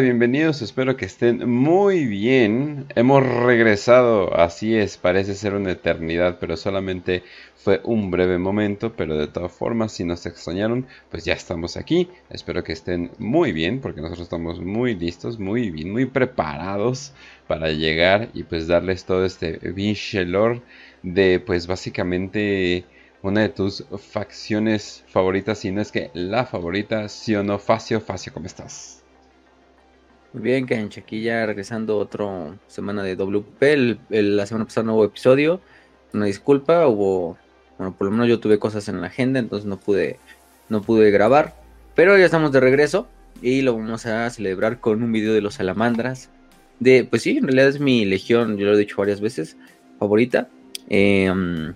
Bienvenidos, espero que estén muy bien. Hemos regresado, así es, parece ser una eternidad, pero solamente fue un breve momento, pero de todas formas, si nos extrañaron, pues ya estamos aquí. Espero que estén muy bien, porque nosotros estamos muy listos, muy bien, muy preparados para llegar y pues darles todo este vinchelor de pues básicamente una de tus facciones favoritas, si no es que la favorita, sí o no, Facio, Facio, ¿cómo estás? Muy bien, Kench, aquí ya regresando otra semana de WP. El, la semana pasada no hubo episodio. Una disculpa, hubo. Bueno, por lo menos yo tuve cosas en la agenda, entonces no pude, no pude grabar. Pero ya estamos de regreso y lo vamos a celebrar con un video de los salamandras. De, pues sí, en realidad es mi legión, yo lo he dicho varias veces, favorita. Em,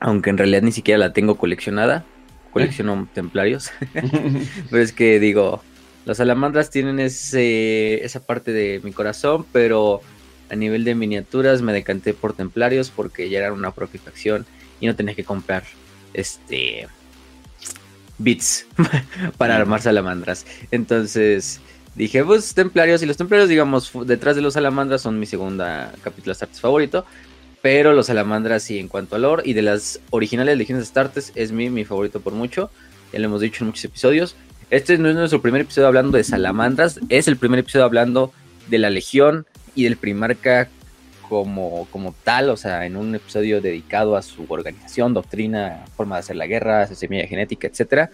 aunque en realidad ni siquiera la tengo coleccionada. Colecciono templarios. Pero es que digo, las salamandras tienen ese, esa parte de mi corazón, pero a nivel de miniaturas me decanté por templarios porque ya era una propia facción y no tenía que comprar este bits para armar salamandras. Entonces dije, pues templarios y los templarios, digamos, detrás de los salamandras son mi segunda capítulo Astartes favorito. Pero los salamandras sí, en cuanto a lore y de las originales legiones Astartes es mi, mi favorito por mucho. Ya lo hemos dicho en muchos episodios. Este no es nuestro primer episodio hablando de salamandras, es el primer episodio hablando de la Legión y del Primarca como, como tal, o sea, en un episodio dedicado a su organización, doctrina, forma de hacer la guerra, su semilla genética, etc.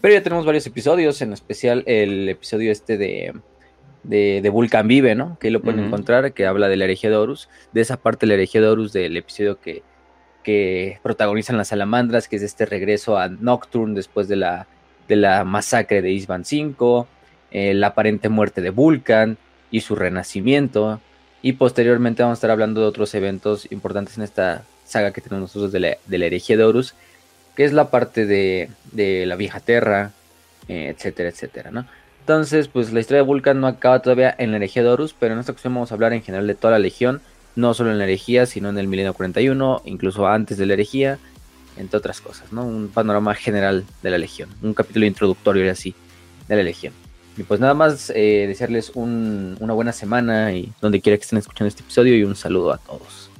Pero ya tenemos varios episodios, en especial el episodio este de, de, Vulcan Vive, ¿no? Que ahí lo pueden encontrar, que habla de la herejía de Horus, de esa parte de la herejía de Horus del episodio que, que protagonizan las salamandras, que es este regreso a Nocturne después de la de la masacre de Isban 5, eh, la aparente muerte de Vulcan y su renacimiento. Y posteriormente vamos a estar hablando de otros eventos importantes en esta saga que tenemos nosotros de la, de herejía de Horus, que es la parte de, la vieja Terra, eh, etcétera, etcétera, ¿no? Entonces, pues la historia de Vulcan no acaba todavía en la herejía de Horus, pero en esta ocasión vamos a hablar en general de toda la legión, no solo en la herejía, sino en el milenio 41, incluso antes de la herejía, entre otras cosas, ¿no? Un panorama general de la Legión, un capítulo introductorio y así de la Legión. Y pues nada más eh, desearles una buena semana y donde quiera que estén escuchando este episodio y un saludo a todos.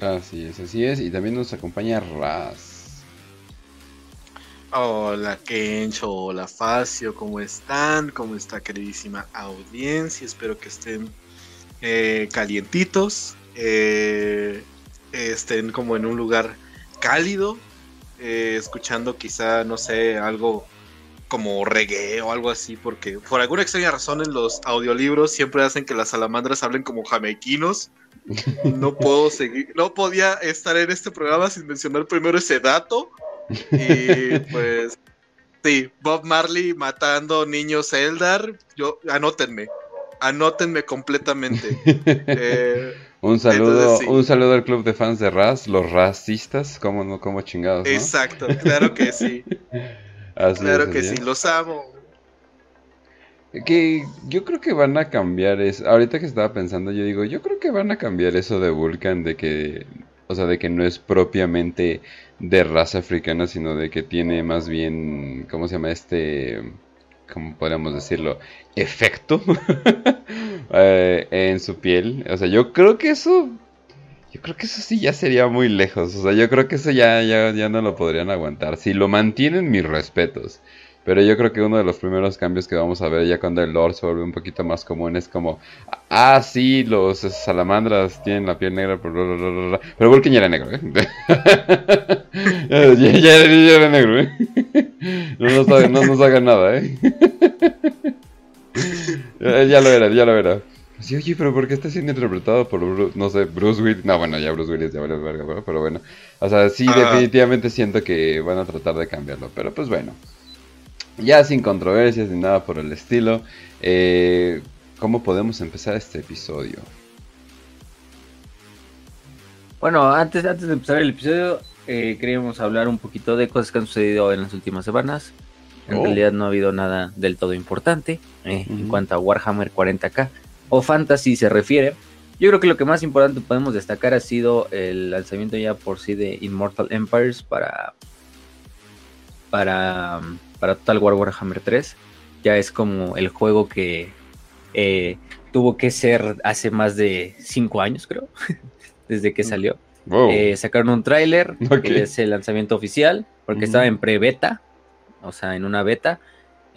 Así es, así es. Y también nos acompaña Raz. Hola Kencho, hola Facio, ¿cómo están? ¿Cómo está queridísima audiencia? Espero que estén eh, calientitos, eh, estén como en un lugar cálido, eh, escuchando quizá, no sé, algo como reggae o algo así, porque por alguna extraña razón en los audiolibros siempre hacen que las salamandras hablen como jamaiquinos. No puedo seguir, no podía estar en este programa sin mencionar primero ese dato. Y pues, sí, Bob Marley matando niños Eldar, yo, anótenme, anótenme completamente. Eh, un saludo, un saludo al club de fans de Raz, los racistas, como no, como chingados. Exacto, claro que sí. claro que sí, los amo. Que yo creo que van a cambiar eso. Ahorita que estaba pensando, yo digo, yo creo que van a cambiar eso de Vulcan, de que, o sea, de que no es propiamente de raza africana, sino de que tiene más bien, ¿cómo se llama este? ¿Cómo podríamos decirlo? Efecto Eh, en su piel. O sea, yo creo que eso. Yo creo que eso sí ya sería muy lejos. O sea, yo creo que eso ya, ya, ya no lo podrían aguantar. Si lo mantienen, mis respetos. Pero yo creo que uno de los primeros cambios que vamos a ver ya cuando el lore se vuelve un poquito más común es como, ah, sí, los salamandras tienen la piel negra, pero Vulcan ya era negro, ¿eh? ya, era negro, ¿eh? no, nos no nos hagan nada, ¿eh? ya lo era, ya lo era. Sí, oye, pero ¿por qué está siendo interpretado por, no sé, Bruce Willis? No, bueno, ya Bruce Willis ya vale verga, pero bueno. O sea, sí, ah. definitivamente siento que van a tratar de cambiarlo, pero pues bueno. Ya sin controversias ni nada por el estilo, eh, ¿cómo podemos empezar este episodio? Bueno, antes, antes de empezar el episodio, eh, queríamos hablar un poquito de cosas que han sucedido en las últimas semanas. En oh. realidad no ha habido nada del todo importante eh, en cuanto a Warhammer 40k o Fantasy se refiere. Yo creo que lo que más importante podemos destacar ha sido el lanzamiento ya por sí de Immortal Empires para para, para Total War Warhammer 3. ya es como el juego que eh, tuvo que ser hace más de cinco años, creo, desde que salió. Eh, sacaron un tráiler, que es el lanzamiento oficial, porque estaba en pre-beta, o sea, en una beta,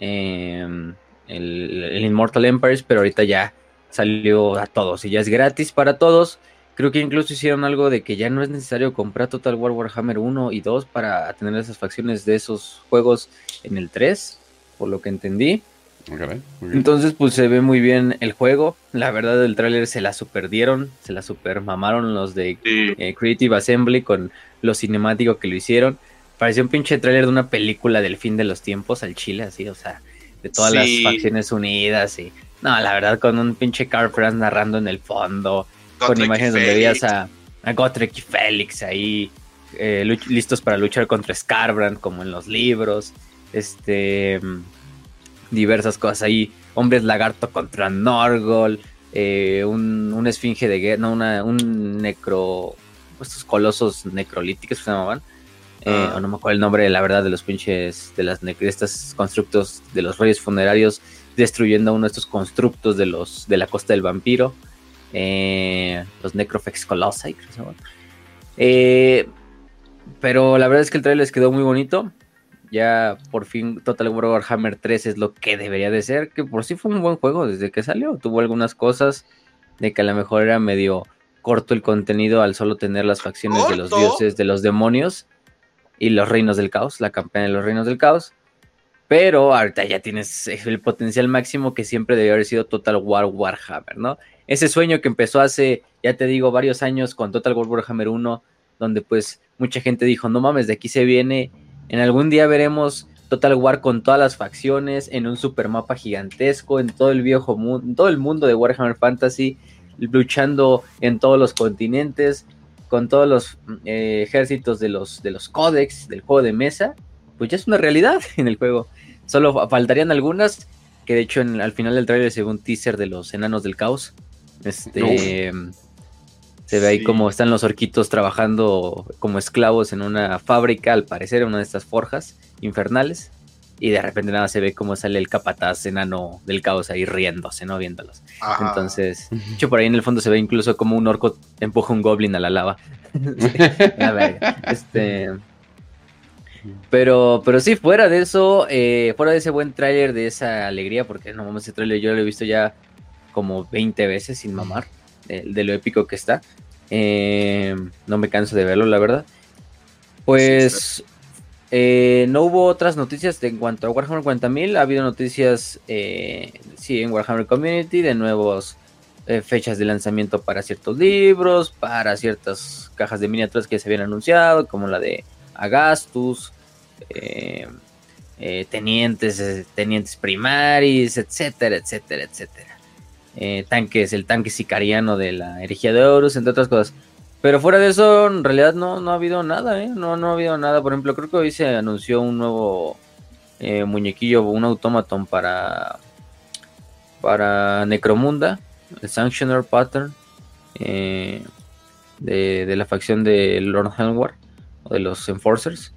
em, el, el, Immortal Empires, pero ahorita ya salió a todos y ya es gratis para todos. Creo que incluso hicieron algo de que ya no es necesario comprar Total War Warhammer 1 y 2 para tener esas facciones de esos juegos en el 3, por lo que entendí. Entonces, pues se ve muy bien el juego. La verdad, el tráiler se la superdieron, se la super mamaron los de eh, Creative Assembly con lo cinemático que lo hicieron. Pareció un pinche tráiler de una película del fin de los tiempos al chile, así, o sea, de todas las facciones unidas y... No, la verdad, con un pinche Carl narrando en el fondo, con imágenes donde veías a, a Gotrek y Félix ahí eh, listos para luchar contra Scarbrand, como en los libros. Este diversas cosas ahí. Hombres lagarto contra Norgol. Eh, un, esfinge de guerra. No, una, un necro. Estos colosos necrolíticos que se llamaban. Eh, ah. o no me acuerdo el nombre, la verdad, de los pinches. De, las, de estos constructos de los reyes funerarios. Destruyendo uno de estos constructos de los de la costa del vampiro. Eh, los Necrofex Colossi, creo que se llaman. pero la verdad es que el trailer les quedó muy bonito ya por fin Total War Warhammer 3 es lo que debería de ser, que por sí fue un buen juego desde que salió, tuvo algunas cosas de que a lo mejor era medio corto el contenido al solo tener las facciones de los dioses, de los demonios y los reinos del caos, la campaña de los reinos del caos. Pero ahorita ya tienes el potencial máximo que siempre debió haber sido Total War Warhammer, ¿no? Ese sueño que empezó hace, ya te digo, varios años con Total War Warhammer 1, donde pues mucha gente dijo, no mames, de aquí se viene en algún día veremos Total War con todas las facciones, en un supermapa gigantesco, en todo el viejo mundo, todo el mundo de Warhammer Fantasy, luchando en todos los continentes, con todos los eh, ejércitos de los, de los códex del juego de mesa, pues ya es una realidad en el juego. Solo faltarían algunas, que de hecho al final del trailer se un teaser de los enanos del caos. Este. Se ve ahí como están los orquitos trabajando como esclavos en una fábrica, al parecer, en una de estas forjas infernales. Y de repente nada se ve como sale el capataz enano del caos ahí riéndose, ¿no? Viéndolos. Entonces, hecho por ahí en el fondo se ve incluso como un orco empuja un goblin a la lava. a ver, este. Pero, pero sí, fuera de eso, eh, fuera de ese buen tráiler, de esa alegría, porque no mames, ese tráiler yo lo he visto ya como 20 veces sin mamar, de, lo épico que está. Eh, no me canso de verlo, la verdad. Pues eh, no hubo otras noticias en cuanto a Warhammer 40.000. Ha habido noticias, eh, sí, en Warhammer Community de nuevos fechas de lanzamiento para ciertos libros, para ciertas cajas de miniaturas que se habían anunciado, como la de Agastus, tenientes, tenientes primaris, etcétera, etcétera, etcétera. Eh, tanques, el tanque sicariano de la herejía de Horus, entre otras cosas. Pero fuera de eso, en realidad no, no ha habido nada, ¿eh? No, no ha habido nada. Por ejemplo, creo que hoy se anunció un nuevo eh, muñequillo, un automaton para, para Necromunda, el Sanctioner Pattern de, de, la facción de Lord Helmwar, o de los Enforcers.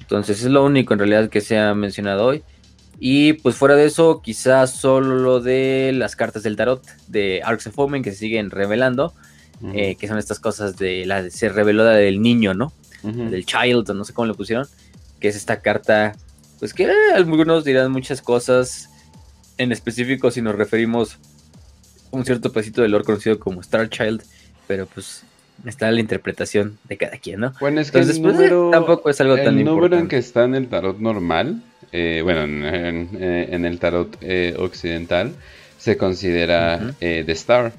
Entonces es lo único en realidad que se ha mencionado hoy. Y pues fuera de eso, quizás solo lo de las cartas del tarot de Arcs of Omen que se siguen revelando, eh, que son estas cosas de la se reveló la del niño, ¿no? Del child, no sé cómo le pusieron, que es esta carta, pues que algunos dirán muchas cosas, en específico si nos referimos a un cierto pedacito del lore conocido como Star Child, pero pues está la interpretación de cada quien, ¿no? Bueno, es que el pues, número, tampoco es algo tan importante. El número en que está en el tarot normal eh, bueno, en, eh, el tarot eh, occidental se considera The Star.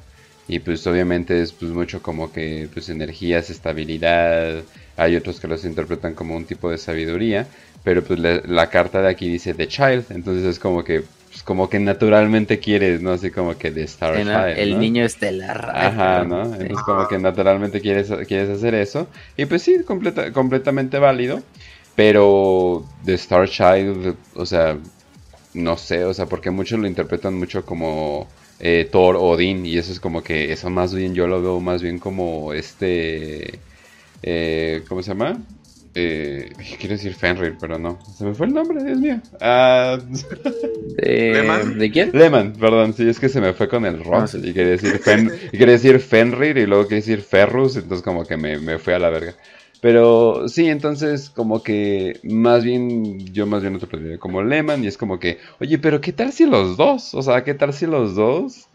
Y pues obviamente es pues mucho como que pues energías, estabilidad. Hay otros que los interpretan como un tipo de sabiduría. Pero pues la, carta de aquí dice The Child. Entonces es como que pues, como que naturalmente quieres, ¿no? Así como que The Star Child. El niño estelar. Ajá, ¿no? Entonces como que naturalmente quieres, quieres hacer eso. Y pues sí, completa, completamente válido. Pero de Star Child, o sea, no sé, o sea, porque muchos lo interpretan mucho como eh, Thor o Odin, y eso es como que eso más bien yo lo veo más bien como este, eh, ¿cómo se llama? Eh, quiero decir Fenrir, pero no. Se me fue el nombre, Dios mío. Ah, ¿De, ¿Lehman? ¿de quién? Lehman, perdón, sí, es que se me fue con el Ross. Ah, sí. Y quería decir, Fen- y quería decir Fenrir y luego quería decir Ferrus, entonces como que me, me fue a la verga. Pero sí, entonces como que más bien, yo más bien otro diría como Lehman y es como que, oye, pero ¿qué tal si los dos? O sea, ¿qué tal si los dos?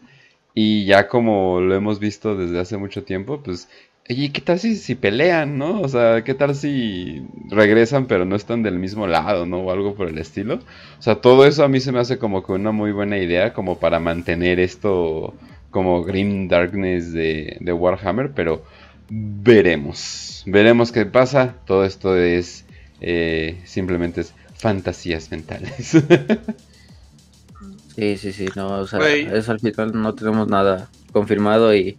Y ya como lo hemos visto desde hace mucho tiempo, pues, oye, ¿qué tal si, si pelean, no? O sea, ¿qué tal si regresan pero no están del mismo lado, no? O algo por el estilo. O sea, todo eso a mí se me hace como que una muy buena idea como para mantener esto como Grim Darkness de, de Warhammer, pero veremos. Veremos qué pasa. Todo esto es eh, simplemente es fantasías mentales. Sí, sí, sí, no, o sea, Güey. eso al final no tenemos nada confirmado y,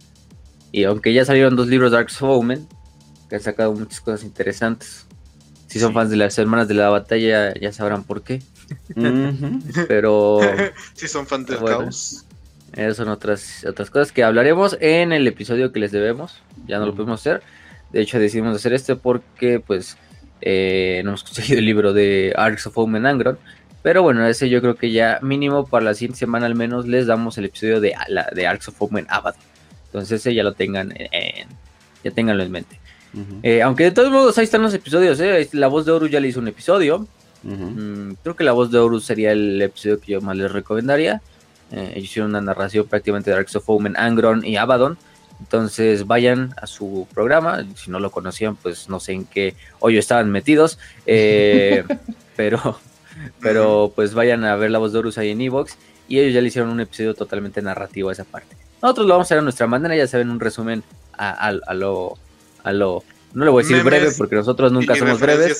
y aunque ya salieron dos libros de Dark Omen, que han sacado muchas cosas interesantes. Si son Sí. fans de las hermanas de la batalla ya sabrán por qué, pero si son fans del Bueno. caos. esas son otras, otras cosas que hablaremos en el episodio que les debemos, ya no lo pudimos hacer, de hecho decidimos hacer este porque pues eh, no hemos conseguido el libro de Arcs of Omen Angron, pero bueno, ese yo creo que ya mínimo para la siguiente semana al menos les damos el episodio de, la, de Arcs of Omen Abaddon. Entonces ese ya lo tengan en, ya tenganlo en mente. Eh, aunque de todos modos ahí están los episodios, ¿eh? La voz de Horus ya le hizo un episodio. Mm, creo que la voz de Horus sería el episodio que yo más les recomendaría. Eh, ellos hicieron una narración prácticamente de Arcs of Omen, Angron y Abaddon. Entonces vayan a su programa. Si no lo conocían, pues no sé en qué hoyo estaban metidos. Eh, pero, pero pues vayan a ver la voz de Horus ahí en Evox. Y ellos ya le hicieron un episodio totalmente narrativo a esa parte. Nosotros lo vamos a hacer a nuestra manera, ya saben, un resumen a, a- a lo, a lo. No le voy a decir Memes breve porque nosotros nunca somos breves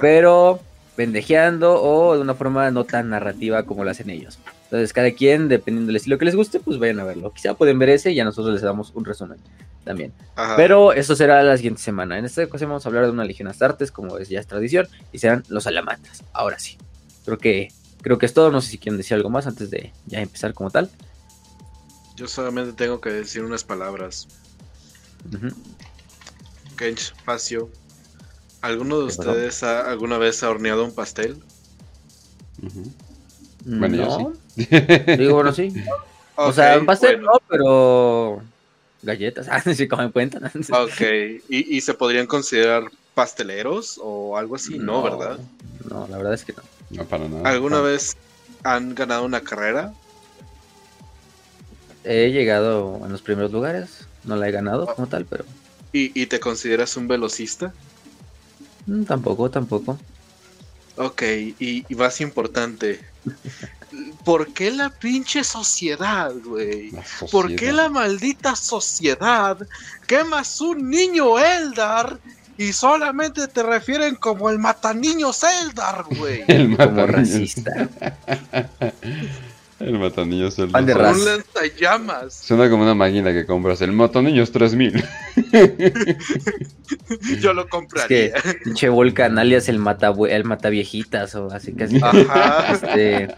pero pendejeando o de una forma no tan narrativa como lo hacen ellos. Entonces, cada quien, dependiendo del estilo que les guste, pues vayan a verlo. Quizá pueden ver ese y a nosotros les damos un resumen también. Ajá. Pero eso será la siguiente semana. En esta ocasión vamos a hablar de una Legión Astartes, como es ya es tradición, y serán los salamandras. Ahora sí. Creo que, creo que es todo. No sé si quieren decir algo más antes de ya empezar como tal. Yo solamente tengo que decir unas palabras. Kench, Facio. ¿Alguno de ustedes ha, alguna vez ha horneado un pastel? Bueno, yo no. Digo, bueno, sí. o sea, un pastel bueno. no, pero galletas. Ah, sí, como cuentan. Ok, ¿Y, y se podrían considerar pasteleros o algo así? No, ¿verdad? No, la verdad es que no. No, para nada. ¿Alguna vez han ganado una carrera? He llegado en los primeros lugares. No la he ganado como tal, pero ¿Y, y te consideras un velocista? mm, tampoco, tampoco. Ok, y, y más importante, ¿por qué la pinche sociedad, güey? La ¿Por qué sociedad. la maldita sociedad quemas un niño Eldar y solamente te refieren como el mataniños Eldar, güey? El Como racista. El. El Fan de Con raza. un lanzallamas. Suena como una máquina que compras. El mataniños 3000. Yo lo Es compraría. que pinche Volcan alias el mata el mata viejitas o así casi. Ajá. Este.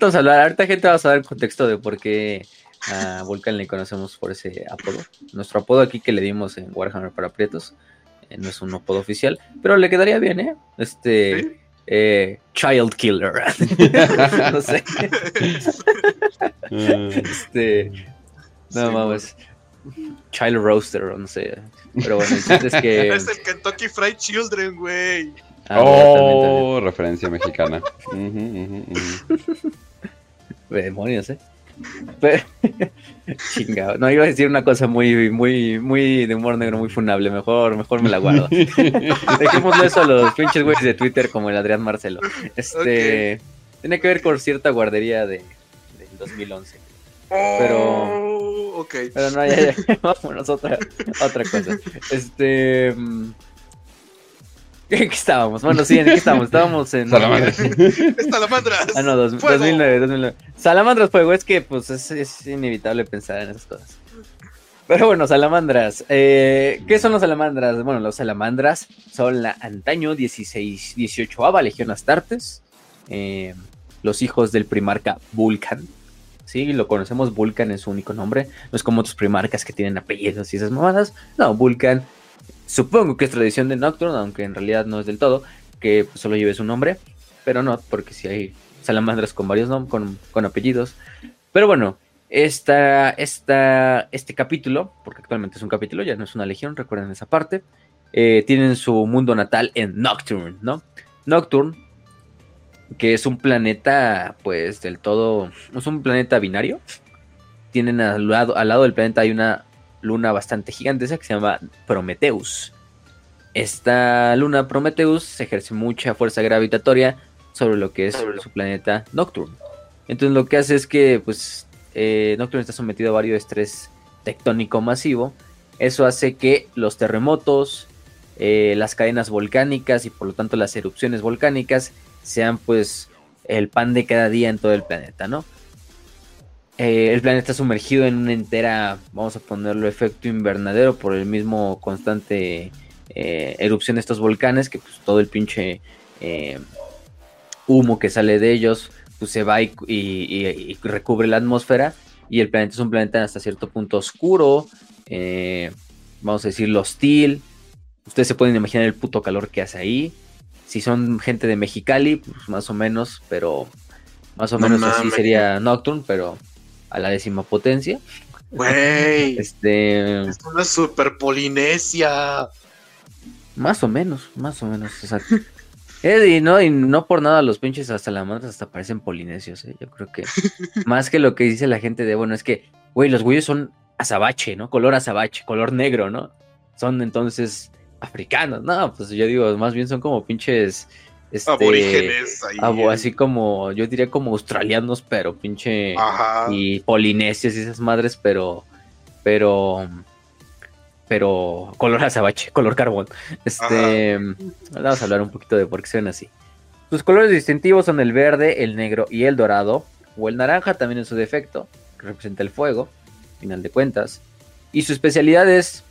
Vamos a hablar, ahorita gente vamos a dar el contexto de por qué a Volcan le conocemos por ese apodo. Nuestro apodo aquí que le dimos en Warhammer para Prietos eh, no es un apodo oficial, pero le quedaría bien, ¿eh? Este. ¿Sí? Eh, Child Killer. no sé. Ah, Este. No Sí, mames. Child Roaster, no sé. Pero bueno, el es que. Es el Kentucky Fried Children, güey. Ah, bueno, también, también. oh, referencia mexicana. Ujú, ujú. Demonios, eh. Pero- Chingado. No iba a decir una cosa muy, muy, muy de humor negro, muy funable. Mejor, mejor me la guardo. Dejémoslo eso a los pinches güeyes de Twitter como el Adrián Marcelo. Este. Tiene que ver con cierta guardería de, del 2011. Pero- Oh, ok. Pero no, ya, ya. Vámonos otra, a otra cosa. Este. Mm, ¿Qué, estábamos? Bueno, sí, ¿en qué estábamos? Estábamos en. Salamandras. Salamandras. Ah, no, dos- Fuego. 2009, 2009. Salamandras Fuego, es que pues es, es inevitable pensar en esas cosas. Pero bueno, salamandras. Eh, ¿Qué son los salamandras? Bueno, los salamandras son la antaño 16, 18 Legión Astartes. eh, los hijos del primarca Vulcan. Sí, lo conocemos, Vulcan es su único nombre. No es como otros primarcas que tienen apellidos y esas mamadas. No, Vulcan, supongo que es tradición de Nocturne, aunque en realidad no es del todo, que solo lleve su nombre. Pero no, porque si hay salamandras con varios nombres, con, apellidos. Pero bueno, esta, esta, este capítulo, porque actualmente es un capítulo, ya no es una legión, recuerden esa parte, eh, tienen su mundo natal en Nocturne, ¿no? Nocturne, que es un planeta, pues, del todo, es un planeta binario. Tienen al lado, al lado del planeta hay una luna bastante gigantesca que se llama Prometheus. Esta luna Prometheus ejerce mucha fuerza gravitatoria sobre lo que es su planeta Nocturne. Entonces lo que hace es que, pues, eh, Nocturne está sometido a varios estrés tectónico masivo. Eso hace que los terremotos, eh, las cadenas volcánicas y por lo tanto las erupciones volcánicas sean pues el pan de cada día en todo el planeta, ¿no? Eh, el planeta sumergido en una entera, vamos a ponerlo, efecto invernadero por el mismo constante erupción de estos volcanes, que pues todo el pinche humo que sale de ellos pues se va y, recubre la atmósfera. Y el planeta es un planeta hasta cierto punto oscuro, eh, vamos a decirlo hostil. Ustedes se pueden imaginar el puto calor que hace ahí. Si son gente de Mexicali, pues más o menos, pero más o menos así sería Nocturne, pero a la décima potencia. Güey. Este. Es una super Polinesia. Más o menos, más o menos. Exacto. y no, y no por nada los pinches hasta la madre hasta parecen polinesios, ¿eh? Yo creo que más que lo que dice la gente de, bueno, es que, güey, los güeyes son azabache, ¿no? Color azabache, color negro, ¿no? Son entonces africanos, no, pues yo digo, más bien son como pinches... Este, Aborígenes ahí. así como, yo diría como australianos, pero pinche... Ajá. Y polinesios y esas madres, pero... Pero pero color azabache, color carbón. Este, vamos a hablar un poquito de por qué se ven así. Sus colores distintivos son el verde, el negro y el dorado, o el naranja también en su defecto, que representa el fuego, final de cuentas. Y su especialidad es,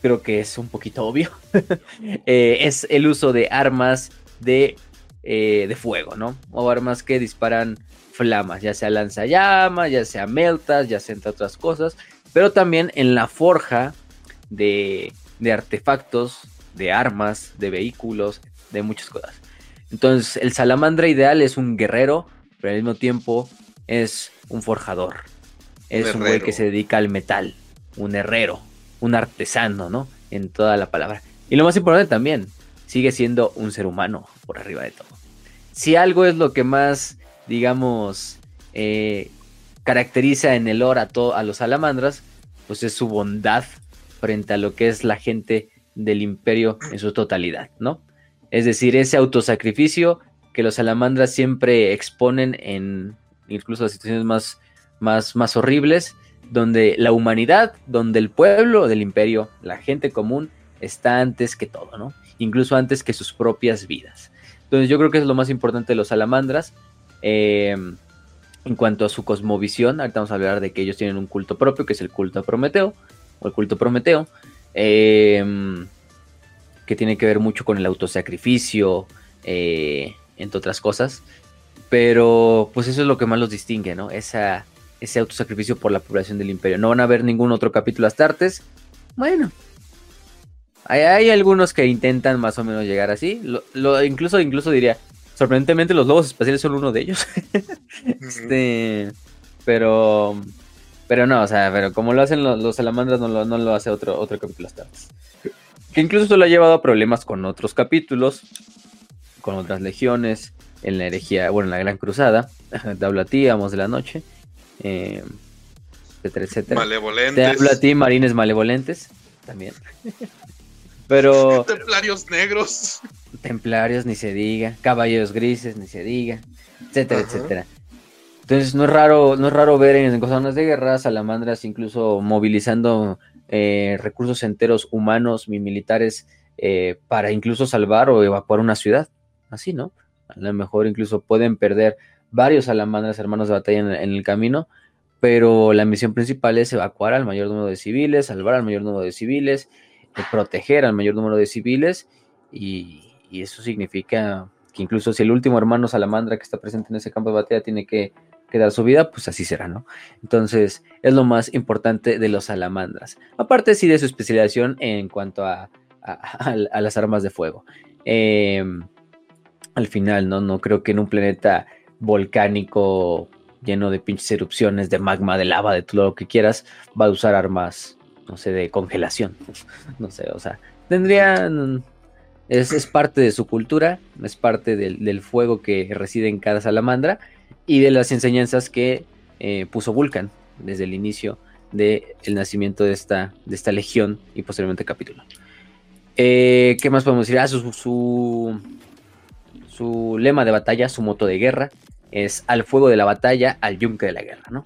creo que es un poquito obvio, eh, es el uso de armas de, eh, de fuego, ¿no? O armas que disparan flamas, ya sea lanzallamas, ya sea meltas, ya sea entre otras cosas, pero también en la forja de, artefactos, de armas, de vehículos, de muchas cosas. Entonces, el salamandra ideal es un guerrero, pero al mismo tiempo es un forjador. Es un güey que se dedica al metal, un herrero, un artesano, ¿no? En toda la palabra. Y lo más importante también, sigue siendo un ser humano por arriba de todo. Si algo es lo que más, digamos, eh, caracteriza en el oro a, a los salamandras, pues es su bondad frente a lo que es la gente del imperio en su totalidad, ¿no? Es decir, ese autosacrificio que los salamandras siempre exponen en incluso las situaciones más, más, más horribles, donde la humanidad, donde el pueblo del imperio, la gente común, está antes que todo, ¿no? Incluso antes que sus propias vidas. Entonces yo creo que es lo más importante de los salamandras. Eh, en cuanto a su cosmovisión, ahorita vamos a hablar de que ellos tienen un culto propio, que es el culto a Prometeo, o el culto Prometeo, em, que tiene que ver mucho con el autosacrificio, eh, entre otras cosas. Pero pues eso es lo que más los distingue, ¿no? Esa, ese autosacrificio por la población del imperio. No van a ver ningún otro capítulo Astartes. Bueno. Hay, algunos que intentan más o menos llegar así. Lo, incluso, incluso diría, sorprendentemente los lobos espaciales son uno de ellos. este, pero pero no, o sea, pero como lo hacen los, salamandras, no lo, no lo, hace otro, otro capítulo hasta Que incluso se lo ha llevado a problemas con otros capítulos, con otras legiones, en la herejía, bueno, en la Gran Cruzada. Te hablo a ti, Amos de la Noche, eh, etcétera, etcétera. Malevolentes. Te hablo a ti, Marines Malevolentes, también. Pero. Templarios negros. Templarios, ni se diga. Caballeros grises, ni se diga. Etcétera, etcétera. Entonces no es raro, no es raro ver en zonas de guerra salamandras incluso movilizando eh, recursos enteros humanos y militares eh, para incluso salvar o evacuar una ciudad. Así, ¿no? A lo mejor incluso pueden perder varios salamandras hermanos de batalla en, el camino, pero la misión principal es evacuar al mayor número de civiles, salvar al mayor número de civiles, proteger al mayor número de civiles y, y eso significa que incluso si el último hermano salamandra que está presente en ese campo de batalla tiene que que dar su vida, pues así será, ¿no? Entonces, es lo más importante de los salamandras. Aparte, sí, de su especialización en cuanto a, las armas de fuego. Em, al final, ¿no? No creo que en un planeta volcánico lleno de pinches erupciones, de magma, de lava, de todo lo que quieras, va a usar armas, no sé, de congelación. no sé, o sea, tendrían... Es, parte de su cultura, es parte del, fuego que reside en cada salamandra y de las enseñanzas que eh, puso Vulcan desde el inicio del nacimiento de esta, de esta legión y posteriormente capítulo. Eh, ¿Qué más podemos decir? Ah, su, su, su lema de batalla, su moto de guerra, es al fuego de la batalla, al yunque de la guerra, ¿no?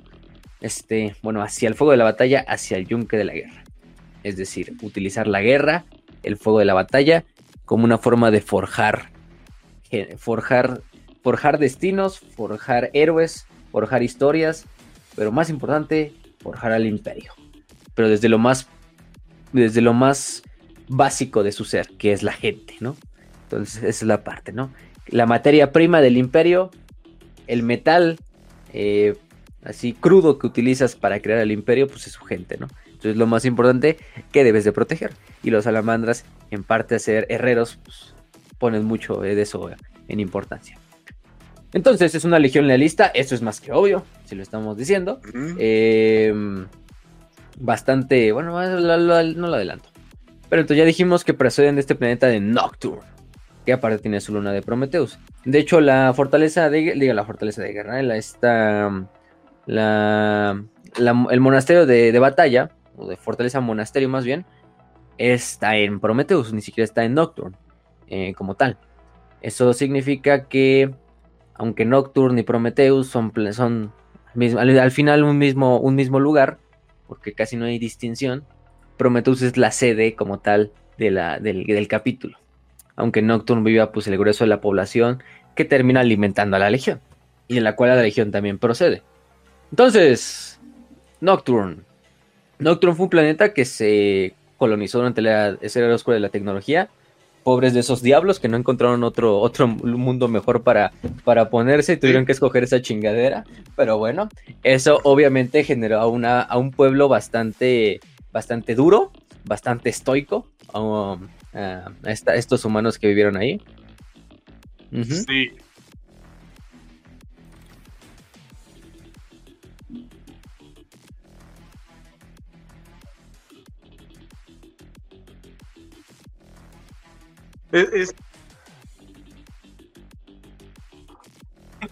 Este, bueno, hacia el fuego de la batalla, hacia el yunque de la guerra. Es decir, utilizar la guerra, el fuego de la batalla, como una forma de forjar, forjar, forjar destinos, forjar héroes, forjar historias, pero más importante, forjar al imperio. Pero desde lo más, desde lo más básico de su ser, que es la gente, ¿no? Entonces, esa es la parte, ¿no? La materia prima del imperio el metal eh, así crudo que utilizas para crear el imperio, pues es su gente, ¿no? Entonces lo más importante que debes de proteger. Y los salamandras, en parte a ser herreros, pues, ponen mucho de eso en importancia. Entonces es una legión lealista, eso es más que obvio, si lo estamos diciendo. Em, bastante, bueno, no lo adelanto. Pero entonces ya dijimos que proceden de este planeta de Nocturne que aparte tiene su luna de Prometheus. De hecho, la fortaleza de, diga, la fortaleza de guerra, la, esta, la, el monasterio de, batalla, o de fortaleza monasterio más bien, está en Prometheus, ni siquiera está en Nocturne eh, como tal. Eso significa que, aunque Nocturne y Prometheus son, al, final un mismo, un mismo lugar, porque casi no hay distinción, Prometheus es la sede como tal de la, del capítulo aunque Nocturne viva pues el grueso de la población que termina alimentando a la Legión, y en la cual la Legión también procede. Entonces, Nocturne. Nocturne fue un planeta que se colonizó durante la era oscura de la tecnología. Pobres de esos diablos que no encontraron otro, otro mundo mejor para, para ponerse y tuvieron que escoger esa chingadera. Pero bueno, eso obviamente generó a, una, a un pueblo bastante, bastante duro, bastante estoico. Um, a, estos humanos que vivieron ahí. Sí.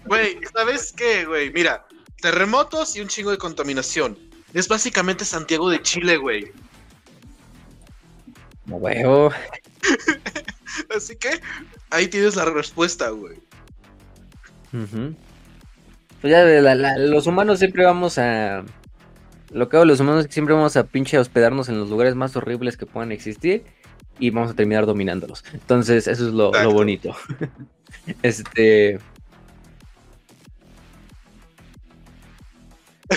Güey, ¿sabes qué, güey? Mira, terremotos y un chingo de contaminación. Es básicamente Santiago de Chile, güey. Huevo. Así que ahí tienes la respuesta, güey. Pues ya, los humanos siempre vamos a. Lo que hago los humanos es que siempre vamos a pinche hospedarnos en los lugares más horribles que puedan existir y vamos a terminar dominándolos. Entonces, eso es lo, lo bonito. este.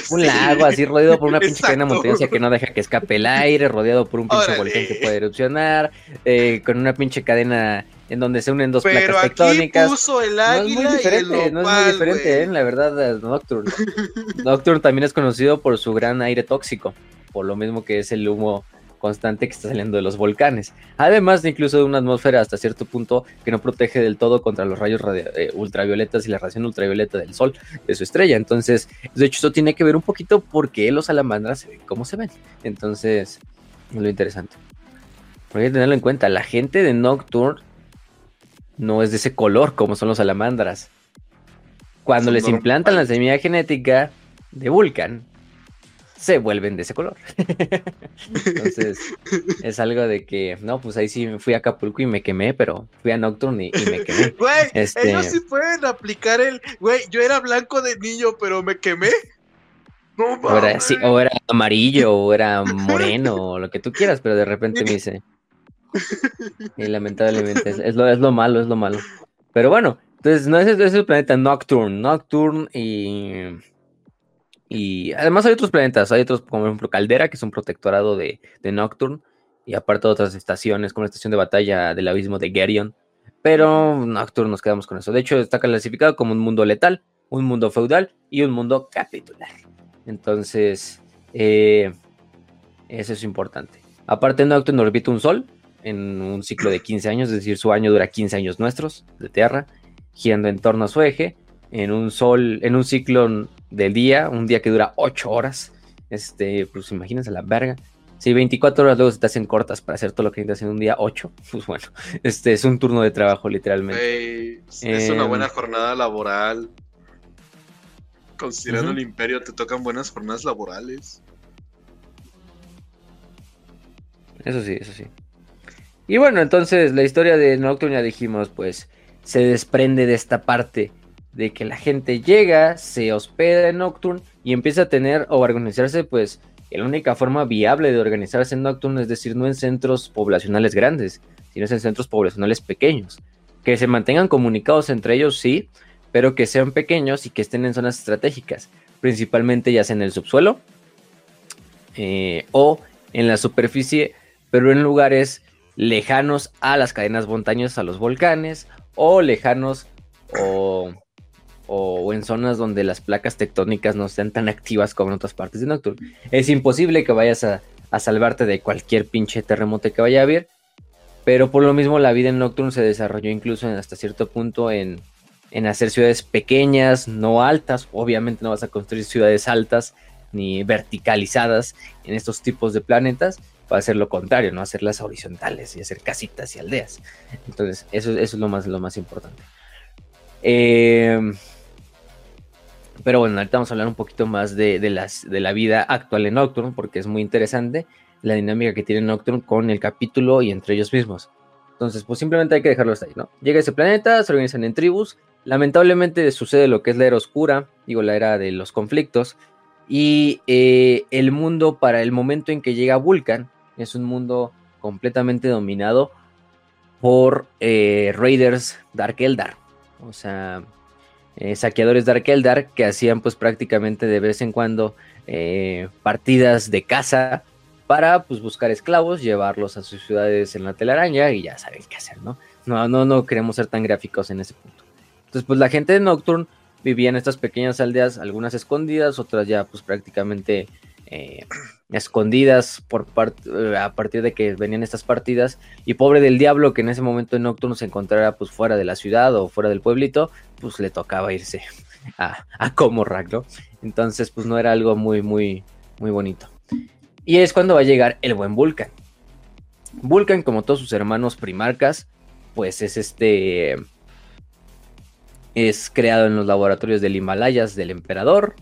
Un lago así rodeado por una pinche cadena montañosa que no deja que escape el aire, rodeado por un pinche volcán que puede erupcionar, eh, con una pinche cadena en donde se unen dos placas tectónicas. Puso el no es muy diferente, no es muy diferente, ¿eh? la verdad, Nocturne. Nocturne también es conocido por su gran aire tóxico, por lo mismo que es el humo constante que está saliendo de los volcanes. Además de incluso de una atmósfera hasta cierto punto que no protege del todo contra los rayos eh, ultravioletas y la radiación ultravioleta del sol de su estrella. Entonces, de hecho, eso tiene que ver un poquito porque los salamandras se ven como se ven. Entonces, es lo interesante. Hay que tenerlo en cuenta. La gente de Nocturne no es de ese color como son los salamandras. Cuando les implantan la semilla genética de Vulcan, se vuelven de ese color. Entonces, es algo de que, no, pues ahí sí fui a Acapulco y me quemé, pero fui a Nocturne y, me quemé. Güey, este... ellos sí pueden aplicar el, güey, yo era blanco de niño, pero me quemé. No, o, era, sí, o era amarillo, o era moreno, o lo que tú quieras, pero de repente me hice. Y lamentablemente es, lo, es lo malo, es lo malo. Pero bueno, entonces no es, es el planeta Nocturne. Nocturne y y además hay otros planetas, hay otros, como por ejemplo Caldera, que es un protectorado de, Nocturne, y aparte otras estaciones, como la estación de batalla del abismo de Gerion. Pero Nocturne nos quedamos con eso. De hecho, está clasificado como un mundo letal, un mundo feudal y un mundo capitular. Entonces, eh, eso es importante. Aparte, Nocturne orbita un sol en un ciclo de 15 años, es decir, su año dura 15 años nuestros de Tierra, girando en torno a su eje, en un sol, en un ciclo del día, un día que dura 8 horas. Este, pues imagínense la verga. Si 24 horas luego se te hacen cortas para hacer todo lo que necesitas en un día, 8, pues bueno, este es un turno de trabajo literalmente. es una buena em, jornada laboral. Considerando el imperio, te tocan buenas jornadas laborales. Eso sí, eso sí. Y bueno, entonces la historia de Nocturne ya dijimos, pues se desprende de esta parte de que la gente llega, se hospeda en Nocturne y empieza a tener o organizarse, pues la única forma viable de organizarse en Nocturne, es decir, no en centros poblacionales grandes, sino en centros poblacionales pequeños. Que se mantengan comunicados entre ellos, sí, pero que sean pequeños y que estén en zonas estratégicas, principalmente ya sea en el subsuelo eh, o en la superficie, pero en lugares lejanos a las cadenas montañosas, a los volcanes, o lejanos o o, en zonas donde las placas tectónicas no sean tan activas como en otras partes de Nocturne. Es imposible que vayas a, salvarte de cualquier pinche terremoto que vaya a haber, pero por lo mismo la vida en Nocturne se desarrolló incluso hasta cierto punto en, en hacer ciudades pequeñas, no altas, obviamente no vas a construir ciudades altas ni verticalizadas en estos tipos de planetas, va a ser lo contrario, no hacerlas horizontales y hacer casitas y aldeas. Entonces, eso, eso es lo más, lo más importante. Eh, pero bueno, ahorita vamos a hablar un poquito más de, las, de la vida actual en Nocturne, porque es muy interesante la dinámica que tiene Nocturne con el capítulo y entre ellos mismos. Entonces, pues simplemente hay que dejarlo hasta ahí, ¿no? Llega ese planeta, se organizan en tribus. Lamentablemente sucede lo que es la era oscura, digo, la era de los conflictos. Y eh, el mundo, para el momento en que llega Vulcan, es un mundo completamente dominado por eh, Raiders Dark Eldar. O sea, eh, saqueadores de Arkeldar que hacían pues prácticamente de vez en cuando eh, partidas de caza para pues buscar esclavos, llevarlos a sus ciudades en la telaraña y ya saben qué hacer, ¿no? No, no, no queremos ser tan gráficos en ese punto. Entonces pues la gente de Nocturne vivía en estas pequeñas aldeas, algunas escondidas, otras ya pues prácticamente eh, escondidas por a partir de que venían estas partidas. Y pobre del diablo que en ese momento en Nocturno se encontrara pues fuera de la ciudad o fuera del pueblito, pues le tocaba irse a, a Comorrack. Entonces pues no era algo muy, muy, muy bonito. Y es cuando va a llegar el buen Vulcan. Vulcan, como todos sus hermanos primarcas, pues es este... Es creado en los laboratorios del Himalayas del emperador,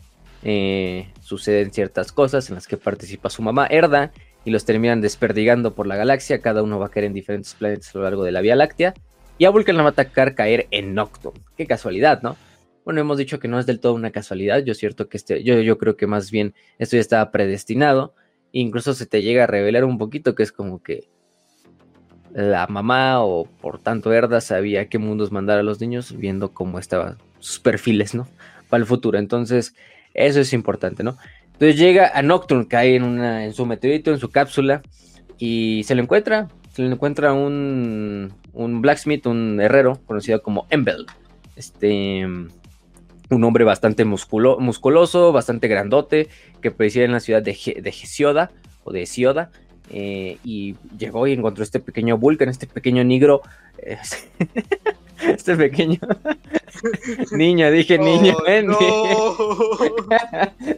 eh, suceden ciertas cosas en las que participa su mamá Erda y los terminan desperdigando por la galaxia. Cada uno va a caer en diferentes planetas a lo largo de la Vía Láctea. Y a Vulcan la va a atacar caer en Nocturne. Qué casualidad, ¿no? Bueno, hemos dicho que no es del todo una casualidad. Yo cierto que este, yo, yo creo que más bien esto ya estaba predestinado. Incluso se te llega a revelar un poquito que es como que la mamá o por tanto Erda sabía qué mundos mandar a los niños viendo cómo estaban sus perfiles, ¿no? Para el futuro. Entonces, eso es importante, ¿no? Entonces llega a Nocturne, cae en, en su meteorito, en su cápsula, y se le encuentra, se le encuentra un, un blacksmith, un herrero, conocido como Embel. Este, un hombre bastante musculoso, bastante grandote, que presidía en la ciudad de, o de Hesioda, eh, y llegó y encontró este pequeño Vulcan, este pequeño negro. este pequeño niño, dije niño,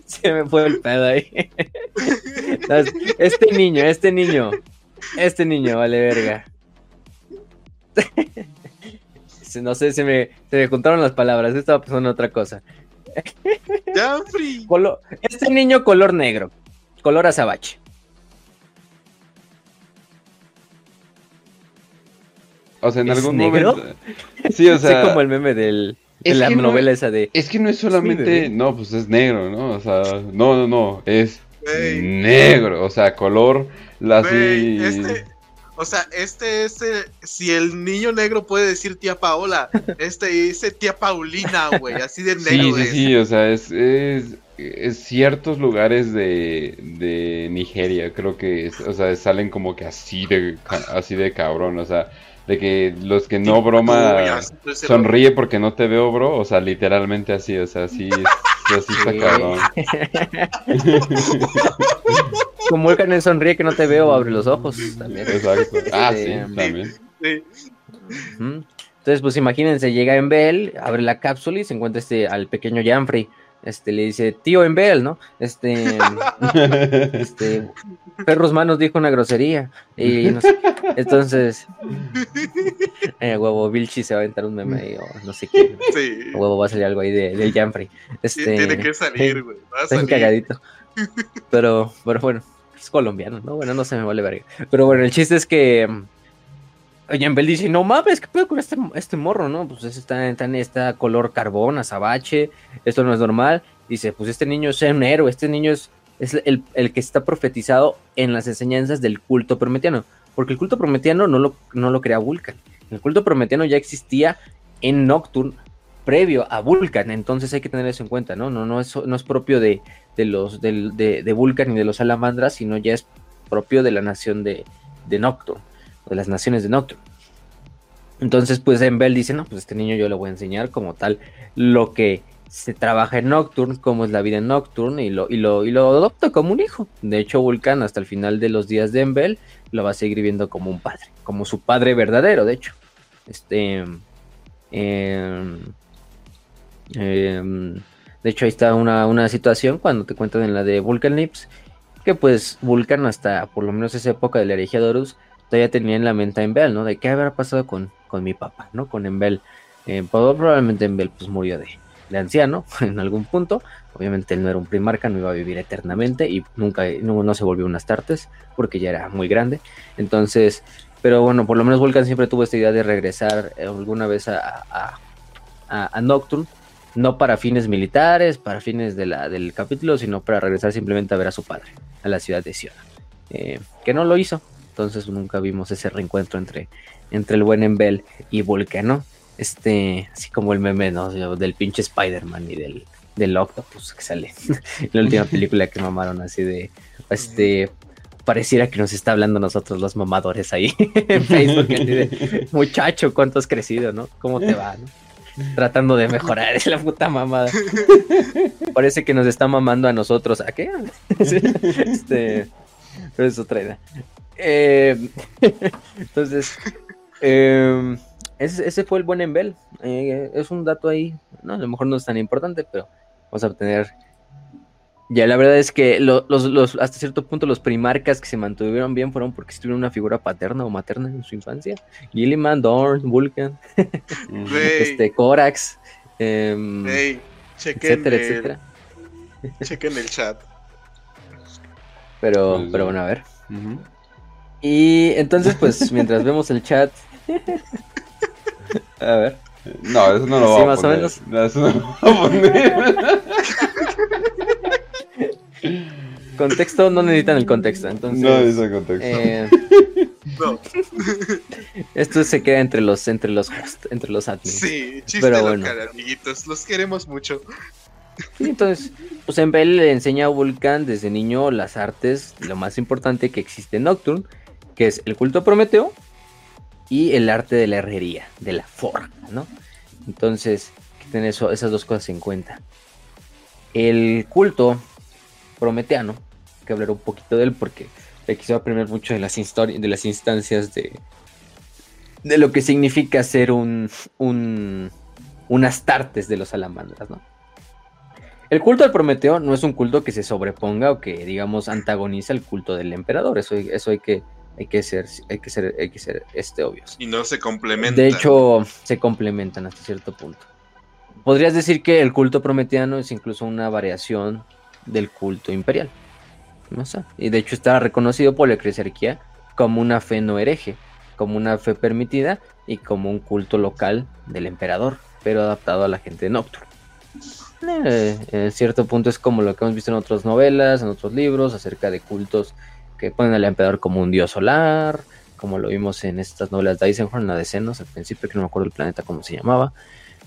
Se me fue el pedo ahí. este niño, este niño, este niño, vale verga. No sé, se me, se me juntaron las palabras, estaba pensando en otra cosa. este niño color negro, color azabache. O sea, en algún momento. Sí, o sea. Es como el meme del, de la novela esa de. Es que no es solamente. no, pues es negro, ¿no? O sea, no, no, no. Es negro. O sea, color. Así. Este, O sea, este es si el niño negro puede decir tía Paola, este dice tía Paulina, güey, así de negro. Sí, sí, sí, o sea, es, es, ciertos lugares de, de Nigeria, creo que, o sea, salen como que así de, así de cabrón, o sea, de que los que no broma sonríe porque no te veo, bro, o sea, literalmente así, o sea, así, así está cabrón. Como el el sonríe que no te veo, abre los ojos también. Exacto. Ah, sí, también. Entonces, pues imagínense, llega en Bell, abre la cápsula y se encuentra este al pequeño Janfrey este, le dice, tío en Bell, ¿no? Este, este, Perros Manos dijo una grosería. Y no sé, entonces, eh, huevo, Vilchi se va a aventar un meme ahí, o no sé qué. Sí. Huevo, va a salir algo ahí de, del Janfrey. Este, tiene que salir, güey. Está cagadito. Pero, pero bueno, es colombiano, ¿no? Bueno, no se me vale verga. Pero bueno, el chiste es que Bell dice, no mames, ¿qué pedo con este, este morro, no? Pues está, en esta color carbón, azabache, esto no es normal. Dice, pues este niño es un héroe, este niño es, es el, que está profetizado en las enseñanzas del culto prometiano. Porque el culto prometiano no lo, no lo crea Vulcan. El culto prometiano ya existía en Nocturne previo a Vulcan, entonces hay que tener eso en cuenta, ¿no? No, no, es, no es propio de, los de, de, Vulcan ni de los salamandras, sino ya es propio de la nación de, de Nocturne de las naciones de Nocturne. Entonces, pues Bell dice, no, pues este niño yo le voy a enseñar como tal lo que se trabaja en Nocturne, cómo es la vida en Nocturne, y lo, y lo, y lo adopta como un hijo. De hecho, Vulcan hasta el final de los días de Embel lo va a seguir viendo como un padre, como su padre verdadero, de hecho. Este. Em, em, de hecho, ahí está una, una, situación cuando te cuentan en la de Vulcan Lips, que pues Vulcan hasta por lo menos esa época de la todavía tenía en la mente a Embel, ¿no? De qué habrá pasado con, con mi papá, ¿no? Con Embel. Eh, probablemente Embel pues murió de, de, anciano en algún punto. Obviamente él no era un primarca, no iba a vivir eternamente y nunca no, se volvió un Astartes porque ya era muy grande. Entonces, pero bueno, por lo menos Vulcan siempre tuvo esta idea de regresar eh, alguna vez a, a, a, Nocturne. No para fines militares, para fines del capítulo, sino para regresar simplemente a ver a su padre, a la ciudad de Sion. Eh, que no lo hizo, entonces nunca vimos ese reencuentro entre, entre el buen Embel y Vulcano. Este, así como el meme del pinche Spider-Man y del, del Octopus que sale la última película que mamaron así de este pareciera que nos está hablando nosotros los mamadores ahí en Facebook muchacho cuánto has crecido no cómo te va tratando de mejorar es la puta mamada. Parece que nos está mamando a nosotros a qué este pero es otra idea eh, entonces, em, ese, fue el buen Embel. Eh, es un dato ahí, ¿no? a lo mejor no es tan importante, pero vamos a obtener. Ya, la verdad es que los, hasta cierto punto los primarcas que se mantuvieron bien fueron porque tuvieron una figura paterna o materna en su infancia. Gilliman, Dorn, Vulcan, este, Corax, em, etcétera, etcétera. Chequen el chat. Pero, pero bueno, a ver. Y entonces, pues, mientras vemos el chat. A ver. No, eso no lo sí, a más O menos. No, eso no lo va a poner. contexto, no necesitan el contexto. Entonces, no necesitan contexto. Eh, no. Esto se queda entre los, entre los entre los admins. Sí, chiste Pero bueno. local, amiguitos. Los queremos mucho. Sí, entonces, pues Embel le enseña a Vulcan desde niño las artes, lo más importante que existe en Nocturne, que es el culto Prometeo y el arte de la herrería, de la forja, ¿no? Entonces, hay que tener eso, esas dos cosas en cuenta. El culto prometeano, hay que hablar un poquito de él porque le quiso aprender mucho de las, de las instancias de, de lo que significa ser un, un, un Astartes de los salamandras, ¿no? El culto al Prometeo no es un culto que se sobreponga o que, digamos, antagoniza el culto del emperador. Eso, eso hay que hay que ser, hay que ser, hay que ser este, obvios. Y no se complementan. De hecho, se complementan hasta cierto punto. Podrías decir que el culto prometiano es incluso una variación del culto imperial. No sé. Y de hecho está reconocido por la eclesiarquía como una fe no hereje, como una fe permitida y como un culto local del emperador, pero adaptado a la gente de Nocturne. Eh, en cierto punto es como lo que hemos visto en otras novelas, en otros libros, acerca de cultos que ponen al emperador como un dios solar, como lo vimos en estas novelas de Eisenhorn, la de Senos, al principio, que no me acuerdo el planeta cómo se llamaba,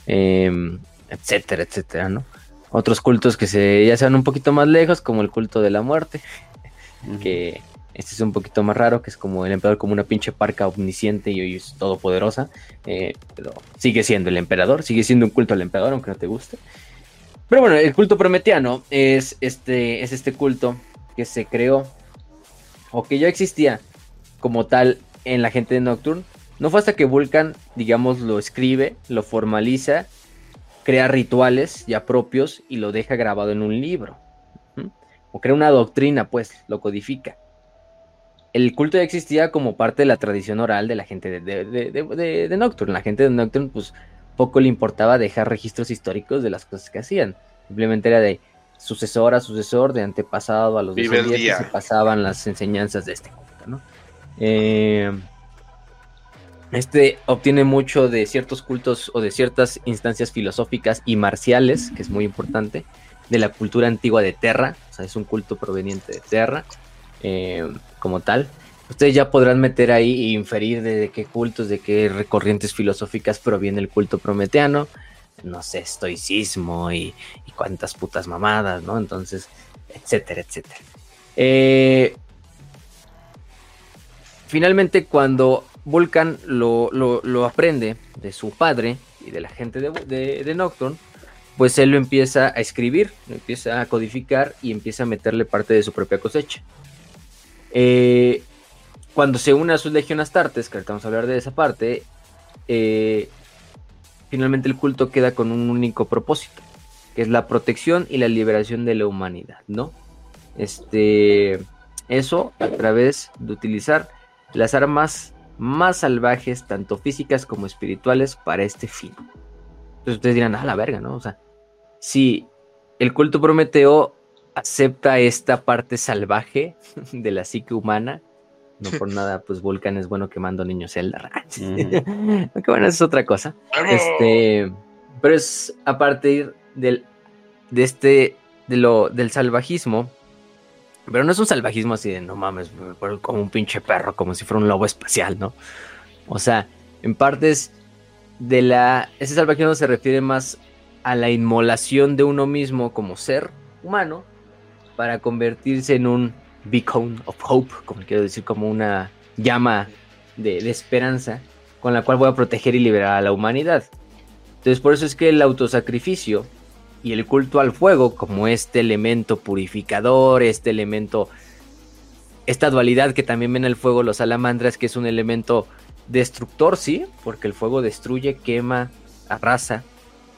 em, etcétera, etcétera, ¿no? Otros cultos que se, ya se van un poquito más lejos, como el culto de la muerte, que este es un poquito más raro, que es como el emperador como una pinche parca omnisciente y hoy es todopoderosa, eh, pero sigue siendo el emperador, sigue siendo un culto al emperador, aunque no te guste. Pero bueno, el culto prometeano es este, es este culto que se creó o que ya existía como tal en la gente de Nocturne. No fue hasta que Vulcan, digamos, lo escribe, lo formaliza, crea rituales ya propios y lo deja grabado en un libro. O crea una doctrina, pues, lo codifica el culto ya existía como parte de la tradición oral de la gente de, de, Nocturne. La gente de Nocturne, pues poco le importaba dejar registros históricos de las cosas que hacían. Simplemente era de sucesor a sucesor, de antepasado a los descendientes, se pasaban las enseñanzas de este culto, ¿no? Eh, este obtiene mucho de ciertos cultos o de ciertas instancias filosóficas y marciales, que es muy importante, de la cultura antigua de Terra, o sea, es un culto proveniente de Terra. Eh, como tal. Ustedes ya podrán meter ahí e inferir de qué cultos, de qué recorrientes filosóficas proviene el culto prometeano. No sé, estoicismo y, y cuántas putas mamadas, ¿no? Entonces, etcétera, etcétera. Eh, finalmente, cuando Vulcan lo, aprende de su padre y de la gente de, de, Nocturne, pues él lo empieza a escribir, lo empieza a codificar y empieza a meterle parte de su propia cosecha. Eh, cuando se une a sus Legión Astartes, que ahorita vamos a hablar de esa parte, eh, finalmente el culto queda con un único propósito, que es la protección y la liberación de la humanidad, ¿no? Este, eso a través de utilizar las armas más salvajes, tanto físicas como espirituales, para este fin. Entonces ustedes dirán, ah, la verga, ¿no? O sea, si el culto Prometeo acepta esta parte salvaje de la psique humana. No por nada, pues Vulcan es bueno quemando niños Zelda. Aunque bueno, eso es otra cosa. Este, pero es a partir del, de este, de lo, del salvajismo. Pero no es un salvajismo así de no mames, como un pinche perro, como si fuera un lobo espacial, ¿no? O sea, en partes de la. Ese salvajismo se refiere más a la inmolación de uno mismo como ser humano para convertirse en un beacon of hope, como quiero decir, como una llama de, esperanza con la cual voy a proteger y liberar a la humanidad. Entonces por eso es que el autosacrificio y el culto al fuego como este elemento purificador, este elemento, esta dualidad que también ven el fuego los salamandras, que es un elemento destructor, sí, porque el fuego destruye, quema, arrasa,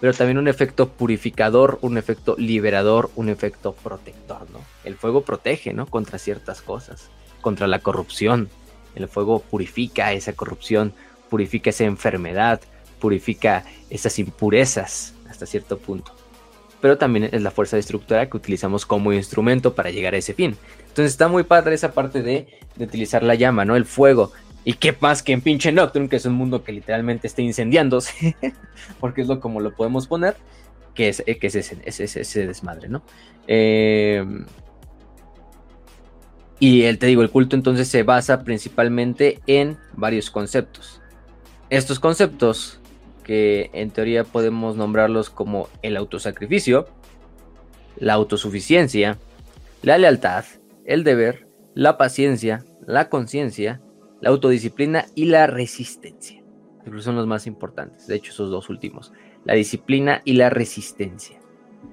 pero también un efecto purificador, un efecto liberador, un efecto protector, ¿no? El fuego protege, ¿no? Contra ciertas cosas, contra la corrupción. El fuego purifica esa corrupción, purifica esa enfermedad, purifica esas impurezas hasta cierto punto. Pero también es la fuerza destructora que utilizamos como instrumento para llegar a ese fin. Entonces está muy padre esa parte de, de utilizar la llama, ¿no? El fuego, y qué más que en pinche Nocturne, que es un mundo que literalmente está incendiándose, porque es lo como lo podemos poner, que es, que es ese, desmadre, ¿no? Em, y el, te digo, el culto entonces se basa principalmente en varios conceptos. Estos conceptos, que en teoría podemos nombrarlos como el autosacrificio, la autosuficiencia, la lealtad, el deber, la paciencia, la conciencia, la autodisciplina y la resistencia. son los más importantes, de hecho esos dos últimos. La disciplina y la resistencia.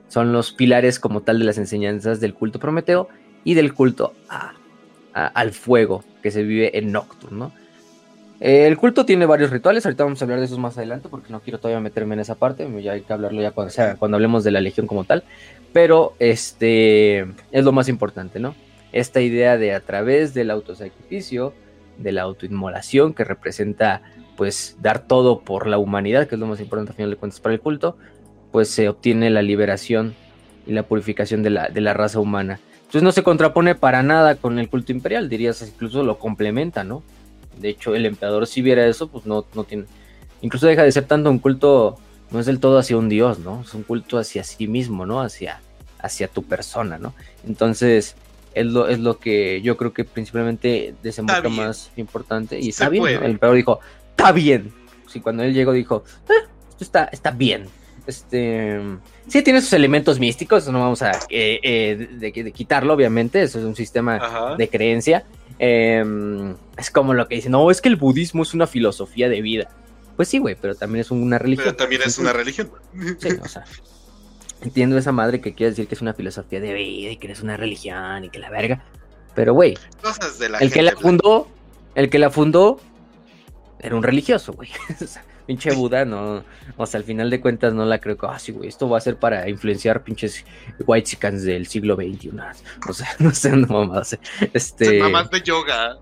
Son los pilares como tal de las enseñanzas del culto prometeo y del culto al fuego que se vive en Nocturne. El culto tiene varios rituales, ahorita vamos a hablar de esos más adelante porque no quiero todavía meterme en esa parte, ya hay que hablarlo ya cuando, cuando hablemos de la legión como tal, pero este es lo más importante, ¿no? Esta idea de a través del autosacrificio, de la autoinmolación que representa pues dar todo por la humanidad, que es lo más importante al final de cuentas para el culto, pues se obtiene la liberación y la purificación de la, de la raza humana. Entonces no se contrapone para nada con el culto imperial, dirías, incluso lo complementa, ¿no? De hecho, el emperador si viera eso, pues no, no tiene... Incluso deja de ser tanto un culto, no es del todo hacia un dios, ¿no? Es un culto hacia sí mismo, ¿no? Hacia, hacia tu persona, ¿no? Entonces, es lo, es lo que yo creo que principalmente desemboca más importante. Y está bien, el emperador dijo, está bien. Sí, cuando él llegó dijo, eh, esto está, está bien. Este, sí tiene sus elementos místicos, no vamos a eh, eh, de, quitarlo, obviamente, eso es un sistema de creencia. Em, es como lo que dice, no, es que el budismo es una filosofía de vida. Pues sí, güey, pero también es una religión. Pero también es una religión. Sí, o sea, entiendo esa madre que quiere decir que es una filosofía de vida y que es una religión y que la verga. Pero, güey, el que la fundó, el que la fundó era un religioso, güey. pinche Buda, no. O sea, al final de cuentas no la creo que, ah, sí, güey, esto va a ser para influenciar pinches white chickens del siglo XXI. O sea, no sé, no mamás. Este. Mamás de yoga.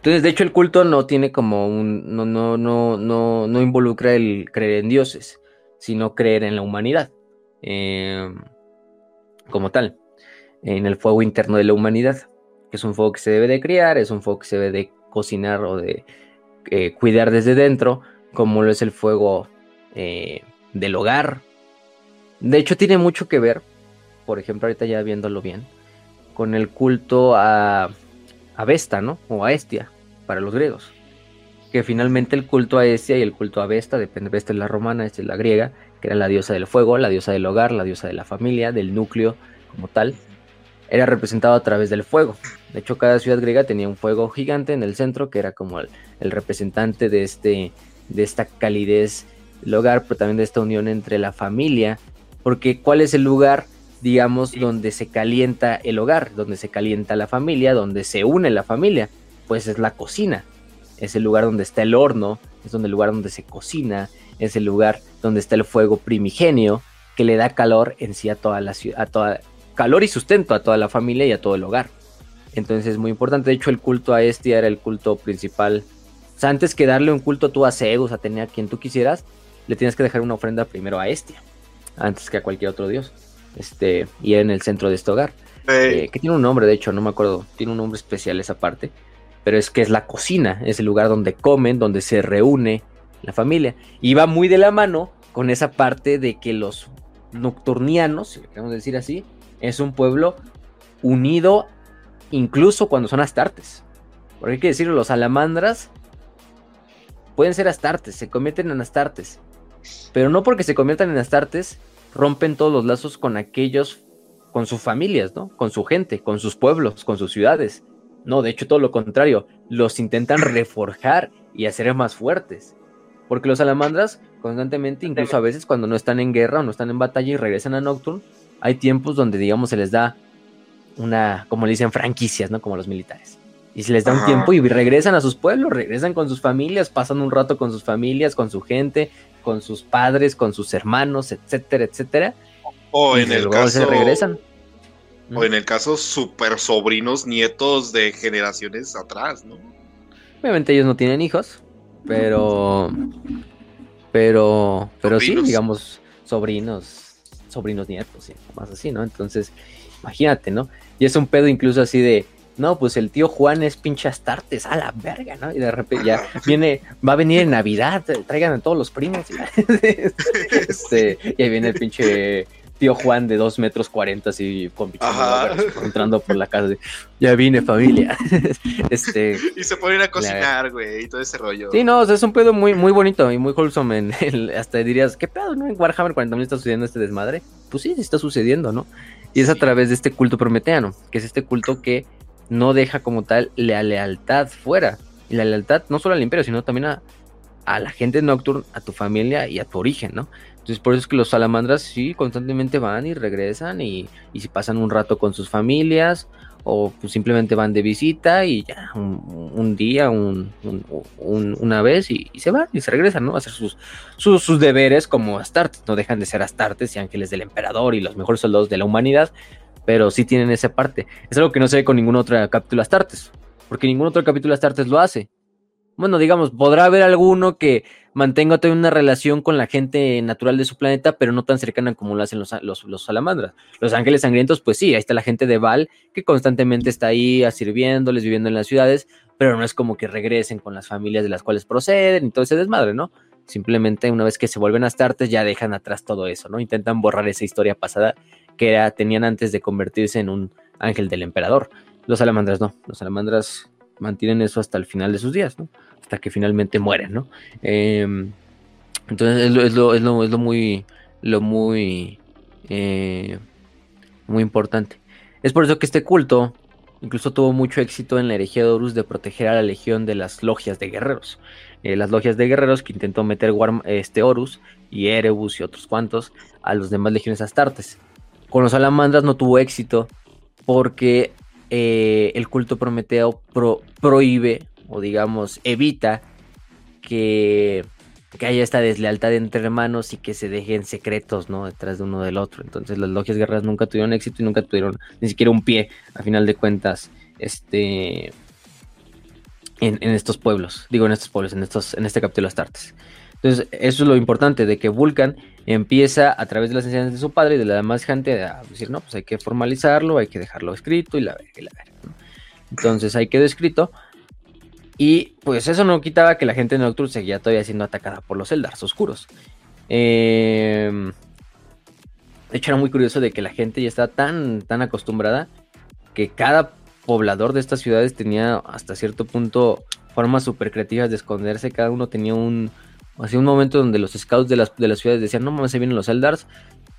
Entonces, de hecho, el culto no tiene como un. No, no, no, no, no involucra el creer en dioses, sino creer en la humanidad. Em, como tal. En el fuego interno de la humanidad. Que es un fuego que se debe de criar, es un fuego que se debe de cocinar o de eh, cuidar desde dentro, como lo es el fuego eh, del hogar. De hecho, tiene mucho que ver, por ejemplo, ahorita ya viéndolo bien, con el culto a, a Vesta, ¿no? O a Estia, para los griegos. Que finalmente el culto a Estia y el culto a Vesta, depende, Vesta es la romana, esta es la griega, que era la diosa del fuego, la diosa del hogar, la diosa de la familia, del núcleo como tal era representado a través del fuego. De hecho, cada ciudad griega tenía un fuego gigante en el centro que era como el, representante de, este, de esta calidez del hogar, pero también de esta unión entre la familia. Porque ¿cuál es el lugar, digamos, donde se calienta el hogar, donde se calienta la familia, donde se une la familia? Pues es la cocina. Es el lugar donde está el horno, es donde el lugar donde se cocina, es el lugar donde está el fuego primigenio que le da calor en sí a toda la ciudad, a toda, calor y sustento a toda la familia y a todo el hogar. Entonces es muy importante. De hecho, el culto a este era el culto principal. O sea, antes que darle un culto tú a Zeus, a tener a quien tú quisieras, le tienes que dejar una ofrenda primero a este, antes que a cualquier otro dios. Este, y era en el centro de este hogar. Eh, que tiene un nombre, de hecho, no me acuerdo. Tiene un nombre especial esa parte. Pero es que es la cocina, es el lugar donde comen, donde se reúne la familia. Y va muy de la mano con esa parte de que los nocturnianos, si le queremos decir así, es un pueblo unido incluso cuando son astartes. Porque hay que decirlo, los salamandras pueden ser astartes, se convierten en astartes. Pero no porque se conviertan en astartes, rompen todos los lazos con aquellos, con sus familias, ¿no? Con su gente, con sus pueblos, con sus ciudades. No, de hecho todo lo contrario, los intentan reforjar y hacer más fuertes. Porque los salamandras constantemente, incluso a veces cuando no están en guerra o no están en batalla y regresan a Nocturne, hay tiempos donde, digamos, se les da una, como le dicen, franquicias, ¿no? Como los militares. Y se les da un tiempo y regresan a sus pueblos, regresan con sus familias, pasan un rato con sus familias, con su gente, con sus padres, con sus hermanos, etcétera, etcétera. O en el caso. Se regresan. O en el caso, super sobrinos, nietos de generaciones atrás, ¿no? Obviamente ellos no tienen hijos, pero. Pero. Pero sí, digamos, sobrinos, sobrinos nietos y más así, ¿no? Entonces, imagínate, ¿no? Y es un pedo incluso así de, no, pues el tío Juan es pinche Astartes, a la verga, ¿no? Y de repente ya viene, va a venir en Navidad, traigan a todos los primos. este, y ahí viene el pinche tío Juan de dos metros cuarenta así con entrando por la casa. ya vine familia. este, y se ponen a cocinar, güey, y todo ese rollo. Sí, no, o sea, es un pedo muy, muy bonito y muy wholesome. En el, hasta dirías, ¿qué pedo, no? En Warhammer 40.000 está sucediendo este desmadre. Pues sí, sí está sucediendo, ¿no? Y es a través de este culto prometeano, que es este culto que no deja como tal la lealtad fuera. Y la lealtad no solo al imperio, sino también a, a la gente nocturna, a tu familia y a tu origen, ¿no? Entonces por eso es que los salamandras sí constantemente van y regresan y, y si pasan un rato con sus familias o pues simplemente van de visita y ya un, día, un, una vez y, se van y se regresan, ¿no? A hacer sus, sus, deberes como Astartes, no dejan de ser Astartes y ángeles del emperador y los mejores soldados de la humanidad, pero sí tienen esa parte. Es algo que no se ve con ningún otro capítulo Astartes, porque ningún otro capítulo Astartes lo hace bueno, digamos, podrá haber alguno que mantenga todavía una relación con la gente natural de su planeta, pero no tan cercana como lo hacen los, los, salamandras. Los ángeles sangrientos, pues sí, ahí está la gente de Val, que constantemente está ahí sirviéndoles, viviendo en las ciudades, pero no es como que regresen con las familias de las cuales proceden y todo ese desmadre, ¿no? Simplemente una vez que se vuelven a Astartes ya dejan atrás todo eso, ¿no? Intentan borrar esa historia pasada que tenían antes de convertirse en un ángel del emperador. Los salamandras no, los salamandras mantienen eso hasta el final de sus días. Hasta que finalmente mueren, ¿no? Em, entonces es lo, es lo, es lo, es lo muy, lo muy, eh, muy importante. Es por eso que este culto incluso tuvo mucho éxito en la herejía de Horus de proteger a la legión de las logias de guerreros. Eh, las logias de guerreros que intentó meter este Horus y Erebus y otros cuantos a los demás legiones astartes. Con los salamandras no tuvo éxito porque eh, el culto prometeo prohíbe o digamos evita que, haya esta deslealtad entre hermanos y que se dejen secretos ¿no? detrás de uno del otro. Entonces las logias guerreras nunca tuvieron éxito y nunca tuvieron ni siquiera un pie a final de cuentas este, en, estos pueblos. Digo en estos pueblos, en, estos, en este capítulo Astartes. Entonces, eso es lo importante, de que Vulcan empieza a través de las enseñanzas de su padre y de la demás gente a decir, no, pues hay que formalizarlo, hay que dejarlo escrito y la verga, y la verga. Entonces ahí quedó escrito. Y pues eso no quitaba que la gente de Nocturne seguía todavía siendo atacada por los Eldars oscuros. Em, de hecho, era muy curioso de que la gente ya estaba tan, tan acostumbrada que cada poblador de estas ciudades tenía hasta cierto punto formas súper creativas de esconderse. Cada uno tenía un, Hacía un momento donde los scouts de las, de las ciudades decían, no mames, se vienen los Eldars.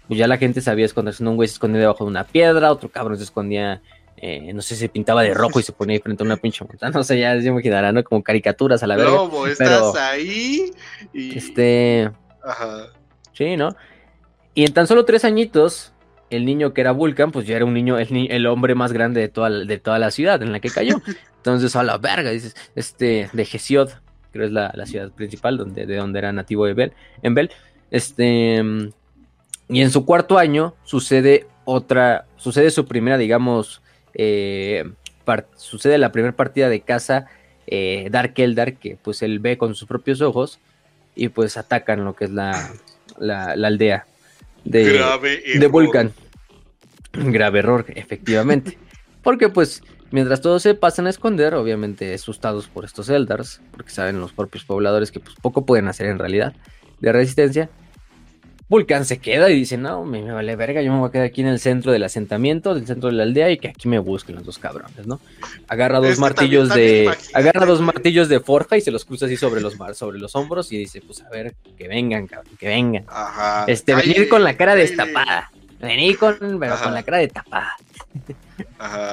Pues ya la gente sabía esconderse. Un güey se escondía debajo de una piedra, otro cabrón se escondía, eh, no sé, se pintaba de rojo y se ponía ahí frente a una pinche montaña. No sé, ya se imaginarán, ¿no? Como caricaturas a la vez. No, estás ahí y... Este... Ajá. Sí, ¿no? Y en tan solo tres añitos, el niño que era Vulcan, pues ya era un niño, el, el hombre más grande de toda, de toda la ciudad en la que cayó. Entonces, a la verga, dices, este, de Gesiod, creo es la, ciudad principal donde, de donde era nativo en Bel. Este, y en su cuarto año sucede otra, sucede su primera, digamos, eh, sucede la primera partida de caza eh, Dark Eldar, que pues él ve con sus propios ojos y pues atacan lo que es la, la, aldea de, de Vulcan. Grave error, efectivamente. Porque pues Mientras todos se pasan a esconder, obviamente asustados por estos Eldars, porque saben los propios pobladores que pues poco pueden hacer en realidad de resistencia, Vulcan se queda y dice, no, me, vale verga, yo me voy a quedar aquí en el centro del asentamiento, del centro de la aldea y que aquí me busquen los dos cabrones, ¿no? Agarra dos martillos de... agarra dos martillos de forja y se los cruza así sobre los, sobre los hombros y dice, pues a ver, que vengan, cabrón, que vengan. Ajá. Este, venir con la cara destapada. Venir con, pero con la cara de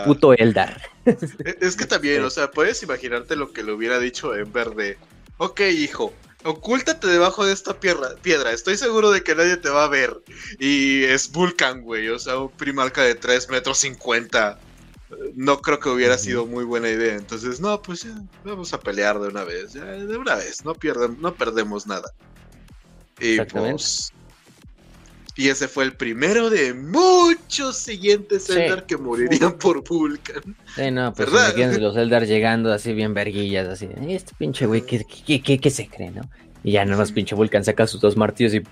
Puto Eldar. E, es que también, o sea, puedes imaginarte lo que le hubiera dicho en verde. Ok, hijo, ocúltate debajo de esta piedra, piedra. Estoy seguro de que nadie te va a ver. Y es Vulcan, güey. O sea, un primarca de 3 metros 50. No creo que hubiera sido muy buena idea. Entonces, no, pues ya, vamos a pelear de una vez. Ya, de una vez. No, no perdemos nada. Y pues y ese fue el primero de muchos siguientes Eldar que morirían por Vulcan. Sí, no, pues imagínense los Eldar llegando así bien verguillas, así. Este pinche güey, ¿qué, qué, qué, se cree, no? Y ya nada más pinche Vulcan saca sus dos martillos y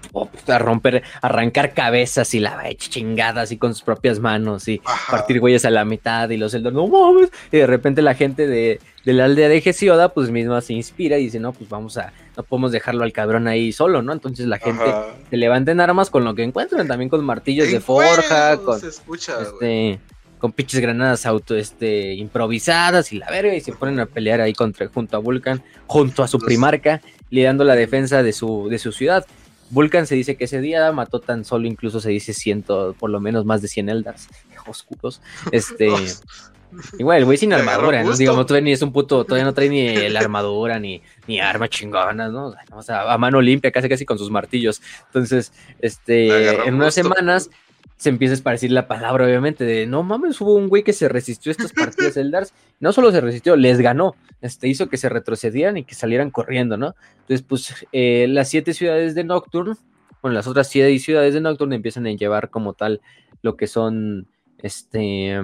a romper, arrancar cabezas y la chingada así con sus propias manos y partir güeyes a la mitad y los Eldar, no mames. Y de repente la gente de, de la aldea de Gesioda, pues misma se inspira y dice, no, pues vamos a, no podemos dejarlo al cabrón ahí solo, ¿no? Entonces la gente se levanta en armas con lo que encuentran, también con martillos de forja, con, este, con pinches granadas auto, este, improvisadas y la verga, y se ponen a pelear ahí contra, junto a Vulcan, junto a su primarca, liderando la defensa de su, de su ciudad. Vulcan se dice que ese día mató tan solo, incluso se dice ciento, por lo menos más de 100 Eldars oscuros. Este, Igual, el güey sin armadura, ¿no? Digamos, todavía ni es un puto, todavía no trae ni la armadura, ni, ni armas chingonas, ¿no? O sea, a mano limpia, casi casi con sus martillos. Entonces, este, en unas semanas se empieza a esparcir la palabra, obviamente, de no mames, hubo un güey que se resistió a estas partidas Eldars. No solo se resistió, les ganó. Este hizo que se retrocedieran y que salieran corriendo, ¿no? Entonces, pues, eh, las siete ciudades de Nocturne, bueno, las otras siete ciudades de Nocturne empiezan a llevar como tal lo que son, este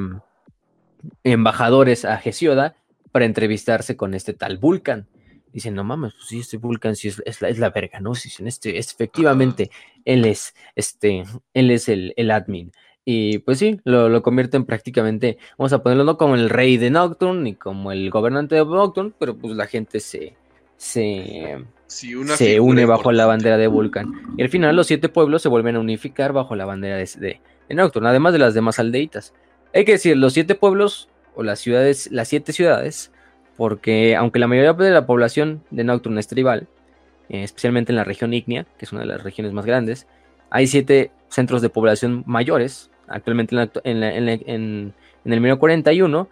embajadores a Gesioda para entrevistarse con este tal Vulcan. Dicen, no mames, pues sí, este Vulcan sí es, la, es la, verga, ¿no? Dicen, este, es, efectivamente, él es, este, él es el, el admin. Y pues sí, lo, lo convierten prácticamente, vamos a ponerlo no como el rey de Nocturne ni como el gobernante de Nocturne, pero pues la gente se, se, se une bajo la bandera de Vulcan. Y al final los siete pueblos se vuelven a unificar bajo la bandera de, en Nocturne, además de las demás aldeitas. Hay que decir, los siete pueblos o las ciudades, las siete ciudades, porque aunque la mayoría de la población de Nocturne es tribal, eh, especialmente en la región ígnea, que es una de las regiones más grandes, hay siete centros de población mayores, actualmente en, en, el 1941,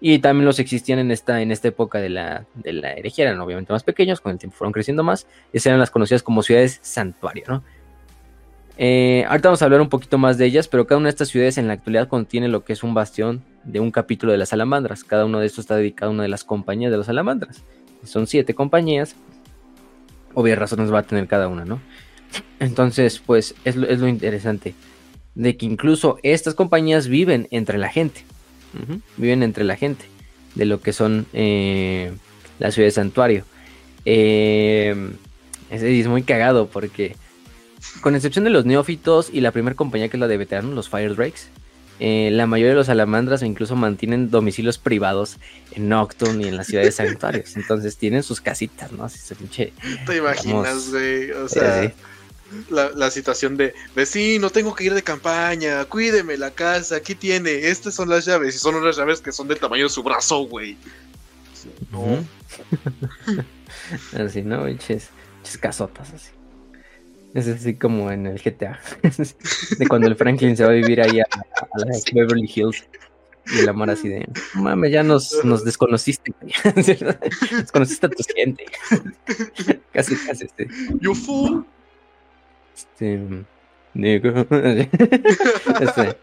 y también los existían en esta, en esta época de la, de la herejía, eran obviamente más pequeños, con el tiempo fueron creciendo más, y eran las conocidas como ciudades santuario, ¿no? Eh, ahorita vamos a hablar un poquito más de ellas, pero cada una de estas ciudades en la actualidad contiene lo que es un bastión de un capítulo de las salamandras. Cada uno de estos está dedicado a una de las compañías de las salamandras. Son siete compañías. Obvias razones va a tener cada una, ¿no? Entonces, pues es lo, es lo interesante. De que incluso estas compañías viven entre la gente. Viven entre la gente. De lo que son eh, las ciudades santuario. Eh, es muy cagado porque con excepción de los neófitos y la primera compañía que es la de veteranos, los Fire Drakes, eh, la mayoría de los salamandras incluso mantienen domicilios privados en Nocturne y en las ciudades santuarios. Entonces tienen sus casitas, ¿no? Así se pinche. ¿Te imaginas, güey? O sea, la, situación de vecino, tengo que ir de campaña, cuídeme la casa, aquí tiene, estas son las llaves y son unas llaves que son del tamaño de su brazo, güey. No. así, ¿no? Pinches casotas así. Es así como en el GTA. de cuando el Franklin se va a vivir ahí a, la Beverly Hills. Y el amor así de, mames, ya nos, nos desconociste. desconociste a tu gente. casi, casi. Este. You fool. Este. este.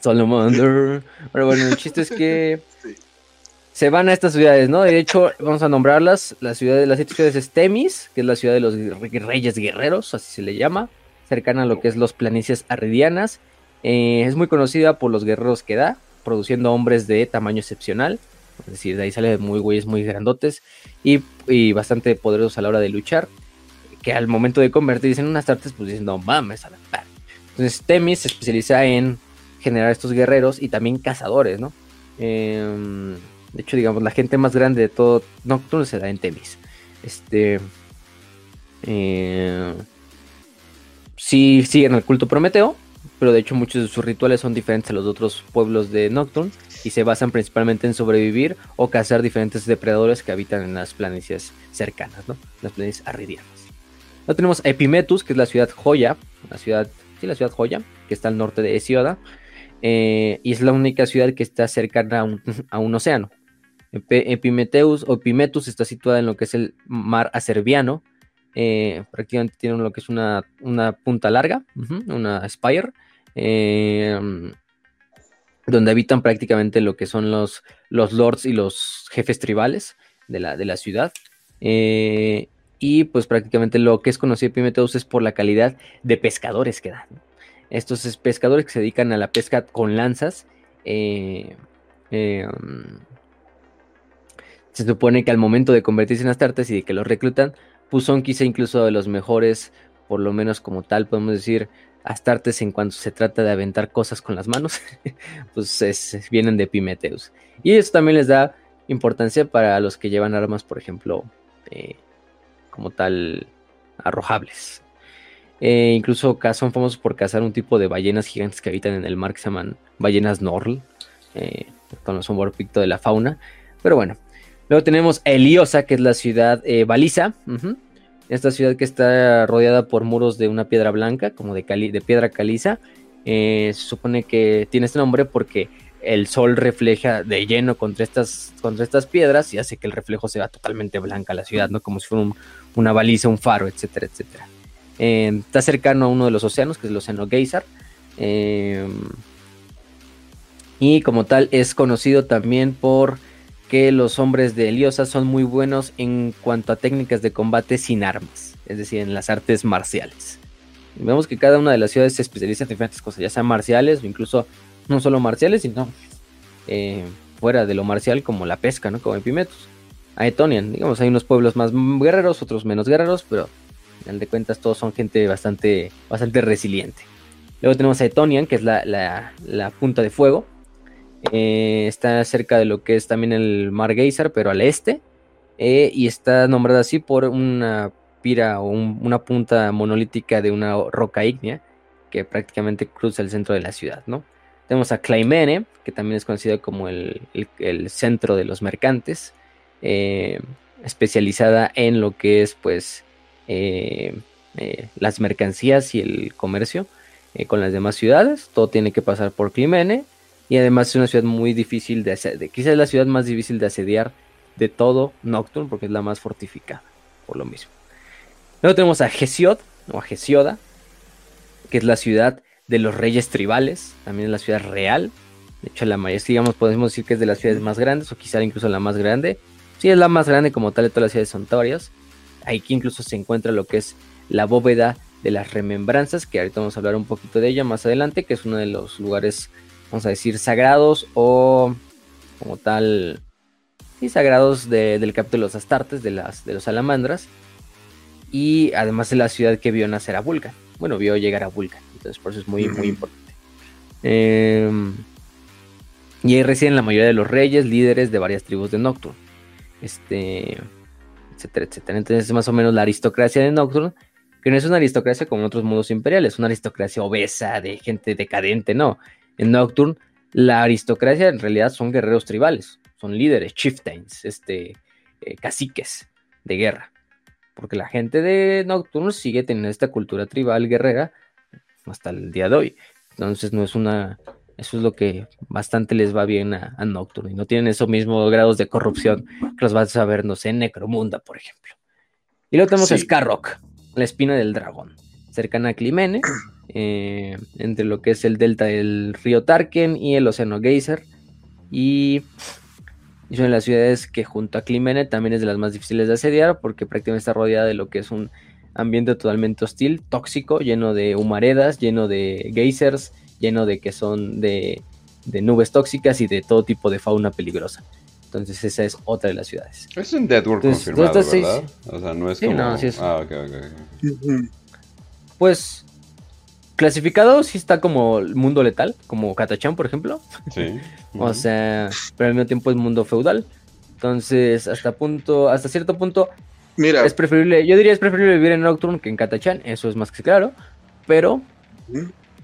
Solomon. Pero bueno, el chiste es que se van a estas ciudades, ¿no? De hecho, vamos a nombrarlas. La ciudad de las siete ciudades es Temis, que es la ciudad de los reyes guerreros, así se le llama, cercana a lo que es los planicies arridianas. Eh, es muy conocida por los guerreros que da, produciendo hombres de tamaño excepcional. Es decir, de ahí salen muy güeyes muy grandotes y, bastante poderosos a la hora de luchar. Que al momento de convertirse en unas tartes, pues dicen, no mames, a la par. Entonces, Temis se especializa en generar estos guerreros y también cazadores, ¿no? Eh, de hecho, digamos, la gente más grande de todo Nocturne se da en Temis. Este. Eh, sí siguen el culto Prometeo, pero de hecho muchos de sus rituales son diferentes a los otros pueblos de Nocturne y se basan principalmente en sobrevivir o cazar diferentes depredadores que habitan en las planicies cercanas, ¿no? Las planicies arridianas. Luego tenemos Epimetus, que es la ciudad joya, la ciudad, sí, la ciudad joya, que está al norte de Hesioda, eh, y es la única ciudad que está cercana a un océano. Epimeteus o Epimetus está situada en lo que es el mar acerbiano. Eh, prácticamente tiene lo que es una, punta larga, una spire, eh, donde habitan prácticamente lo que son los, los lords y los jefes tribales de la, de la ciudad. Eh, y pues prácticamente lo que es conocido Epimeteus es por la calidad de pescadores que dan. Estos pescadores que se dedican a la pesca con lanzas. Eh, se supone que al momento de convertirse en Astartes y de que los reclutan, pues son quizá incluso de los mejores, por lo menos como tal, podemos decir, Astartes en cuanto se trata de aventar cosas con las manos, pues vienen de Pimeteus. Y eso también les da importancia para los que llevan armas, por ejemplo, eh, como tal, arrojables. Eh, incluso son famosos por cazar un tipo de ballenas gigantes que habitan en el mar que se llaman ballenas Norl, eh, con un picto de la fauna. Pero bueno, Luego tenemos Eliosa, que es la ciudad eh, baliza. Esta ciudad que está rodeada por muros de una piedra blanca, como de, piedra caliza. Eh, se supone que tiene este nombre porque el sol refleja de lleno contra estas, contra estas piedras y hace que el reflejo sea totalmente blanca la ciudad, ¿no? Como si fuera una baliza, un faro, etcétera, etcétera. Eh, está cercano a uno de los océanos, que es el océano Geysar. y como tal es conocido también por que los hombres de Eliosa son muy buenos en cuanto a técnicas de combate sin armas, es decir, en las artes marciales. vemos que cada una de las ciudades se especializa en diferentes cosas, ya sean marciales o incluso no solo marciales, sino eh, fuera de lo marcial como la pesca, ¿no? Como Epimetus. Aetonian, digamos, hay unos pueblos más guerreros, otros menos guerreros, pero al final de cuentas todos son gente bastante, bastante resiliente. Luego tenemos a Etonian, que es la punta de fuego, eh, está cerca de lo que es también el Mar Geysar, pero al este. Eh, y está nombrada así por una pira o una punta monolítica de una roca ígnea que prácticamente cruza el centro de la ciudad, ¿no? Tenemos a Claimene, que también es conocido como el, centro de los mercantes, eh, especializada en lo que es, pues, las mercancías y el comercio con las demás ciudades. Todo tiene que pasar por Climene y además es una ciudad muy difícil de asediar. Quizás es la ciudad más difícil de asediar de todo Nocturne porque es la más fortificada, por lo mismo. Luego tenemos a Hesiod, o a Hesioda, que es la ciudad de los reyes tribales, también es la ciudad real. De hecho, la mayoría, digamos, podemos decir que es de las ciudades más grandes, o quizá incluso la más grande. Sí, es la más grande como tal de todas las ciudades santuarias. Aquí incluso se encuentra lo que es la bóveda de las remembranzas, que ahorita vamos a hablar un poquito de ella más adelante, que es uno de los lugares, vamos a decir, sagrados o como tal, sí, sagrados del capítulo de los Astartes, de, las, de los salamandras y además es la ciudad que vio nacer a Vulcan. Bueno, vio llegar a Vulcan, entonces por eso es muy, muy importante. Em, y ahí residen la mayoría de los reyes, líderes de varias tribus de Nocturne. Este, etcétera, etcétera. Entonces es más o menos la aristocracia de Nocturne, que no es una aristocracia como en otros mundos imperiales, es una aristocracia obesa, de gente decadente, no. En Nocturne, la aristocracia en realidad son guerreros tribales, son líderes, chieftains, este, eh, caciques de guerra porque la gente de Nocturne sigue teniendo esta cultura tribal guerrera hasta el día de hoy. Entonces no es una, eso es lo que bastante les va bien a, Nocturne. Y no tienen esos mismos grados de corrupción que los vas a ver, no sé, en Necromunda, por ejemplo. Y luego tenemos a Scarrock, la espina del dragón, cercana a Climene, eh, entre lo que es el delta del río Tarken y el océano Geyser. Y y son las ciudades que junto a Climene también es de las más difíciles de asediar porque prácticamente está rodeada de lo que es un ambiente totalmente hostil, tóxico, lleno de humaredas, lleno de geysers, lleno de que son de, nubes tóxicas y de todo tipo de fauna peligrosa. Entonces esa es otra de las ciudades. Es un Dead World confirmado, ¿verdad? O sea, no es como... No, sí es... Ah, ok, ok. Pues clasificado sí está como el mundo letal, como Katachan, por ejemplo. Sí. o sea, pero al mismo tiempo es mundo feudal. Entonces, hasta punto, hasta cierto punto, Mira. es preferible, yo diría es preferible vivir en Nocturne que en Katachan, eso es más que claro, pero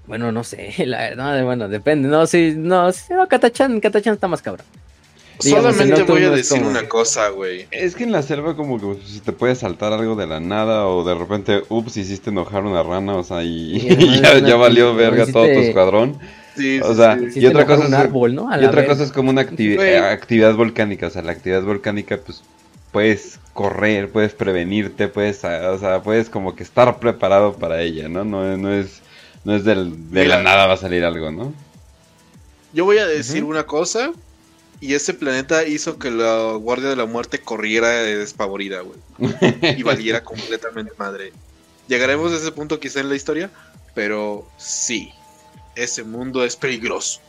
bueno, no sé, la verdad, bueno, depende, no, sí, no, sí, no Katachan, Katachan está más cabrón. Solamente voy a decir una cosa, güey. Es que en la selva como que se te puede saltar algo de la nada o de repente, ups, hiciste enojar una rana, o sea, y, ya, valió verga todo tu escuadrón. Sí, o sea, y otra cosa es, árbol, ¿no? y otra cosa es como una actividad volcánica, o sea, la actividad volcánica pues puedes correr, puedes prevenirte, puedes, o sea, puedes como que estar preparado para ella, ¿no? No, no es no es del, de la nada va a salir algo, ¿no? Yo voy a decir una cosa y ese planeta hizo que la Guardia de la Muerte corriera despavorida, güey. y valiera completamente madre. Llegaremos a ese punto quizá en la historia, pero sí, ese mundo es peligroso.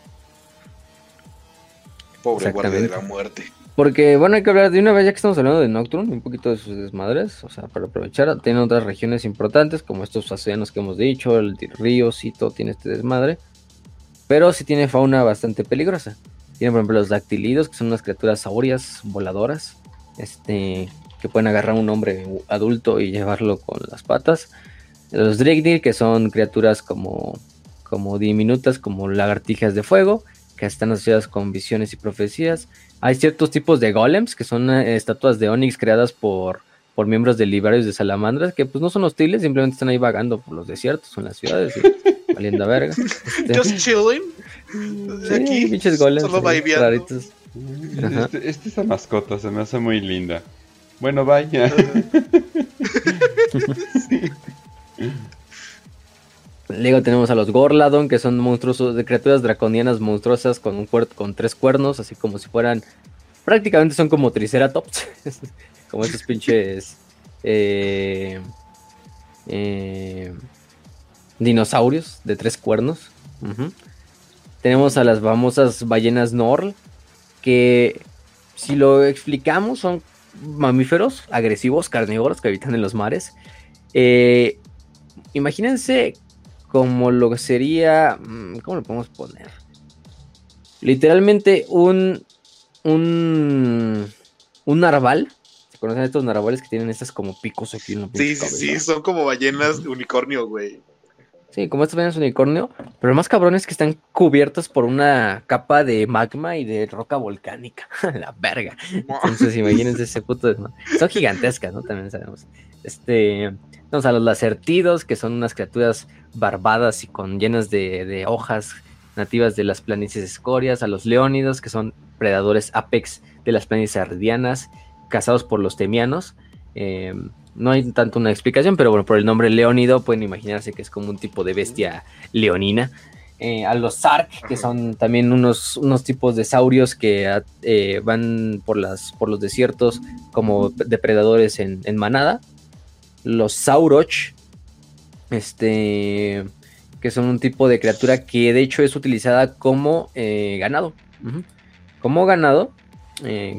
Pobre Guardia de la Muerte. Porque, bueno, hay que hablar de una vez ya que estamos hablando de Nocturne, un poquito de sus desmadres, o sea, para aprovechar, tiene otras regiones importantes, como estos océanos que hemos dicho, el río, todo tiene este desmadre, pero sí tiene fauna bastante peligrosa. Tienen, por ejemplo, los dactilidos, que son unas criaturas saurias voladoras, este, que pueden agarrar a un hombre adulto y llevarlo con las patas. Los Dregnir, que son criaturas como, como diminutas, como lagartijas de fuego, que están asociadas con visiones y profecías. Hay ciertos tipos de golems, que son eh, estatuas de Onix creadas por, por miembros de liberarios de salamandras, que pues no son hostiles, simplemente están ahí vagando por los desiertos en las ciudades, valiendo a verga. Este, Just chilling. Aquí, pinches golems. Solo Este, este, esta mascota se me hace muy linda. Bueno, vaya. Luego tenemos a los Gorladon, que son monstruosos, de criaturas draconianas monstruosas con un con tres cuernos, así como si fueran. Prácticamente son como Triceratops. como esos pinches. Eh, eh, dinosaurios de tres cuernos. Tenemos a las famosas ballenas Norl, que si lo explicamos son mamíferos agresivos, carnívoros que habitan en los mares. Eh, imagínense como lo que sería, mm, ¿cómo lo podemos poner? Literalmente un, un, un narval. ¿Se conocen estos narvales que tienen estas como picos aquí en la Sí, sí, sí, son como ballenas de unicornio, güey. Sí, como estos venas unicornio, pero lo más cabrón es que están cubiertos por una capa de magma y de roca volcánica. la verga. Entonces, imagínense ese puto. Son gigantescas, ¿no? También sabemos. Este. Vamos a los lacertidos, que son unas criaturas barbadas y con llenas de, de hojas nativas de las planicies escorias. A los leónidos, que son predadores apex de las planicies ardianas, cazados por los temianos. Eh, no hay tanto una explicación, pero bueno, por el nombre Leónido pueden imaginarse que es como un tipo de bestia leonina. Eh, a los Sark, que son también unos, unos tipos de saurios que eh, van por, las, por los desiertos como depredadores en, manada. Los Sauroch, este, que son un tipo de criatura que de hecho es utilizada como eh, ganado. Como ganado,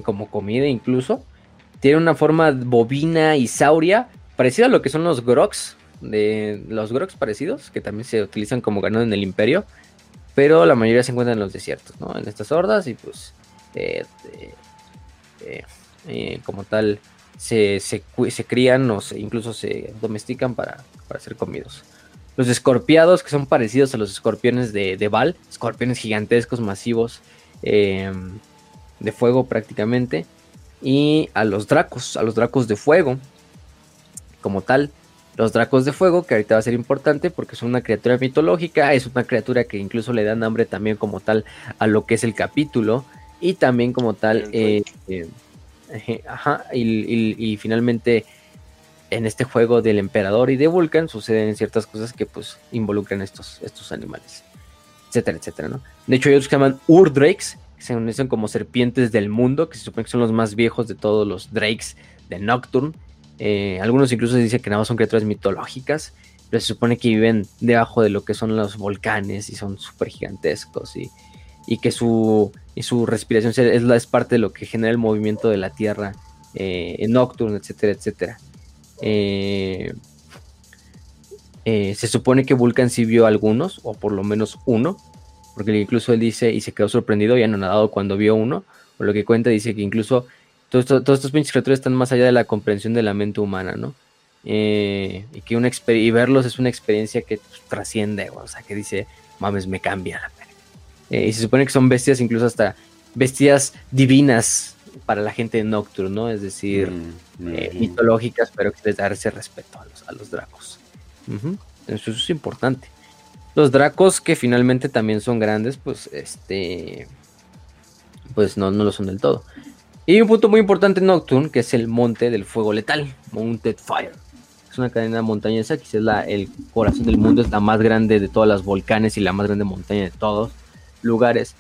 como comida incluso. Tiene una forma bovina y sauria, parecida a lo que son los grox, de los grox parecidos, que también se utilizan como ganado en el imperio, pero la mayoría se encuentran en los desiertos, ¿no? En estas hordas y pues eh, eh, eh, como tal se, se, crían o incluso se domestican para, ser comidos. Los escorpiados, que son parecidos a los escorpiones de, de Val, escorpiones gigantescos, masivos, de fuego prácticamente y a los dracos, a los dracos de fuego, como tal. Los dracos de fuego, que ahorita va a ser importante porque son una criatura mitológica, es una criatura que incluso le da nombre también como tal a lo que es el capítulo y también como tal, eh, eh, ajá, y, finalmente en este juego del emperador y de Vulcan suceden ciertas cosas que pues involucran estos, estos animales, etcétera, etcétera, ¿no? De hecho que se llaman Urdrakes, se conocen como serpientes del mundo, que se supone que son los más viejos de todos los Drakes de Nocturne. Eh, algunos incluso dicen que nada más son criaturas mitológicas, pero se supone que viven debajo de lo que son los volcanes y son súper gigantescos y, que su, y su respiración es, es, parte de lo que genera el movimiento de la Tierra eh, en Nocturne, etcétera, etcétera. Eh, se supone que Vulcan sí vio algunos, o por lo menos uno, porque incluso él dice y se quedó sorprendido y anonadado cuando vio uno, por lo que cuenta dice que incluso todos estos pinches criaturas están más allá de la comprensión de la mente humana, ¿no? Eh, y que una y verlos es una experiencia que pues, trasciende, o sea, que dice, mames, me cambia la eh, y se supone que son bestias, incluso hasta bestias divinas para la gente de Nocturne, ¿no? Es decir, mm, eh, mm. mitológicas, pero que les da ese respeto a los, a los dracos. Eso es importante. Los dracos que finalmente también son grandes, pues este pues no, no lo son del todo. Y un punto muy importante en Nocturne, que es el monte del fuego letal, Mounted Fire. Es una cadena montañosa, que es el corazón del mundo, es la más grande de todas las volcanes y la más grande montaña de todos lugares.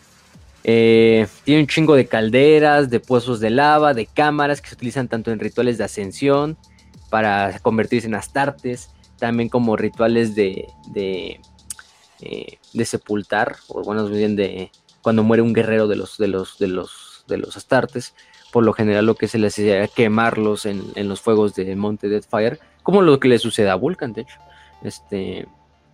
Eh, tiene un chingo de calderas, de pozos de lava, de cámaras que se utilizan tanto en rituales de ascensión para convertirse en astartes, también como rituales de, eh, de sepultar, o bueno, bien de cuando muere un guerrero de los, de los, de los, de los Astartes, por lo general lo que se les hacía quemarlos en, los fuegos de Monte Deathfire, como lo que le sucede a Vulcan, de hecho. Este,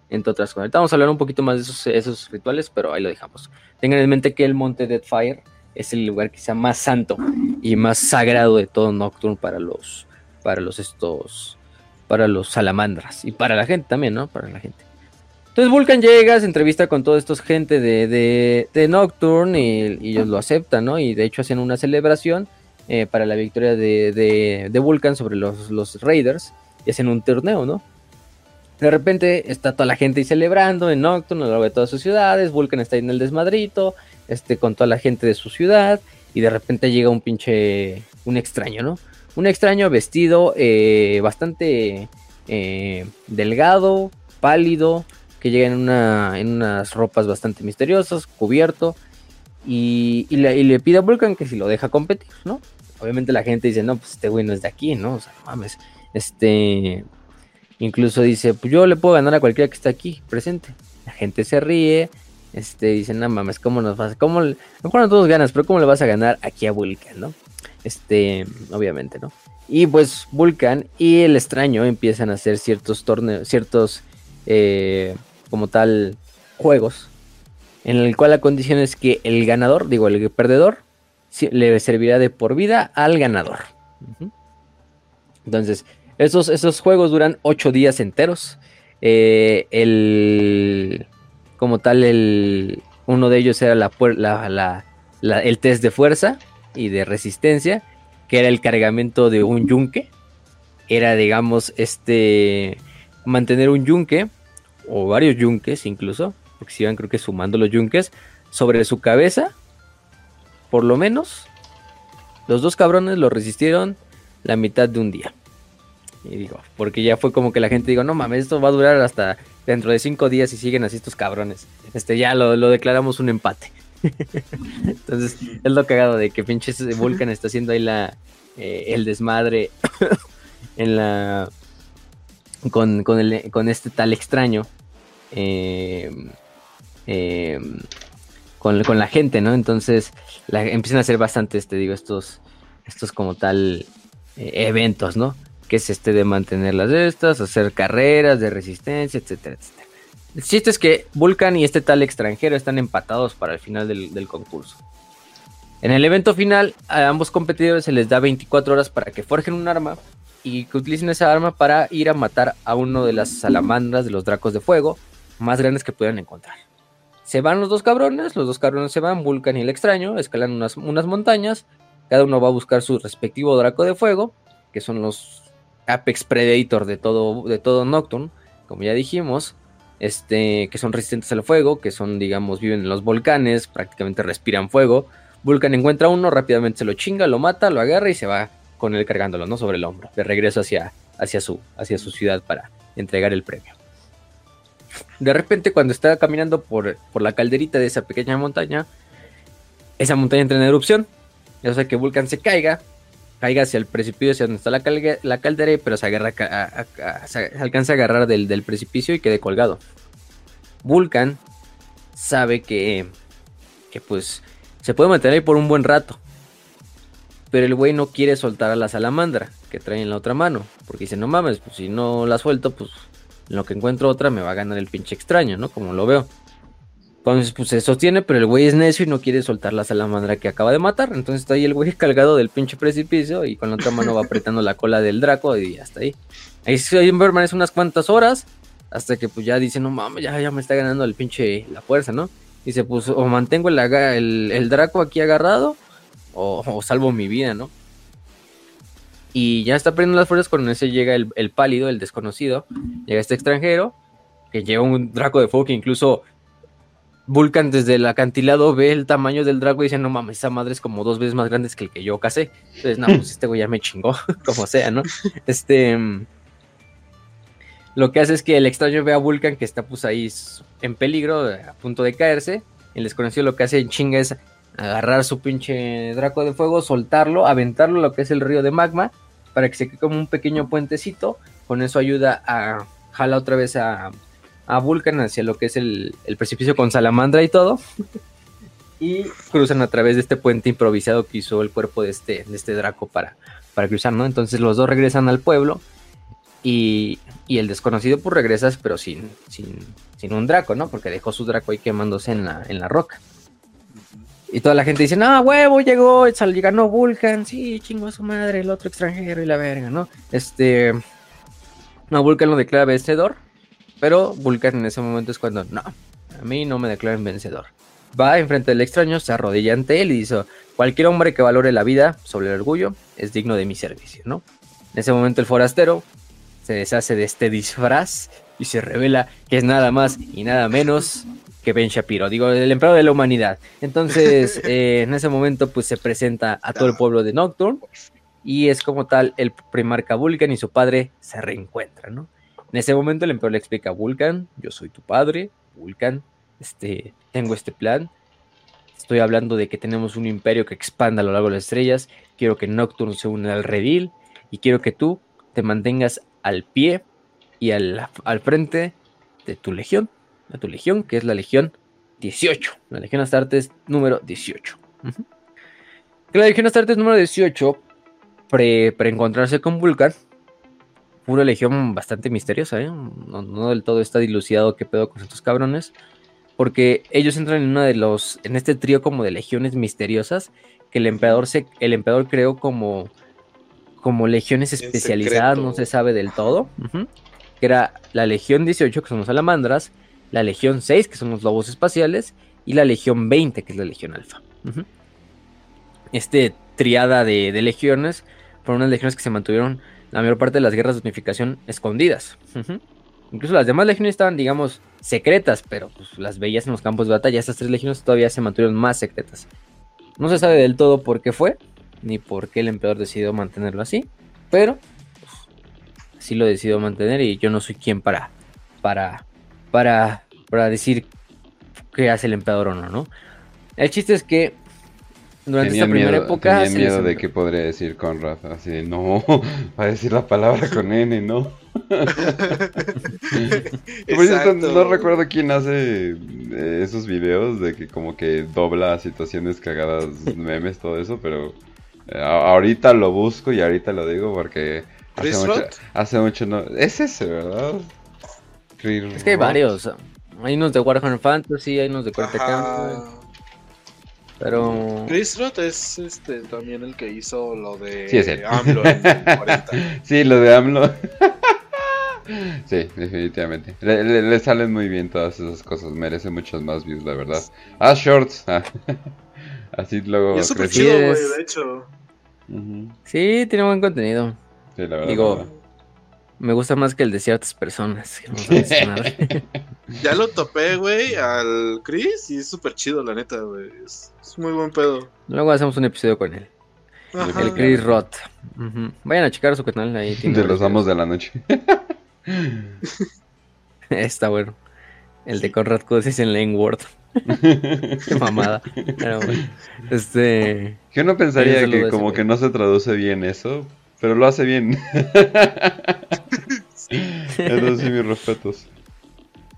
entre otras cosas. vamos a hablar un poquito más de esos, esos rituales, pero ahí lo dejamos. Tengan en mente que el Monte Deathfire es el lugar quizá más santo y más sagrado de todo Nocturne para los, para los estos, para los salamandras y para la gente también, ¿no? Para la gente. Entonces Vulcan llega, se entrevista con toda esta gente de, de, Nocturne y, ellos lo aceptan, ¿no? Y de hecho hacen una celebración eh, para la victoria de, de, Vulcan sobre los, los, Raiders y hacen un torneo, ¿no? De repente está toda la gente ahí celebrando en Nocturne a lo largo de todas sus ciudades, Vulcan está ahí en el desmadrito, este, con toda la gente de su ciudad y de repente llega un pinche, un extraño, ¿no? Un extraño vestido eh, bastante eh, delgado, pálido, que llega en, una, en unas ropas bastante misteriosas, cubierto, y, le, pide a Vulcan que si lo deja competir, ¿no? Obviamente la gente dice, no, pues este güey no es de aquí, ¿no? O sea, mames, este... Incluso dice, pues yo le puedo ganar a cualquiera que está aquí presente. La gente se ríe, este, dice, no mames, ¿cómo nos vas. ¿Cómo le... Mejor no todos ganas, pero ¿cómo le vas a ganar aquí a Vulcan, no? Este, obviamente, ¿no? Y pues Vulcan y el extraño empiezan a hacer ciertos torneos, ciertos eh, como tal juegos, en el cual la condición es que el ganador, digo, el perdedor, le servirá de por vida al ganador. Entonces, esos, esos juegos duran ocho días enteros. eh, el, como tal, el, uno de ellos era la, la, la, el test de fuerza y de resistencia, que era el cargamento de un yunque. Era, digamos, este, mantener un yunque, o varios yunques incluso, porque si iban creo que sumando los yunques, sobre su cabeza, por lo menos, los dos cabrones lo resistieron la mitad de un día. Y digo, porque ya fue como que la gente digo, no mames, esto va a durar hasta dentro de cinco días y siguen así estos cabrones. Este, ya lo, declaramos un empate. Entonces, es lo cagado de que pinches Vulcan está haciendo ahí la, eh, el desmadre en la con, con, este tal extraño. Eh, eh, con, con, la gente, ¿no? Entonces empiezan a hacer bastante, este, digo, estos, estos como tal eventos, ¿no? que es este de mantener las estas, hacer carreras de resistencia, etcétera, etcétera. El chiste es que Vulcan y este tal extranjero están empatados para el final del, concurso. En el evento final, a ambos competidores se les da 24 horas para que forjen un arma y que utilicen esa arma para ir a matar a uno de las salamandras de los dracos de fuego más grandes que puedan encontrar. Se van los dos cabrones, los dos cabrones se van, Vulcan y el extraño, escalan unas, unas montañas, cada uno va a buscar su respectivo draco de fuego, que son los Apex Predator de todo, de todo Nocturne, como ya dijimos, este, que son resistentes al fuego, que son, digamos, viven en los volcanes, prácticamente respiran fuego. Vulcan encuentra uno, rápidamente se lo chinga, lo mata, lo agarra y se va con él cargándolo, ¿no? Sobre el hombro, de regreso hacia, hacia, su, hacia su ciudad para entregar el premio. De repente, cuando está caminando por, por la calderita de esa pequeña montaña, esa montaña entra en erupción. Eso hace que Vulcan se caiga, caiga hacia el precipicio, hacia donde está la, caldera, pero se, agarra se alcanza a agarrar del, precipicio y quede colgado. Vulcan sabe que, que pues se puede mantener ahí por un buen rato. Pero el güey no quiere soltar a la salamandra que trae en la otra mano. Porque dice, no mames, pues si no la suelto, pues en lo que encuentro otra me va a ganar el pinche extraño, ¿no? Como lo veo. Entonces, pues se sostiene, pero el güey es necio y no quiere soltar la salamandra que acaba de matar. Entonces está ahí el güey cargado del pinche precipicio y con la otra mano va apretando la cola del Draco y hasta ahí. Ahí se permanece unas cuantas horas hasta que pues ya dice, no mames, ya, ya me está ganando el pinche la fuerza, ¿no? Dice, pues o mantengo el, el, Draco aquí agarrado o, salvo mi vida, ¿no? Y ya está perdiendo las fuerzas cuando ese llega el, pálido, el desconocido, llega este extranjero que lleva un Draco de fuego que incluso Vulcan desde el acantilado ve el tamaño del drago y dice, no mames, esa madre es como dos veces más grande que el que yo casé. Entonces, no, pues este güey ya me chingó, como sea, ¿no? Este... Lo que hace es que el extraño ve a Vulcan que está pues ahí en peligro, a punto de caerse. El desconocido lo que hace en chinga es agarrar su pinche draco de fuego, soltarlo, aventarlo a lo que es el río de magma, para que se quede como un pequeño puentecito. Con eso ayuda a jala otra vez a, a Vulcan hacia lo que es el, precipicio con salamandra y todo. y cruzan a través de este puente improvisado que hizo el cuerpo de este, de este Draco para, para cruzar, ¿no? Entonces los dos regresan al pueblo y, el desconocido pues regresa, pero sin, sin, un Draco, ¿no? Porque dejó su Draco ahí quemándose en la, en la roca. Y toda la gente dice, no, huevo, llegó, ganó Vulcan, sí, chingo a su madre, el otro extranjero y la verga, ¿no? Este... No, Vulcan lo declara vencedor pero Vulcan en ese momento es cuando, no, a mí no me declaran vencedor. Va enfrente del extraño, se arrodilla ante él y dice, cualquier hombre que valore la vida sobre el orgullo es digno de mi servicio, ¿no? En ese momento el forastero se deshace de este disfraz y se revela que es nada más y nada menos que Ben Shapiro, digo, el emperador de la humanidad. Entonces, eh, en ese momento, pues se presenta a todo el pueblo de Nocturne y es como tal el primarca Vulcan y su padre se reencuentran, ¿no? En ese momento el emperador le explica a Vulcan, yo soy tu padre, Vulcan, este, tengo este plan. Estoy hablando de que tenemos un imperio que expanda a lo largo de las estrellas. Quiero que Nocturne se una al redil y quiero que tú te mantengas al pie y al, frente de tu legión, de tu legión, que es la legión 18, la legión Astartes número 18. La legión Astartes número 18, pre, pre encontrarse con Vulcan, una legión bastante misteriosa, ¿eh? No, del todo está dilucidado qué pedo con estos cabrones. Porque ellos entran en uno de los. en este trío como de legiones misteriosas. Que el emperador se. El emperador creó como. como legiones especializadas, no se sabe del todo. que era la Legión 18, que son los salamandras, la Legión 6, que son los lobos espaciales, y la Legión 20, que es la Legión Alfa. Este triada de, de legiones fueron unas legiones que se mantuvieron la mayor parte de las guerras de unificación escondidas. Incluso las demás legiones estaban, digamos, secretas, pero pues, las veías en los campos de batalla. Estas tres legiones todavía se mantuvieron más secretas. No se sabe del todo por qué fue, ni por qué el emperador decidió mantenerlo así, pero pues, así lo decidió mantener y yo no soy quien para, para, para, para decir qué hace el emperador o no, ¿no? El chiste es que durante Tenía esta primera época tenía miedo de qué podría decir Conrad. Así de, no, va a decir la palabra con N, ¿no? Por Exacto. no recuerdo quién hace eh, esos videos de que como que dobla situaciones cagadas, memes, todo eso, pero eh, ahorita lo busco y ahorita lo digo porque hace ¿Chris mucho, hace mucho no... Es ese, ¿verdad? Es que hay varios. Hay unos de Warhammer Fantasy, hay unos de Corte Ajá. Campo, pero... Chris Roth es este también el que hizo lo de Sí, es él. AMLO en el 40. Sí, lo de AMLO. sí, definitivamente. Le, le- le salen muy bien todas esas cosas. Merece muchos más views, la verdad. Ah, shorts. Ah. Así luego Y es súper chido, Sí, güey, es- de hecho. Sí, tiene buen contenido. Sí, la verdad. Digo, la verdad. Me gusta más que el de ciertas personas. que. Ya lo topé, güey, al Chris y es súper chido, la neta, güey. Es, es muy buen pedo. Luego hacemos un episodio con él. Ajá. El Chris Roth. Vayan a checar su canal ahí. tiene De los amos de la noche. Está bueno. El de Conrad Cosis en Lane Word. Qué mamada. Pero bueno. Este. Yo no pensaría que como que no se traduce bien eso, pero lo hace bien. Entonces sí, mis respetos.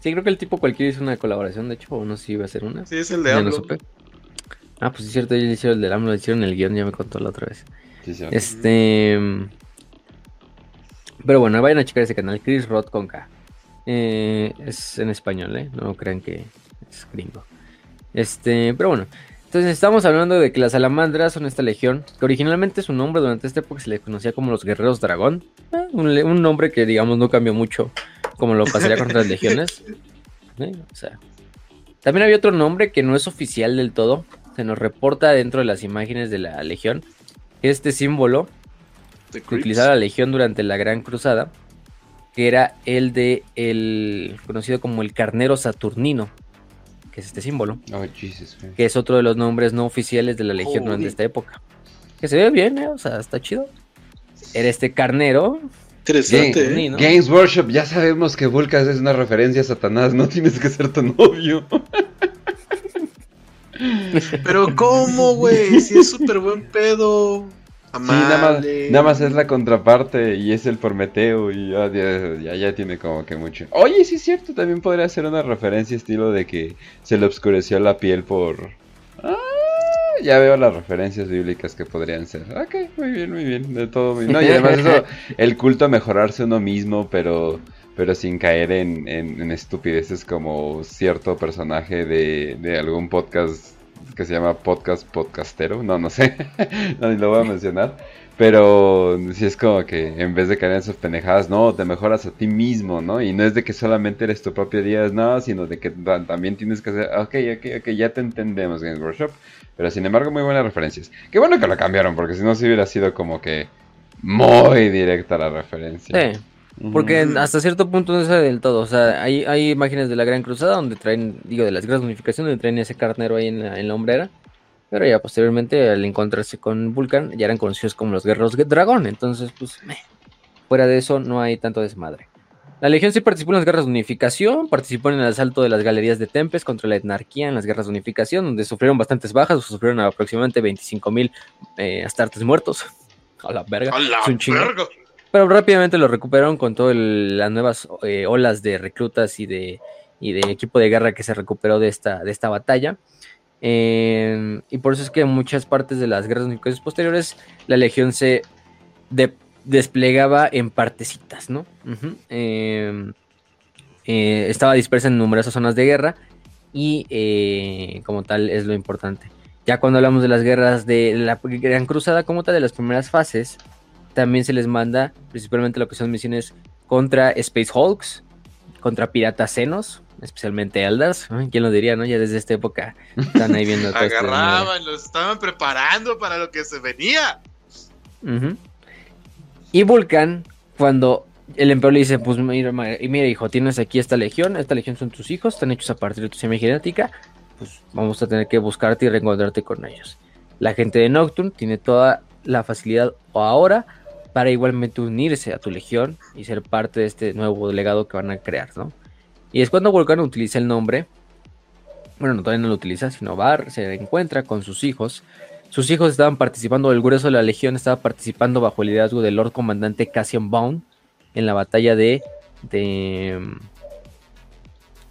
Sí, creo que el tipo cualquiera hizo una colaboración. De hecho, o no sé si iba a ser una. Sí, es el de AMLO. supe. Ah, pues sí, es cierto. Ellos hicieron el del AMLO, hicieron el guion. Ya me contó la otra vez. Sí, sí. Este. Pero bueno, vayan a checar ese canal, Chris Roth con K. Eh, es en español, ¿eh? No crean que es gringo. Este, pero bueno. Entonces estamos hablando de que las salamandras son esta legión, que originalmente su nombre durante esta época se le conocía como los guerreros dragón. Eh, un, nombre que digamos no cambió mucho como lo pasaría con otras legiones. Eh, O sea, también había otro nombre que no es oficial del todo. Se nos reporta dentro de las imágenes de la legión. Este símbolo que utilizaba la Legión durante la Gran Cruzada, que era el de el conocido como el carnero saturnino, que es este símbolo, Oh, Jesus, que es otro de los nombres no oficiales de la Legión durante esta época. Que se ve bien, ¿eh? o sea, está chido. Era este carnero, Interesante, Game- ¿eh? Games Workshop, ya sabemos que Vulcas es una referencia a Satanás, no tienes que ser tan obvio. Pero ¿cómo, güey? Si es súper buen pedo. Sí, nada más, Amable. nada más es la contraparte y es el Prometeo y ya, ya, tiene como que mucho. Oye, sí es cierto, también podría ser una referencia estilo de que se le oscureció la piel por... Ah, ya veo las referencias bíblicas que podrían ser. Ok, muy bien, muy bien, de todo muy bien. No, y además eso, el culto a mejorarse uno mismo, pero pero sin caer en, en- en estupideces como cierto personaje de, de algún podcast que se llama Podcast Podcastero, no, no sé, no, ni lo voy a mencionar, pero si es como que en vez de caer en esas pendejadas, no, te mejoras a ti mismo, ¿no? Y no es de que solamente eres tu propio día, no, sino de que ta- también tienes que hacer, ok, ok, ok, ya te entendemos Games Workshop, pero sin embargo muy buenas referencias. Qué bueno que lo cambiaron, porque si no, si hubiera sido como que muy directa la referencia. sí, Porque hasta cierto punto no es del todo. O sea, hay, hay imágenes de la Gran Cruzada donde traen, digo, de las Guerras de Unificación, donde traen ese carnero ahí en la, en la hombrera. Pero ya posteriormente, al encontrarse con Vulcan, ya eran conocidos como los guerreros de dragón. Entonces, pues, meh. fuera de eso, no hay tanto desmadre. La Legión sí participó en las guerras de unificación, participó en el asalto de las galerías de Tempes contra la etnarquía en las guerras de unificación, donde sufrieron bastantes bajas, sufrieron aproximadamente 25.000 eh, astartes muertos. A la verga. A la es un chingo. verga. Pero rápidamente lo recuperaron con todas las nuevas eh, olas de reclutas y de, y de equipo de guerra que se recuperó de esta, de esta batalla. Eh, y por eso es que en muchas partes de las guerras unificaciones posteriores la legión se de- desplegaba en partecitas, ¿no? Eh, eh, estaba dispersa en numerosas zonas de guerra y eh, como tal es lo importante. Ya cuando hablamos de las guerras de la Gran Cruzada como tal, de las primeras fases, también se les manda principalmente lo que son misiones contra Space Hulks, contra piratas senos, especialmente Eldars. ¿Quién lo diría, no? Ya desde esta época están ahí viendo. todo este Agarraban, los estaban preparando para lo que se venía. Y Vulcan, cuando el emperador le dice, pues mira, mira, hijo, tienes aquí esta legión, esta legión son tus hijos, están hechos a partir de tu semigenética, pues vamos a tener que buscarte y reencontrarte con ellos. La gente de Nocturne tiene toda la facilidad ahora para igualmente unirse a tu legión y ser parte de este nuevo legado que van a crear, ¿no? Y es cuando Vulcan utiliza el nombre, bueno, no todavía no lo utiliza, sino va, se encuentra con sus hijos. Sus hijos estaban participando, el grueso de la legión estaba participando bajo el liderazgo del Lord Comandante Cassian Bound en la batalla de, de,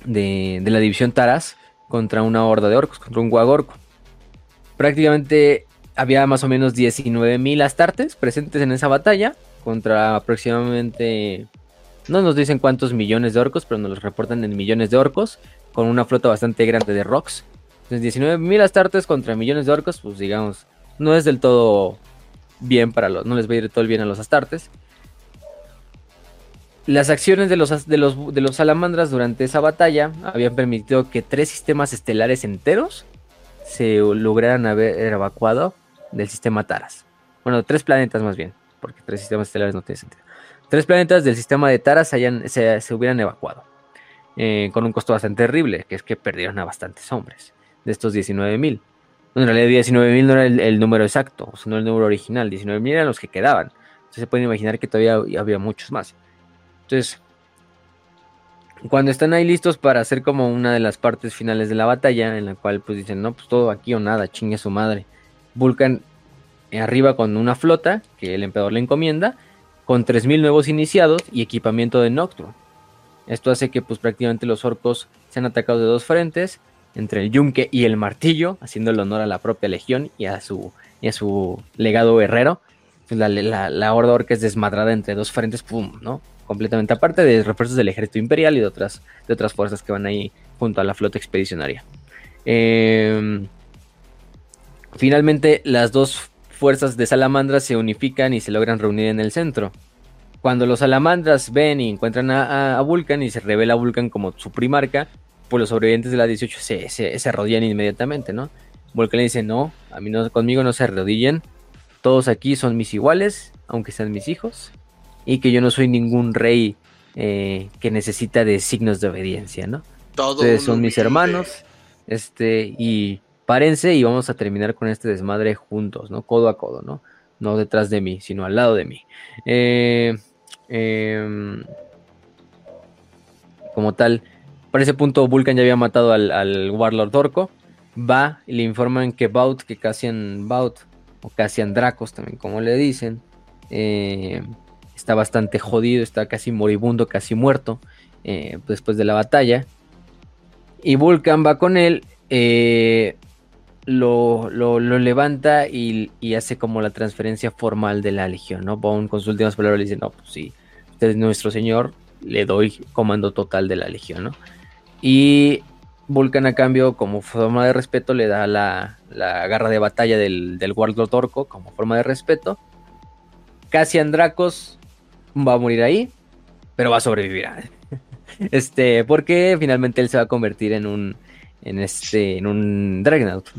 de, la división Taras contra una horda de orcos, contra un guagorco. Prácticamente había más o menos 19.000 astartes presentes en esa batalla contra aproximadamente no nos dicen cuántos millones de orcos, pero nos los reportan en millones de orcos, con una flota bastante grande de rocks. Entonces 19.000 astartes contra millones de orcos, pues digamos, no es del todo bien para los, no les va a ir todo el bien a los astartes. Las acciones de los, de los, de los salamandras durante esa batalla habían permitido que tres sistemas estelares enteros se lograran haber evacuado del sistema Taras. Bueno, tres planetas más bien, porque tres sistemas estelares no tiene sentido. Tres planetas del sistema de Taras se, se, hubieran evacuado, eh, con un costo bastante terrible, que es que perdieron a bastantes hombres de estos 19.000. en realidad 19.000 no era el, número exacto, sino el número original, 19.000 eran los que quedaban. Entonces se pueden imaginar que todavía había muchos más. Entonces, cuando están ahí listos para hacer como una de las partes finales de la batalla, en la cual pues dicen, no, pues todo aquí o nada, chingue su madre. Vulcan arriba con una flota que el emperador le encomienda con 3.000 nuevos iniciados y equipamiento de Nocturne. Esto hace que pues prácticamente los orcos sean atacados de dos frentes, entre el yunque y el martillo, haciendo el honor a la propia legión y a su, legado guerrero. Pues, la, horda orca es desmadrada entre dos frentes, pum, ¿no? Completamente aparte de refuerzos del ejército imperial y de otras, de otras fuerzas que van ahí junto a la flota expedicionaria. Em, finalmente, las dos fuerzas de salamandras se unifican y se logran reunir en el centro. Cuando los salamandras ven y encuentran a, Vulcan y se revela a Vulcan como su primarca, pues los sobrevivientes de la 18 se, se, arrodillan inmediatamente, ¿no? Vulcan le dice, no, a mí no, conmigo no se arrodillen, todos aquí son mis iguales, aunque sean mis hijos, y que yo no soy ningún rey eh, que necesita de signos de obediencia, ¿no? Todos Ustedes son mis hermanos, este, y párense y vamos a terminar con este desmadre juntos, ¿no? Codo a codo, ¿no? No detrás de mí, sino al lado de mí. Eh, em, como tal, para ese punto Vulcan ya había matado al, Warlord Orco. Va y le informan que Baut, que Cassian Baut, o Cassian Dracos también como le dicen, eh, está bastante jodido, está casi moribundo, casi muerto eh, después de la batalla. Y Vulcan va con él lo, lo, levanta y, hace como la transferencia formal de la legión, ¿no? Bone con sus últimas palabras le dice, no, pues sí, usted es nuestro señor, le doy comando total de la legión, ¿no? Y Vulcan a cambio, como forma de respeto, le da la, la garra de batalla del, del Warlord Orco como forma de respeto. Casi Andracos va a morir ahí, pero va a sobrevivir. Este, porque finalmente él se va a convertir en un en, este, en un Dreadnought.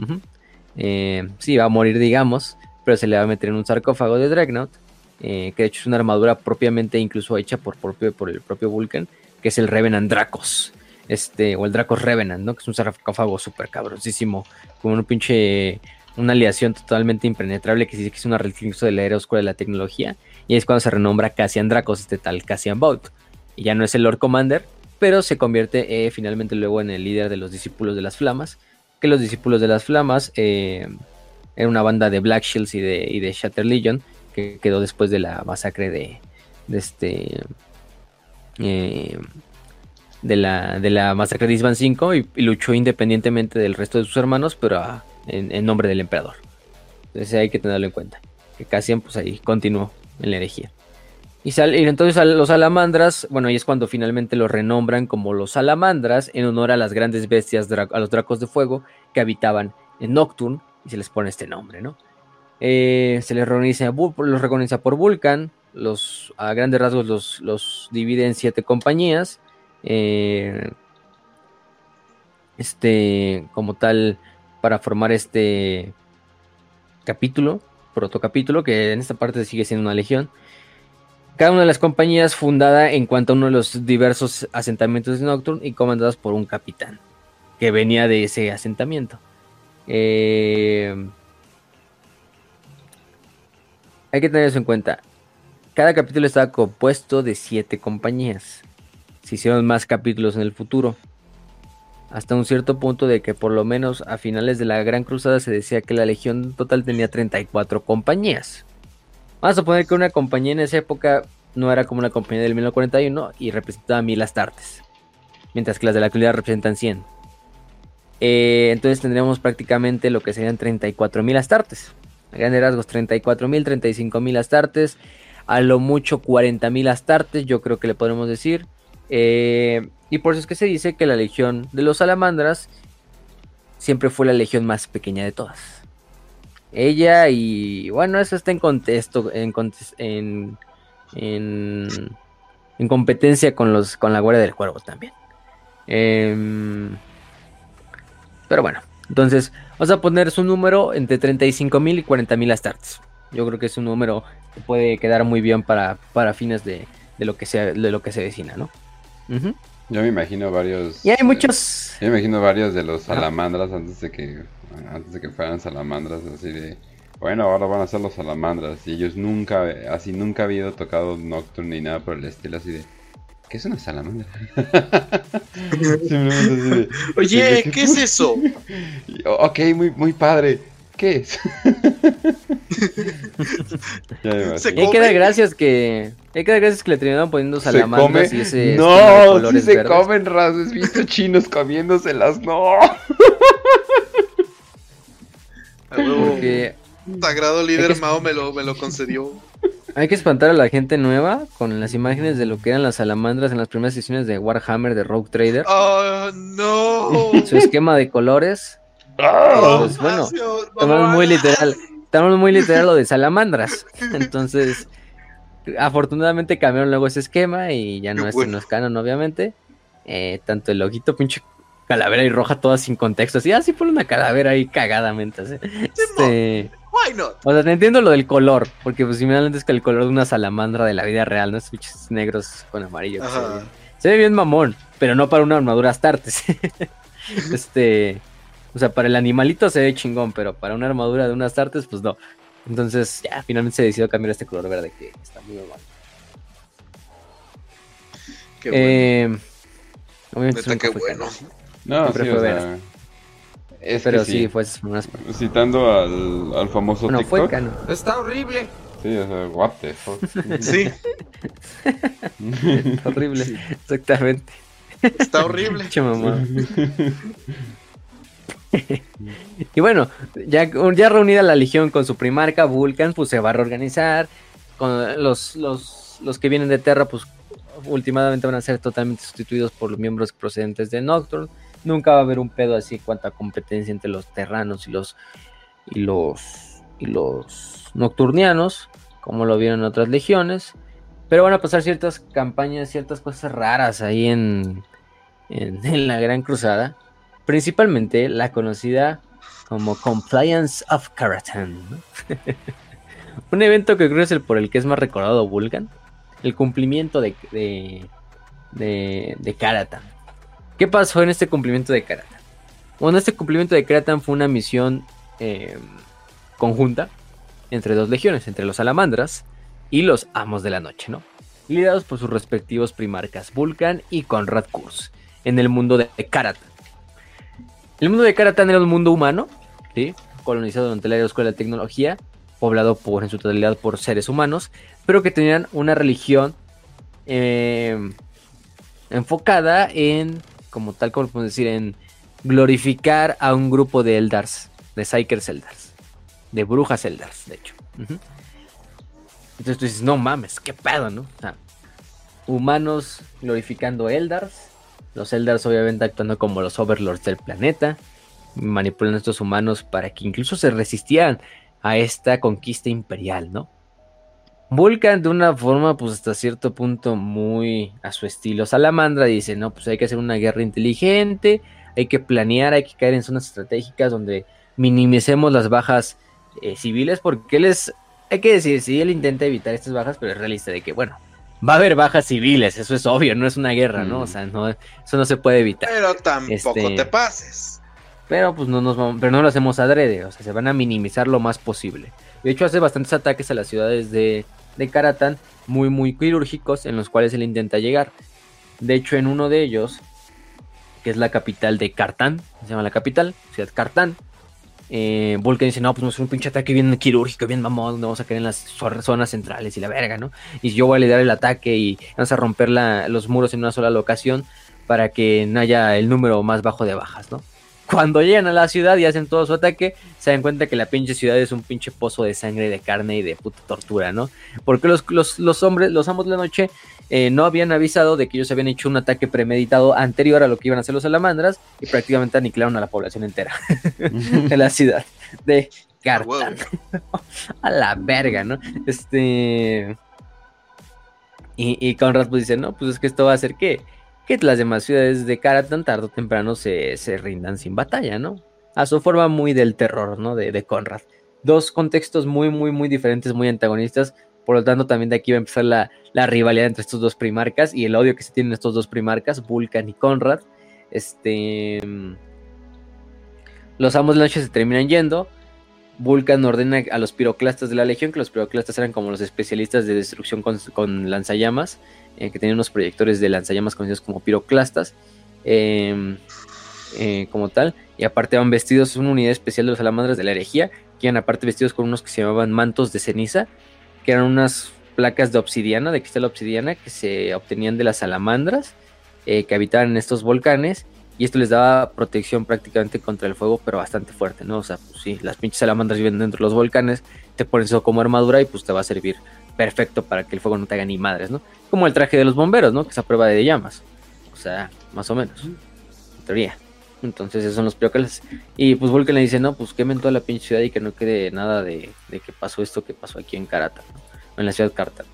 Eh, sí, va a morir, digamos, pero se le va a meter en un sarcófago de Dreadnought, eh, que de hecho es una armadura propiamente incluso hecha por, propio, por el propio Vulcan, que es el Revenant Dracos. Este, o el Dracos Revenant, ¿no? Que es un sarcófago súper cabrosísimo, con un pinche una aleación totalmente impenetrable que dice que es una reliquia de la era oscura de la tecnología. Y es cuando se renombra Cassian Dracos, este tal Cassian Bout. Y ya no es el Lord Commander, pero se convierte eh, finalmente luego en el líder de los discípulos de las flamas, que los discípulos de las flamas eh, era una banda de Black Shields y de, Shatter Legion, que quedó después de la masacre de, de este... Eh, de la, de la masacre de Isban 5 y, luchó independientemente del resto de sus hermanos, pero ah, en, nombre del emperador. Entonces hay que tenerlo en cuenta. Que Cassian pues ahí continuó en la herejía. Y, entonces los salamandras, bueno, y es cuando finalmente los renombran como los salamandras en honor a las grandes bestias, a los dracos de fuego que habitaban en Nocturne, y se les pone este nombre, ¿no? Eh, se les, los recogniza por Vulcan, los, a grandes rasgos los, los divide en siete compañías. Eh, este, como tal, para formar este capítulo, protocapítulo, que en esta parte sigue siendo una legión. Cada una de las compañías fundada en cuanto a uno de los diversos asentamientos de Nocturne y comandadas por un capitán que venía de ese asentamiento. Eh, hay que tener eso en cuenta. Cada capítulo estaba compuesto de siete compañías. Se hicieron más capítulos en el futuro. Hasta un cierto punto de que por lo menos a finales de la Gran Cruzada se decía que la Legión total tenía 34 compañías. Vamos a suponer que una compañía en esa época no era como una compañía del 1941 y representaba mil astartes. Mientras que las de la actualidad representan 100. Eh, entonces tendríamos prácticamente lo que serían 34.000 astartes. A grandes rasgos, 34.000, 35.000 astartes. A lo mucho 40.000 astartes, yo creo que le podemos decir. Eh, y por eso es que se dice que la legión de los salamandras siempre fue la legión más pequeña de todas. Ella y bueno, eso está en contexto, en, en, en, en competencia con, los, con la Guardia del Cuervo también. Eh, pero bueno, entonces vamos a poner su número entre 35.000 y 40.000 astartes. Yo creo que es un número que puede quedar muy bien para, para fines de, de, lo que sea, de lo que se vecina, ¿no? Yo me imagino varios. Y hay muchos. Yo me imagino varios de los salamandras antes de que antes de que fueran salamandras, así de. Bueno, ahora van a ser los salamandras. Y ellos nunca, así nunca habían tocado Nocturne ni nada por el estilo, así de. ¿Qué es una salamandra? de, Oye, ¿qué, ¿qué es eso? ok, muy, muy padre. ¿Qué es? hay que dar gracias que. Hay que dar gracias que le terminaron poniendo salamandras y ese. No, si se verdes. comen razas, visto chinos comiéndoselas, no. Porque Sagrado líder que... Mao me lo, me lo concedió. Hay que espantar a la gente nueva con las imágenes de lo que eran las salamandras en las primeras sesiones de Warhammer de Rogue Trader. ¡Oh, no! Su esquema de colores. Oh, pues bueno, estamos muy literal. Estamos muy literal lo de salamandras. Entonces, afortunadamente cambiaron luego ese esquema y ya no es, bueno. no es canon, obviamente. Eh, tanto el ojito pinche calavera y roja todas sin contexto. Así, así pone una calavera ahí cagadamente. ¿sí? Este, Why not? O sea, te entiendo lo del color, porque pues finalmente es que el color de una salamandra de la vida real, ¿no? Switches negros con amarillo. Se ve, se ve, bien mamón, pero no para una armadura Astartes. este, o sea, para el animalito se ve chingón, pero para una armadura de unas Astartes, pues no. Entonces, ya, finalmente se decidió cambiar este color verde que está muy normal. Qué bueno. Eh, obviamente qué bueno. No, sí, o sea, es pero sí, sí, fue unas... Citando al, al famoso no, TikTok. fue cano. Está horrible. Sí, o sea, what the fuck. Sí. horrible, sí. exactamente. Está horrible. mamá. y bueno, ya, ya reunida la legión con su primarca Vulcan, pues se va a reorganizar. Con los, los, los que vienen de Terra, pues últimamente van a ser totalmente sustituidos por los miembros procedentes de Nocturne. Nunca va a haber un pedo así en cuanto a competencia entre los terranos y los y los y los nocturnianos, como lo vieron en otras legiones. Pero van a pasar ciertas campañas, ciertas cosas raras ahí en, en, la Gran Cruzada. Principalmente la conocida como Compliance of Karatan. un evento que creo es el por el que es más recordado Vulcan. El cumplimiento de, de, de, de Karatan. ¿Qué pasó en este cumplimiento de Karatan? Bueno, este cumplimiento de Karatan fue una misión eh, conjunta entre dos legiones, entre los salamandras y los amos de la noche, ¿no? Liderados por sus respectivos primarcas Vulcan y Conrad Kurz, en el mundo de Karatan. El mundo de Karatan era un mundo humano, ¿sí? colonizado durante la era de tecnología, poblado por, en su totalidad por seres humanos, pero que tenían una religión eh, enfocada en como tal, como podemos decir, en glorificar a un grupo de Eldars, de Psykers Eldars, de brujas Eldars, de hecho. Entonces tú dices, no mames, qué pedo, ¿no? O sea, humanos glorificando Eldars, los Eldars obviamente actuando como los overlords del planeta, manipulando a estos humanos para que incluso se resistieran a esta conquista imperial, ¿no? Vulcan de una forma, pues hasta cierto punto muy a su estilo Salamandra dice, no, pues hay que hacer una guerra inteligente, hay que planear, hay que caer en zonas estratégicas donde minimicemos las bajas eh, civiles, porque él es, hay que decir, si él intenta evitar estas bajas, pero es realista de que, bueno, va a haber bajas civiles, eso es obvio, no es una guerra, ¿no? O sea, no, eso no se puede evitar. Pero tampoco Este, te pases. Pero pues no nos vamos, pero no lo hacemos adrede, o sea, se van a minimizar lo más posible. De hecho, hace bastantes ataques a las ciudades de, de Karatan, muy, muy quirúrgicos, en los cuales él intenta llegar. De hecho, en uno de ellos, que es la capital de Kartan, se llama la capital, ciudad Kartan, eh, Vulcan dice, no, pues vamos a un pinche ataque bien quirúrgico, bien mamón, donde vamos a caer en las zonas centrales y la verga, ¿no? Y yo voy a liderar el ataque y vamos a romper los muros en una sola locación para que no haya el número más bajo de bajas, ¿no? Cuando llegan a la ciudad y hacen todo su ataque, se dan cuenta que la pinche ciudad es un pinche pozo de sangre, de carne y de puta tortura, ¿no? Porque los, los, los hombres, los amos de la noche, eh, no habían avisado de que ellos habían hecho un ataque premeditado anterior a lo que iban a hacer los salamandras y prácticamente aniquilaron a la población entera de la ciudad de. Cartan. a la verga, ¿no? Este. Y, y Conrad pues dice, no, pues es que esto va a hacer que, que las demás ciudades de Karatan tarde o temprano se, se rindan sin batalla, ¿no? A su forma muy del terror, ¿no? De, de Conrad. Dos contextos muy, muy, muy diferentes, muy antagonistas. Por lo tanto, también de aquí va a empezar la, la rivalidad entre estos dos primarcas y el odio que se tienen estos dos primarcas, Vulcan y Conrad. Este. Los amos de la noche se terminan yendo. Vulcan ordena a los piroclastas de la Legión, que los piroclastas eran como los especialistas de destrucción con, con lanzallamas, eh, que tenían unos proyectores de lanzallamas conocidos como piroclastas, eh, eh, como tal. Y aparte van vestidos, es una unidad especial de los salamandras de la herejía, que iban aparte vestidos con unos que se llamaban mantos de ceniza, que eran unas placas de obsidiana, de cristal obsidiana, que se obtenían de las salamandras eh, que habitaban en estos volcanes. Y esto les daba protección prácticamente contra el fuego, pero bastante fuerte, ¿no? O sea, pues sí, las pinches salamandras viven dentro de los volcanes, te pones eso como armadura y pues te va a servir perfecto para que el fuego no te haga ni madres, ¿no? Como el traje de los bomberos, ¿no? Que es a prueba de llamas. O sea, más o menos. En teoría. Entonces esos son los piroclastas. Y pues Vulcan le dice, no, pues quemen toda la pinche ciudad y que no quede nada de, de que pasó esto que pasó aquí en Karata, ¿no? O en la ciudad de Karata.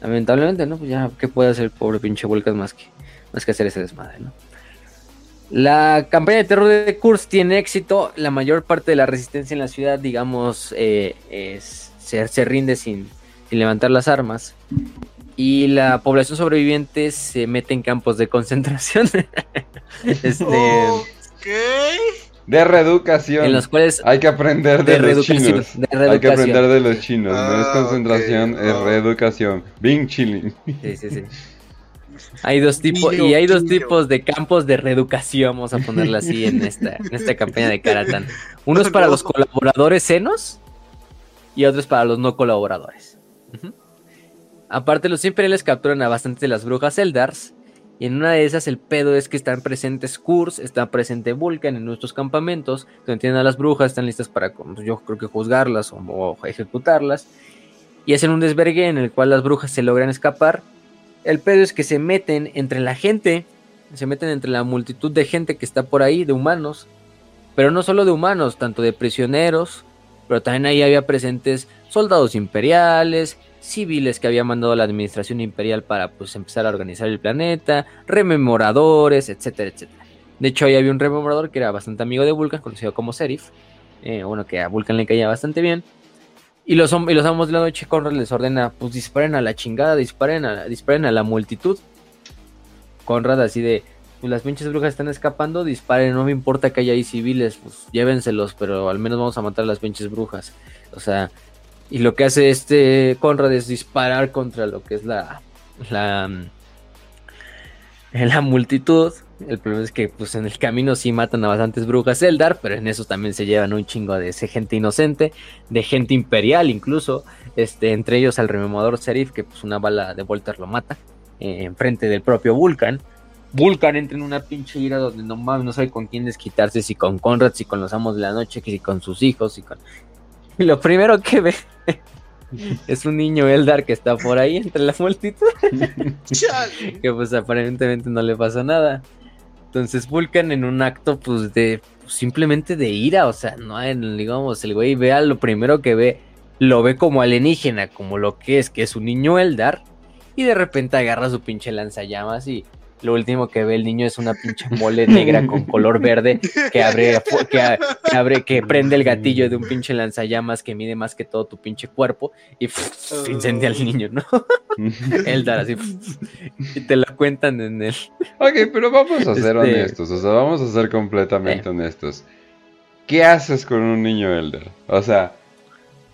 Lamentablemente, ¿no? Pues ya, ¿qué puede hacer el pobre pinche Vulcan más que, más que hacer ese desmadre, ¿no? La campaña de terror de Kurz tiene éxito. La mayor parte de la resistencia en la ciudad, digamos, eh, es- se, se rinde sin, sin levantar las armas. Y la población sobreviviente se mete en campos de concentración. este. De reeducación. en los cuales Hay que aprender de, de los chinos. de Hay que aprender de los chinos. no es Ah, concentración, es reeducación. Being chilling. Sí, sí, sí. Hay dos tipos y hay dos tipos de campos de reeducación, vamos a ponerla así en esta, en esta campaña de Karatan. Uno es para los colaboradores senos y otro es para los no colaboradores. Aparte, los imperiales capturan a bastantes de las brujas Eldars. Y en una de esas el pedo es que están presentes Kurz, está presente Vulcan en nuestros campamentos, donde tienen a las brujas, están listas para, yo creo que juzgarlas o, o ejecutarlas. Y hacen un desvergue en el cual las brujas se logran escapar. El pedo es que se meten entre la gente, se meten entre la multitud de gente que está por ahí, de humanos. Pero no solo de humanos, tanto de prisioneros, pero también ahí había presentes soldados imperiales, civiles que había mandado la administración imperial para pues empezar a organizar el planeta, rememoradores, etcétera, etcétera. De hecho, ahí había un rememorador que era bastante amigo de Vulcan, conocido como Serif. eh, bueno, que a Vulcan le caía bastante bien. Y los, y los amos de la noche, Conrad les ordena, pues disparen a la chingada, disparen a, disparen a la multitud. Conrad así de, pues las pinches brujas están escapando, disparen, no me importa que haya ahí civiles, pues llévenselos, pero al menos vamos a matar a las pinches brujas. O sea, y lo que hace este Conrad es disparar contra lo que es la, la, mm, la multitud. El problema es que pues en el camino sí matan a bastantes brujas Eldar, pero en eso también se llevan un chingo de ese gente inocente, de gente imperial incluso, este, entre ellos al rememorador Serif, que pues una bala de Volter lo mata, eh, enfrente del propio Vulcan. Vulcan entra en una pinche ira donde no mames, no sabe con quién desquitarse, si con Conrad, si con los amos de la noche, si con sus hijos, y con... Y lo primero que ve es un niño Eldar que está por ahí entre la multitud. Que pues aparentemente no le pasa nada. Entonces Vulcan en un acto pues de pues, simplemente de ira, o sea, no digamos, el güey vea lo primero que ve lo ve como alienígena, como lo que es, que es un niño Eldar, y de repente agarra su pinche lanzallamas y lo último que ve el niño es una pinche mole negra con color verde que abre, que, abre, que prende el gatillo de un pinche lanzallamas que mide más que todo tu pinche cuerpo y incendia al niño, ¿no? Eldar así y te lo cuentan en el. Ok, pero vamos a ser este, honestos, o sea, vamos a ser completamente eh. honestos. ¿Qué haces con un niño Elder? O sea,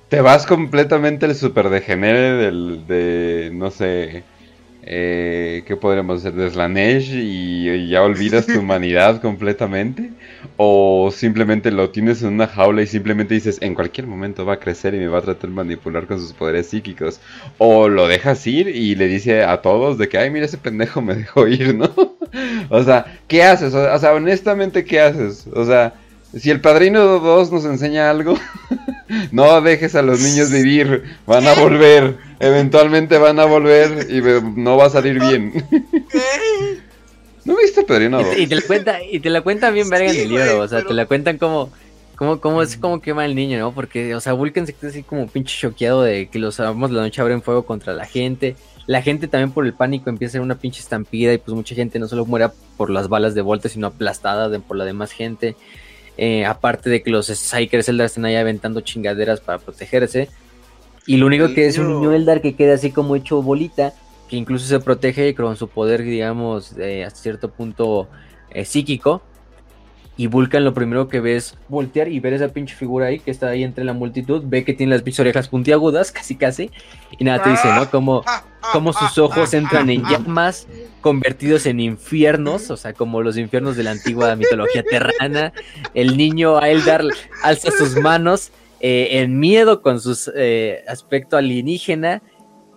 te vas completamente el super degenere del, de, no sé, eh, ¿qué podríamos hacer? De Slanesh y, ya olvidas tu humanidad completamente. O simplemente lo tienes en una jaula y simplemente dices, en cualquier momento va a crecer y me va a tratar de manipular con sus poderes psíquicos. O lo dejas ir y le dice a todos de que, ay, mira ese pendejo me dejó ir, ¿no? o sea, ¿qué haces? O sea, honestamente, ¿qué haces? O sea... Si el Padrino 2 nos enseña algo, no dejes a los niños vivir, van a volver, eventualmente van a volver y no va a salir bien. ¿No viste Padrino 2? Y te, la cuenta, y te la cuentan bien verga en el libro, o sea, te la cuentan como, como, como es como quema el niño, ¿no? Porque, o sea, Vulcan se queda así como pinche choqueado de que los amos de la noche abren fuego contra la gente. La gente también por el pánico empieza a ser una pinche estampida y pues mucha gente no solo muere por las balas de Volta, sino aplastada por la demás gente. Eh, aparte de que los Psychers Eldar estén ahí aventando chingaderas para protegerse. Y lo único que es un niño Eldar que queda así como hecho bolita, que incluso se protege con su poder, digamos, eh, a cierto punto eh, psíquico. Y Vulcan lo primero que ve es voltear y ver esa pinche figura ahí que está ahí entre la multitud. Ve que tiene las pinches orejas puntiagudas, casi casi. Y nada, te dice, ¿no? Como, como sus ojos entran en llamas, convertidos en infiernos, o sea, como los infiernos de la antigua mitología terrana. El niño Aeldar alza sus manos eh, en miedo con su eh, aspecto alienígena.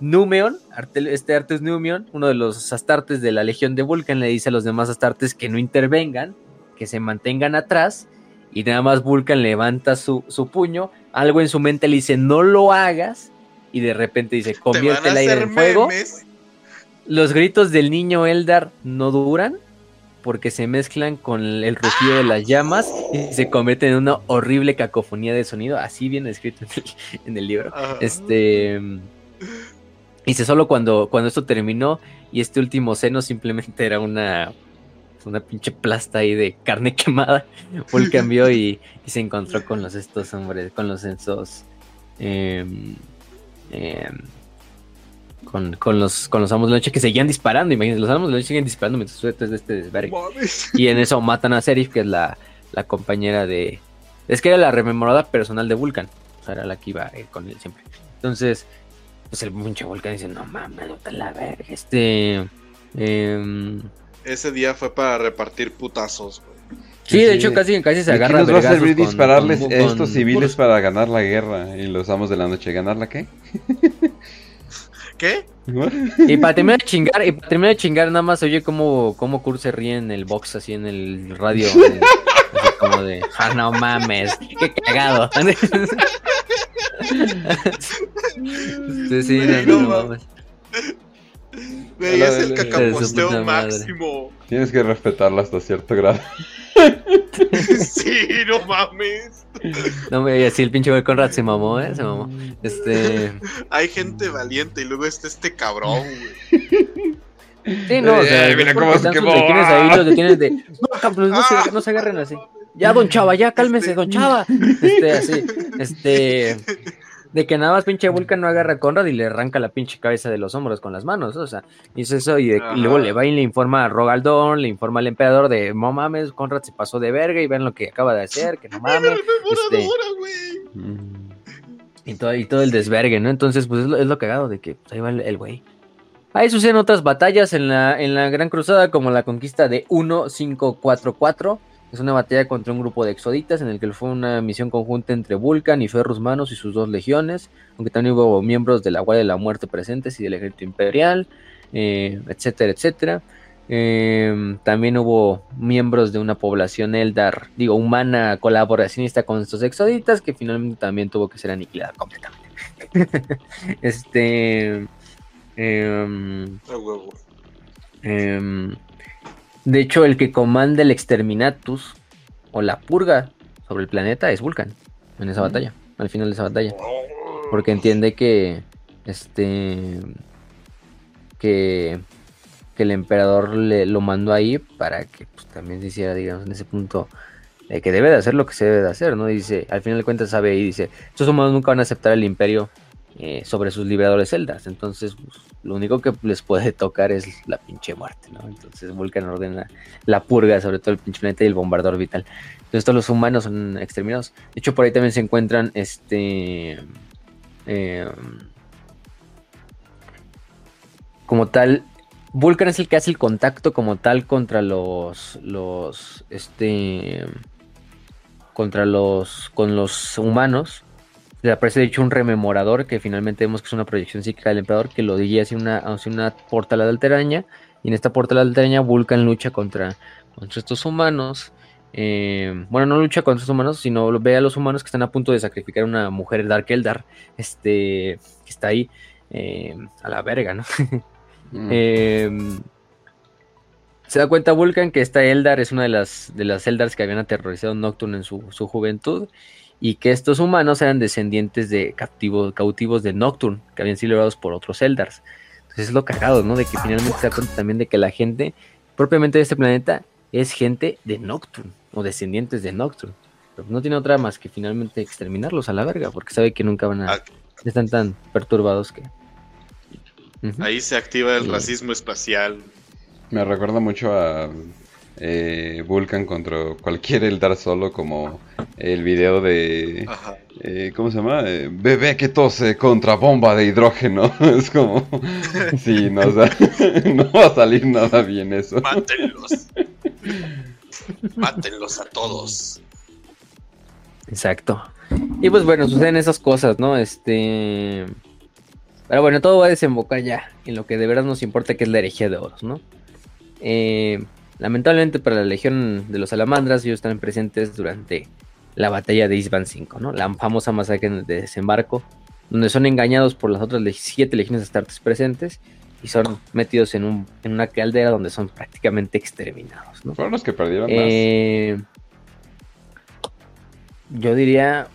Numeon, este Artes Numeon, uno de los astartes de la Legión de Vulcan, le dice a los demás astartes que no intervengan que se mantengan atrás y nada más Vulcan levanta su, puño, algo en su mente le dice no lo hagas y de repente dice convierte el aire en fuego. Los gritos del niño Eldar no duran porque se mezclan con el rugido de las llamas y se convierten en una horrible cacofonía de sonido, así viene escrito en el, libro. Este dice solo cuando cuando esto terminó y este último seno simplemente era una una pinche plasta ahí de carne quemada. Paul cambió y, y, se encontró con los estos hombres, con los estos. Em, em, con, con, los, con los amos de noche que seguían disparando. Imagínense, los amos de noche siguen disparando mientras sueltas de este desvergue. Y en eso matan a Serif, que es la, la, compañera de. Es que era la rememorada personal de Vulcan. O sea, era la que iba con él siempre. Entonces, pues el pinche Vulcan dice: No mames, no te la verga. Este. Eh, ese día fue para repartir putazos, Sí, de hecho casi, casi se agarra. nos va a servir dispararles a estos civiles para ganar la guerra? Y los amos de la noche, ¿ganar la qué? ¿Qué? y para terminar de chingar, y para terminar de chingar, nada más oye cómo, cómo Kurt se ríe en el box, así en el radio. como de, ah, no mames, qué cagado. sí, sí, no, no mames. Güey, es el cacaposteo máximo. Tienes que respetarlo hasta cierto grado. sí, no mames. No me así el pinche güey Conrad se mamó, eh, se mamó. Este. Hay gente valiente y luego está este cabrón, güey. Sí, no, o sea, eh, mira cómo se quemó. Tienes ahí los detienes de. No, no, se, no se agarren así. Ya, don Chava, ya cálmese, don Chava. Este, así. Este de que nada más pinche Vulcan no agarra a Conrad y le arranca la pinche cabeza de los hombros con las manos, o sea, hizo eso y, luego le va y le informa a Rogaldón, le informa al emperador de, no mames, Conrad se pasó de verga y ven lo que acaba de hacer, que no mames. Este, y, todo, y todo el desvergue, ¿no? Entonces, pues es lo, es lo cagado de que pues, ahí va el güey. Ahí suceden otras batallas en la, en la Gran Cruzada, como la conquista de 1544 es una batalla contra un grupo de exoditas en el que fue una misión conjunta entre Vulcan y Ferrus Manos y sus dos legiones, aunque también hubo miembros de la Guardia de la Muerte presentes y del Ejército Imperial, eh, etcétera, etcétera. Eh, también hubo miembros de una población Eldar, digo, humana colaboracionista con estos exoditas, que finalmente también tuvo que ser aniquilada completamente. este. Eh, de hecho, el que comanda el Exterminatus o la purga sobre el planeta es Vulcan en esa batalla, al final de esa batalla. Porque entiende que. Este. Que. Que el emperador le, lo mandó ahí para que pues, también se hiciera, digamos, en ese punto. De que debe de hacer lo que se debe de hacer, ¿no? Dice, al final de cuentas sabe ahí, dice, estos humanos nunca van a aceptar el imperio eh, sobre sus liberadores celdas. Entonces, pues, lo único que les puede tocar es la pinche muerte, ¿no? Entonces, Vulcan ordena la purga sobre todo el pinche planeta y el bombardador vital. Entonces, todos los humanos son exterminados. De hecho, por ahí también se encuentran este. Eh, como tal, Vulcan es el que hace el contacto como tal contra los. los. este. contra los. con los humanos le aparece de hecho un rememorador que finalmente vemos que es una proyección psíquica del emperador que lo guía hacia una, hacia una portalada alteraña. Y en esta portalada alteraña Vulcan lucha contra, contra estos humanos. Eh, bueno, no lucha contra estos humanos, sino ve a los humanos que están a punto de sacrificar a una mujer Dark Eldar. Este, que está ahí eh, a la verga, ¿no? Mm. Em, se da cuenta Vulcan que esta Eldar es una de las, de las Eldars que habían aterrorizado Nocturne en su, su juventud y que estos humanos eran descendientes de cautivos, cautivos de Nocturne, que habían sido liberados por otros Eldars. Entonces es lo cagado, ¿no? De que finalmente se da cuenta también de que la gente, propiamente de este planeta, es gente de Nocturne, o descendientes de Nocturne. Pero no tiene otra más que finalmente exterminarlos a la verga, porque sabe que nunca van a... Ah. Están tan perturbados que... Ahí se activa el racismo espacial. Me recuerda mucho a eh, Vulcan contra cualquier Eldar solo, como el video de. Eh, ¿Cómo se llama? Eh, bebé que tose contra bomba de hidrógeno. es como. sí, no, no va a salir nada bien eso. Mátenlos. Mátenlos a todos. Exacto. Y pues bueno, suceden esas cosas, ¿no? Este. Pero bueno, todo va a desembocar ya en lo que de verdad nos importa, que es la herejía de Oros, ¿no? Eh, Lamentablemente para la Legión de los Salamandras, ellos están presentes durante la batalla de Isban 5, ¿no? La famosa masacre de desembarco, donde son engañados por las otras siete legiones astartes presentes y son metidos en, un, en una caldera donde son prácticamente exterminados, ¿no? Fueron los que perdieron eh, Yo diría,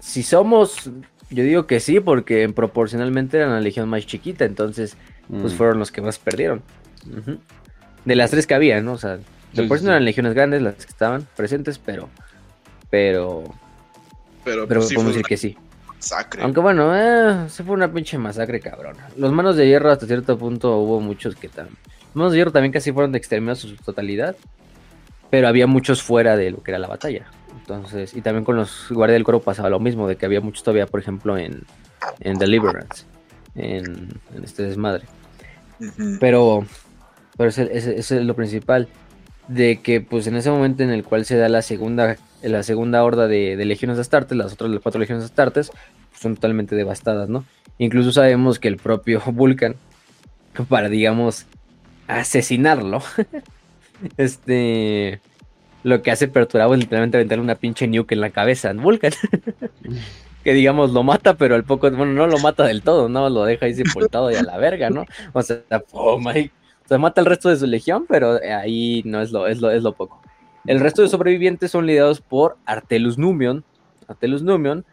si somos, yo digo que sí, porque proporcionalmente eran la legión más chiquita, entonces, pues mm. fueron los que más perdieron. De las tres que había, ¿no? O sea, de por sí no eran legiones grandes las que estaban presentes, pero. Pero. Pero, pero pues podemos decir que sí. Masacre. Aunque bueno, eh, se fue una pinche masacre cabrona. Los manos de hierro hasta cierto punto hubo muchos que también. Los manos de hierro también casi fueron de exterminados en su totalidad. Pero había muchos fuera de lo que era la batalla. Entonces, y también con los guardias del coro pasaba lo mismo, de que había muchos todavía, por ejemplo, en, en Deliverance, en, en este desmadre. Pero pero eso es, lo principal. De que pues en ese momento en el cual se da la segunda, la segunda horda de, legiones astartes, las otras las cuatro legiones astartes, pues, son totalmente devastadas, ¿no? Incluso sabemos que el propio Vulcan, para digamos asesinarlo, este lo que hace Perturabo es literalmente aventarle una pinche nuke en la cabeza a Vulcan. que digamos lo mata, pero al poco, bueno, no lo mata del todo, no, lo deja ahí sepultado y a la verga, ¿no? O sea, oh my, se mata el resto de su legión, pero eh, ahí no es lo, es lo, es lo poco. El resto de sobrevivientes son liderados por Artelus Numion, Artelus Numion,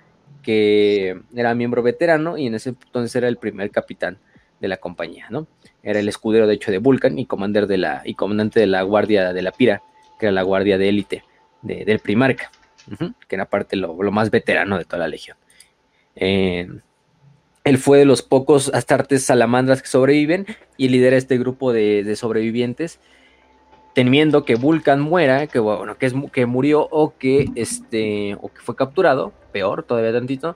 que era miembro veterano y en ese entonces era el primer capitán de la compañía, ¿no? Era el escudero de hecho de Vulcan y, comandante de la, y comandante de la guardia de la Pira, que era la guardia de élite del Primarca, que era parte lo, lo, más veterano de toda la legión. Eh, él fue de los pocos astartes salamandras que sobreviven y lidera este grupo de, sobrevivientes, temiendo que Vulcan muera, que bueno, que, es, que murió o que, este, o que fue capturado, peor todavía tantito,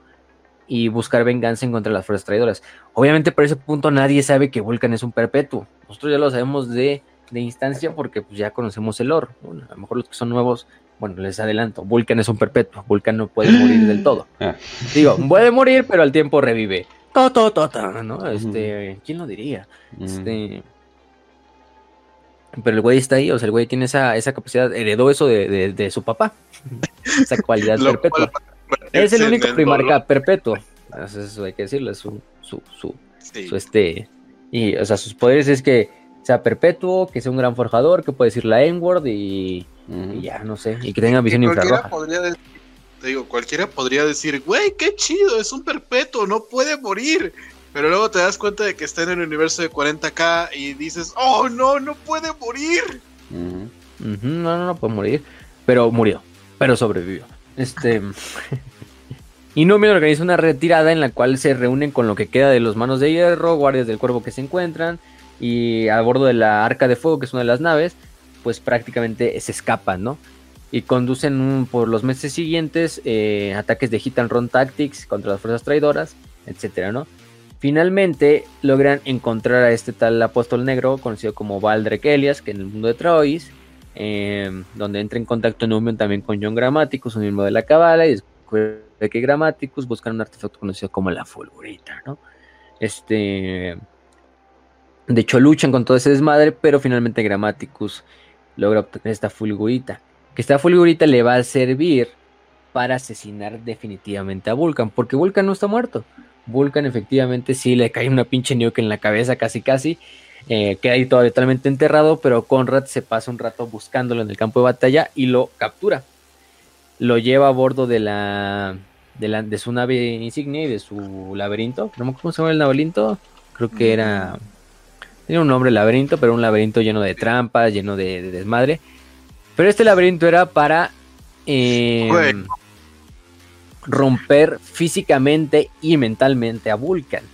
y buscar venganza en contra de las fuerzas traidoras. Obviamente por ese punto nadie sabe que Vulcan es un perpetuo. Nosotros ya lo sabemos de, instancia porque pues, ya conocemos el lore. a lo mejor los que son nuevos, bueno, les adelanto, Vulcan es un perpetuo. Vulcan no puede morir del todo. Ah. Digo, puede morir, pero al tiempo revive. ¿No? Este, ¿quién lo diría? Este. Pero el güey está ahí, o sea, el güey tiene esa, esa capacidad, heredó eso de, de, su papá. esa cualidad perpetua. Es el único primarca perpetuo. Eso hay que decirlo, es su, su, su, su, este. Y, o sea, sus poderes es que sea perpetuo, que sea un gran forjador, que puede decir la N-word y, y, ya, no sé, y que tenga visión infrarroja. Te digo, cualquiera podría decir, güey, qué chido, es un perpetuo, no puede morir. Pero luego te das cuenta de que está en el universo de 40k y dices, oh no, no puede morir. no, no, no puede morir. Pero murió, pero sobrevivió. Este. y me organiza una retirada en la cual se reúnen con lo que queda de los manos de hierro, guardias del cuervo que se encuentran. Y a bordo de la arca de fuego, que es una de las naves, pues prácticamente se escapan, ¿no? Y conducen por los meses siguientes eh, ataques de hit and run tactics contra las fuerzas traidoras, etcétera, ¿no? Finalmente logran encontrar a este tal apóstol negro, conocido como Valdrek Elias, que en el mundo de Trois, em, donde entra en contacto en unión también con John Grammaticus, un miembro de la Cabala, y descubre que Grammaticus buscan un artefacto conocido como la Fulgurita, ¿no? Este. De hecho, luchan con todo ese desmadre, pero finalmente Grammaticus logra obtener esta Fulgurita. Que esta Fulgurita le va a servir para asesinar definitivamente a Vulcan, porque Vulcan no está muerto. Vulcan efectivamente sí le cae una pinche nuke en la cabeza casi casi. Eh, queda ahí todavía totalmente enterrado, pero Conrad se pasa un rato buscándolo en el campo de batalla y lo captura. Lo lleva a bordo de la de, de su nave insignia y de su laberinto. No me acuerdo cómo se llama el laberinto. Creo que era. Tiene un nombre laberinto, pero un laberinto lleno de trampas, lleno de, desmadre. Pero este laberinto era para. Eh, romper físicamente y mentalmente a Vulcan.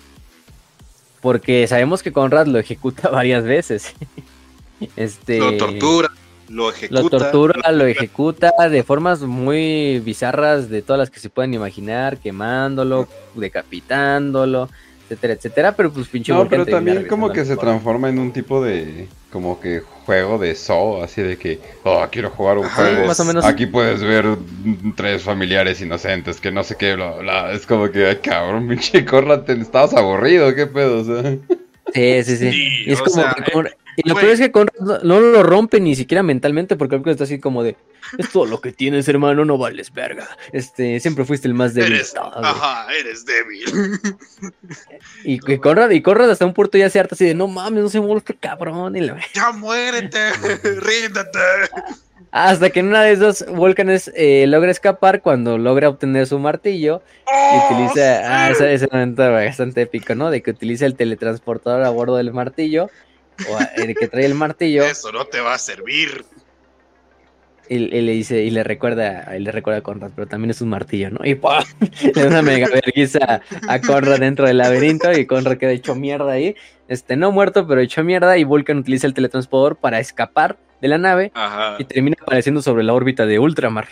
Porque sabemos que Conrad lo ejecuta varias veces. este, lo tortura, lo ejecuta. Lo tortura, lo ejecuta de formas muy bizarras de todas las que se pueden imaginar, quemándolo, decapitándolo, etcétera, etcétera. Pero pues pinche No, pero también como que se transforma en un tipo de como que juego de zoo, así de que, oh, quiero jugar un juego. Más o menos. Aquí puedes ver tres familiares inocentes que no sé qué, bla, bla. Es como que, ay, cabrón, pinche córrate, estabas aburrido, qué pedo, o sea. Sí, sí, sí. y es como que, y lo peor es que Conrad no, lo rompe ni siquiera mentalmente, porque está así como de, es todo lo que tienes, hermano, no vales verga. Este, siempre fuiste el más débil. Eres, ajá, eres débil. Y, y, Conrad, y Conrad hasta un puerto ya se harta así de, no mames, no se mueve este cabrón. Y Ya muérete, ríndete. Hasta que en una de esas Volcanes eh, logra escapar cuando logra obtener su martillo. y ¡Oh, utiliza. Ah, ese, momento bastante épico, ¿no? De que utiliza el teletransportador a bordo del martillo o el que trae el martillo. Eso no te va a servir. Y, le dice, y le recuerda, y le recuerda a Conrad, pero también es un martillo, ¿no? Y ¡pum! le da una mega vergüenza a Conrad dentro del laberinto y Conrad queda hecho mierda ahí. Este, no muerto, pero hecho mierda. Y Vulcan utiliza el teletransportador para escapar de la nave y termina apareciendo sobre la órbita de Ultramar.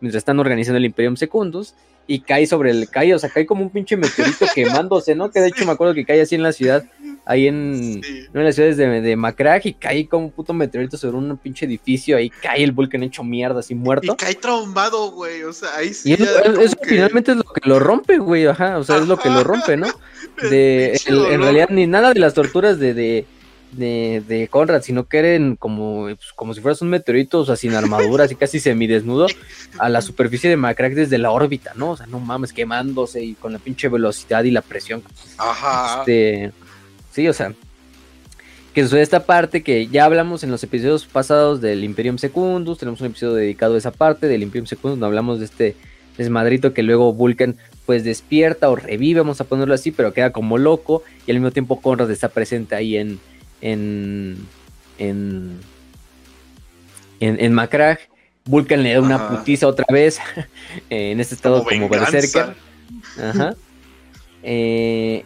Mientras están organizando el Imperium Secundus y cae sobre el cae, o sea, cae como un pinche meteorito quemándose, ¿no? Que de hecho me acuerdo que cae así en la ciudad ahí en, en las ciudades de, de Macrag y cae como un puto meteorito sobre un pinche edificio, ahí cae el volcán hecho mierda, así muerto. Y cae trombado, güey, o sea, ahí sí. Y eso, finalmente es lo que lo rompe, güey, ajá, o sea, es lo que lo rompe, ¿no? De, en realidad ni nada de las torturas de, de de, de, Conrad, sino que eran como, pues, como si fueras un meteorito, o sea, sin armadura, así casi semidesnudo, a la superficie de Macrack desde la órbita, ¿no? O sea, no mames, quemándose y con la pinche velocidad y la presión. Ajá. Este, Sí, o sea, que sucede esta parte que ya hablamos en los episodios pasados del Imperium Secundus, tenemos un episodio dedicado a esa parte del Imperium Secundus, donde hablamos de este desmadrito que luego Vulcan pues despierta o revive, vamos a ponerlo así, pero queda como loco y al mismo tiempo Conrad está presente ahí en en en en, en Macrag. Vulcan le da una putiza otra vez en este estado como, como berserker. Ajá. Eh,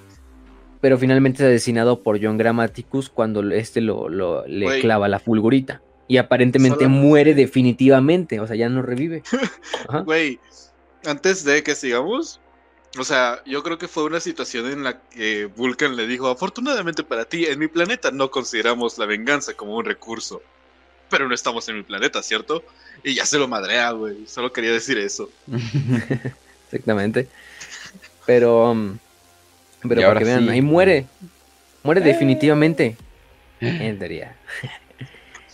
pero finalmente es asesinado por John Grammaticus cuando este lo, le clava la fulgurita. Y aparentemente muere definitivamente, o sea, ya no revive. Güey, antes de que sigamos, o sea, yo creo que fue una situación en la que Vulcan le dijo, afortunadamente para ti, en mi planeta no consideramos la venganza como un recurso. Pero no estamos en mi planeta, ¿cierto? Y ya se lo madrea, güey. Solo quería decir eso. Exactamente. Pero... Um, pero para que vean, ahí muere. Muere definitivamente. En teoría.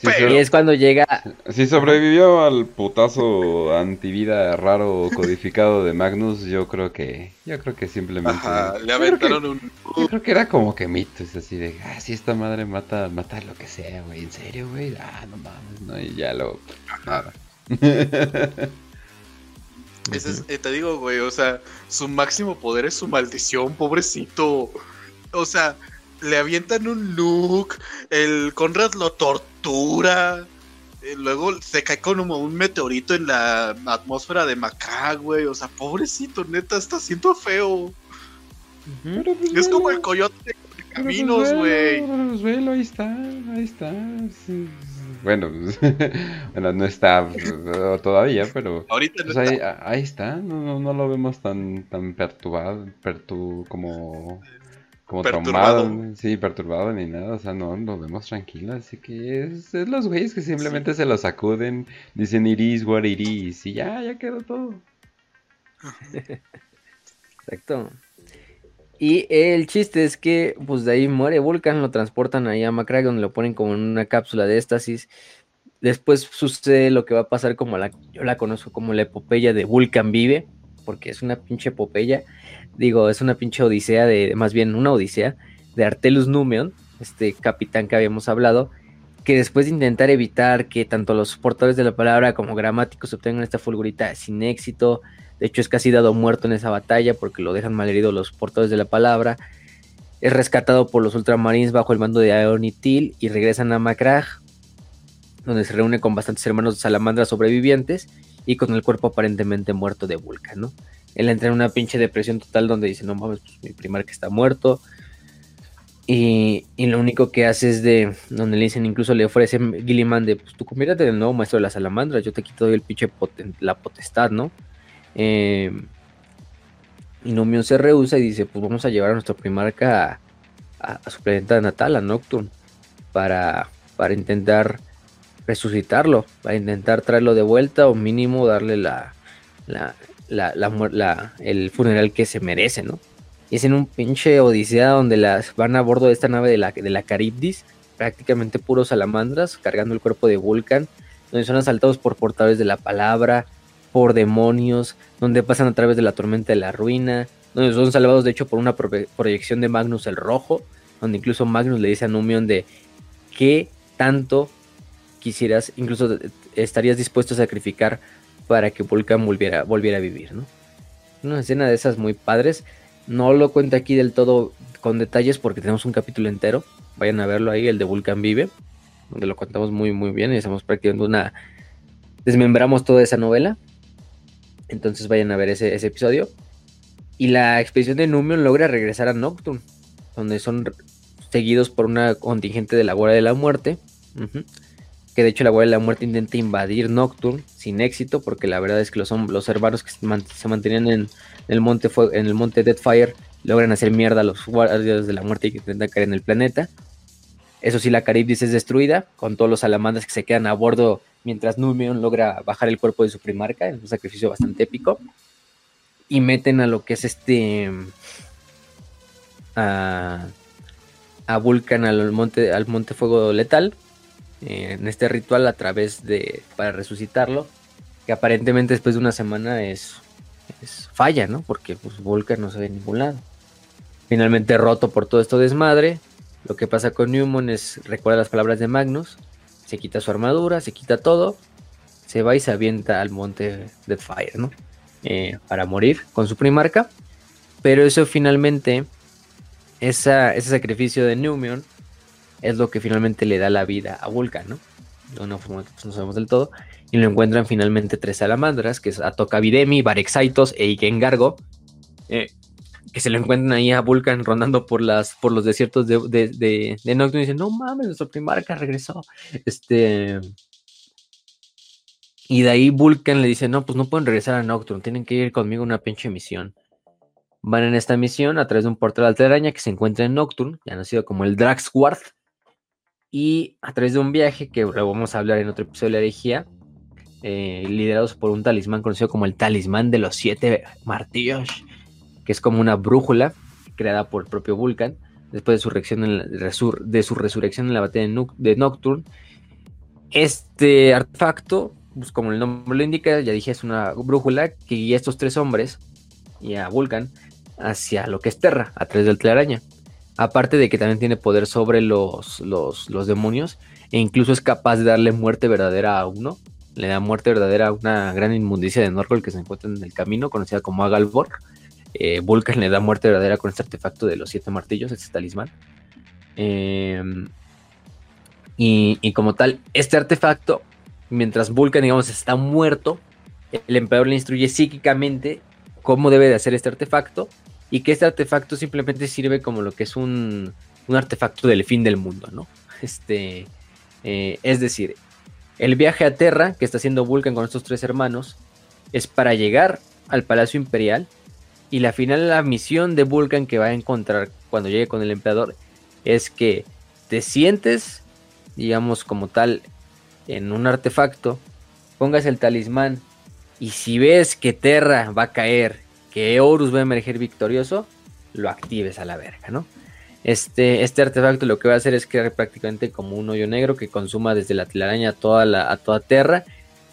y es cuando llega. Si sobrevivió al putazo antivida raro codificado de Magnus, yo creo que. Yo creo que simplemente. le aventaron un. Yo creo que era como que mito, es así de. Ah, si esta madre mata, mata lo que sea, güey. ¿En serio, güey? Ah, no mames, no. Y ya lo. Nada. Ese es, eh, te digo, güey, o sea, su máximo poder es su maldición, pobrecito. O sea, le avientan un look, el Conrad lo tortura, eh, luego se cae como un meteorito en la atmósfera de Macá, güey. O sea, pobrecito, neta, está siendo feo. pues Es como el coyote de caminos, güey. Pues ahí está, ahí está. sí. Bueno, bueno, no está todavía, pero Ahorita no pues ahí, está. ahí está, no, no, no lo vemos tan, tan perturbado, pertu, como, como Perturbado. traumado, sí, perturbado ni nada, o sea, no, lo vemos tranquilo, así que es, es los güeyes que simplemente se lo sacuden, dicen iris, what it is, y ya, ya quedó todo. Exacto. Y el chiste es que, pues de ahí muere Vulcan, lo transportan ahí a Macragge, donde lo ponen como en una cápsula de éxtasis. Después sucede lo que va a pasar como la, yo la conozco como la epopeya de Vulcan vive, porque es una pinche epopeya. Digo, es una pinche odisea de, más bien una odisea de Artelus Numeon, este capitán que habíamos hablado, que después de intentar evitar que tanto los portadores de la palabra como gramáticos obtengan esta fulgurita sin éxito, de hecho es casi dado muerto en esa batalla porque lo dejan malherido los portadores de la palabra, es rescatado por los ultramarines bajo el mando de Aeon y y regresan a Macragge, donde se reúne con bastantes hermanos de salamandras sobrevivientes y con el cuerpo aparentemente muerto de Vulcan, ¿no? Él entra en una pinche depresión total donde dice, no mames, pues, mi primarca está muerto. Y, y lo único que hace es de, donde le dicen, incluso le ofrece Gilliman de, pues tú conviértete el nuevo maestro de las salamandras, yo te quito el pinche poten- la potestad, ¿no? Eh, y Numion se rehúsa y dice, pues vamos a llevar a nuestro primarca a, su planeta natal, a Nocturne, para, para intentar resucitarlo, para intentar traerlo de vuelta o mínimo darle la, la- el funeral que se merece, ¿no? Y es en un pinche odisea donde las van a bordo de esta nave de la, de la Caribdis, prácticamente puros salamandras, cargando el cuerpo de Vulcan, donde son asaltados por portadores de la palabra, por demonios, donde pasan a través de la tormenta de la ruina, donde son salvados de hecho por una proye- proyección de Magnus el Rojo, donde incluso Magnus le dice a Numion de qué tanto quisieras, incluso estarías dispuesto a sacrificar para que Vulcan volviera, volviera a vivir, ¿no? Una escena de esas muy padres. No lo cuento aquí del todo con detalles porque tenemos un capítulo entero. Vayan a verlo ahí, el de Vulcan Vive, donde lo contamos muy muy bien y hacemos prácticamente una... Desmembramos toda esa novela. Entonces vayan a ver ese, episodio. Y la expedición de Numion logra regresar a Nocturne, donde son seguidos por una contingente de la Guardia de la Muerte. Que de hecho la Guardia de la Muerte intenta invadir Nocturne sin éxito, porque la verdad es que los, los hermanos que se, man- se mantenían en, el monte en Deadfire logran hacer mierda a los guardias de la muerte que intentan caer en el planeta. Eso sí, la Caribdis es destruida, con todos los salamandras que se quedan a bordo mientras Numion logra bajar el cuerpo de su primarca, en un sacrificio bastante épico. Y meten a lo que es este. a, a Vulcan al monte, al monte Fuego Letal. eh, en este ritual a través de. para resucitarlo. Que aparentemente después de una semana es. es falla, ¿no? Porque pues, Vulcan no se ve en ningún lado. Finalmente roto por todo esto desmadre. Lo que pasa con Newman es. recuerda las palabras de Magnus. Se quita su armadura, se quita todo. Se va y se avienta al monte Deadfire, ¿no? eh, para morir con su primarca. Pero eso finalmente, ese sacrificio de Numion es lo que finalmente le da la vida a Vulcan, ¿no? De una forma pues, no sabemos del todo. Y lo encuentran finalmente tres salamandras, que es Atoka Videmi, Varexaitos e Ikengargo. eh, que se lo encuentran ahí a Vulcan rondando por las por los desiertos de, de, de, Nocturne y dicen, no mames, nuestro primarca regresó. Este. Y de ahí Vulcan le dice, no, pues no pueden regresar a Nocturne, tienen que ir conmigo a una pinche misión. Van en esta misión a través de un portal alteraña que se encuentra en Nocturne, ya nacido como el Draxward. Y a través de un viaje que luego vamos a hablar en otro episodio de la herejía, eh, liderados por un talismán conocido como el talismán de los siete martillos, que es como una brújula creada por el propio Vulcan después de su, resurrección en la batalla de, Nocturne. Este artefacto, pues como el nombre lo indica, ya dije, es una brújula que guía a estos tres hombres y a Vulcan hacia lo que es Terra, a través del telaraña. Aparte de que también tiene poder sobre los, los, los demonios e incluso es capaz de darle muerte verdadera a uno le da muerte verdadera a una gran inmundicia de Norgol que se encuentra en el camino, conocida como Agalbor. Eh, Vulcan le da muerte verdadera con este artefacto de los siete martillos, este talismán. Em, y, como tal, este artefacto, mientras Vulcan, digamos, está muerto, el emperador le instruye psíquicamente cómo debe de hacer este artefacto y que este artefacto simplemente sirve como lo que es un, un artefacto del fin del mundo, ¿no? Este, eh, es decir, el viaje a Terra que está haciendo Vulcan con estos tres hermanos es para llegar al Palacio Imperial y la final la misión de Vulcan que va a encontrar cuando llegue con el emperador es que te sientes, digamos como tal, en un artefacto, pongas el talismán y si ves que Terra va a caer, que Horus va a emerger victorioso, lo actives a la verga, ¿no? Este, este artefacto lo que va a hacer es crear prácticamente como un hoyo negro que consuma desde la telaraña a toda, la, toda Terra,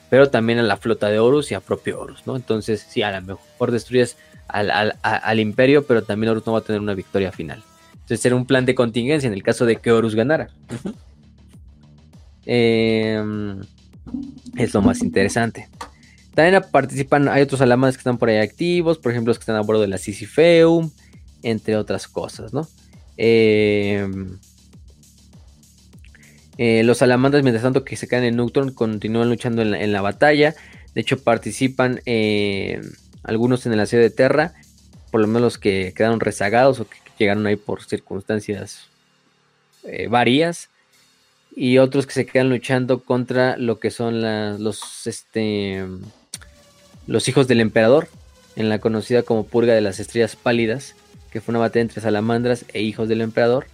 pero también a la flota de Horus y a propio Horus, ¿no? Entonces, sí, a lo mejor destruyes al, Imperio, pero también Horus no va a tener una victoria final. Entonces, será un plan de contingencia en el caso de que Horus ganara. Em, es lo más interesante. También participan, hay otros alamanes que están por ahí activos, por ejemplo, los que están a bordo de la Sisypheum, entre otras cosas, ¿no? Em, eh, los salamandras, mientras tanto que se quedan en Nocturne, continúan luchando en la, batalla. De hecho, participan eh, algunos en el asedio de Terra, por lo menos los que quedaron rezagados o que, llegaron ahí por circunstancias eh, varias. Y otros que se quedan luchando contra lo que son los, este, los hijos del emperador, en la conocida como Purga de las Estrellas Pálidas que fue una batalla entre salamandras e hijos del emperador,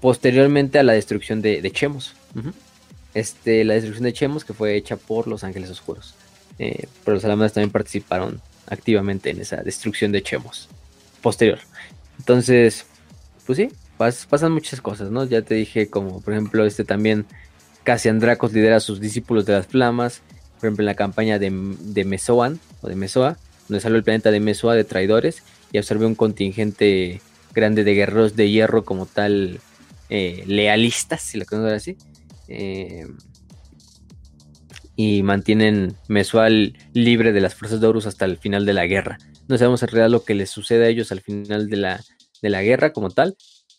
posteriormente a la destrucción de, Chemos. este, la destrucción de Chemos que fue hecha por los Ángeles Oscuros. Eh, pero los salamandras también participaron activamente en esa destrucción de Chemos posterior. Entonces, pues sí, pasan muchas cosas, ¿no? Ya te dije como, por ejemplo, este también Cassian Dracos lidera a sus discípulos de las flamas, por ejemplo en la campaña de, de Mesoan o de Mesoa, donde salió el planeta de Mesoa de traidores y absorbe un contingente grande de guerreros de hierro como tal eh, lealistas, si lo ver así. Eh, y mantienen Mesual libre de las fuerzas de Horus hasta el final de la guerra. No sabemos en realidad lo que les sucede a ellos al final de la, de la guerra como tal,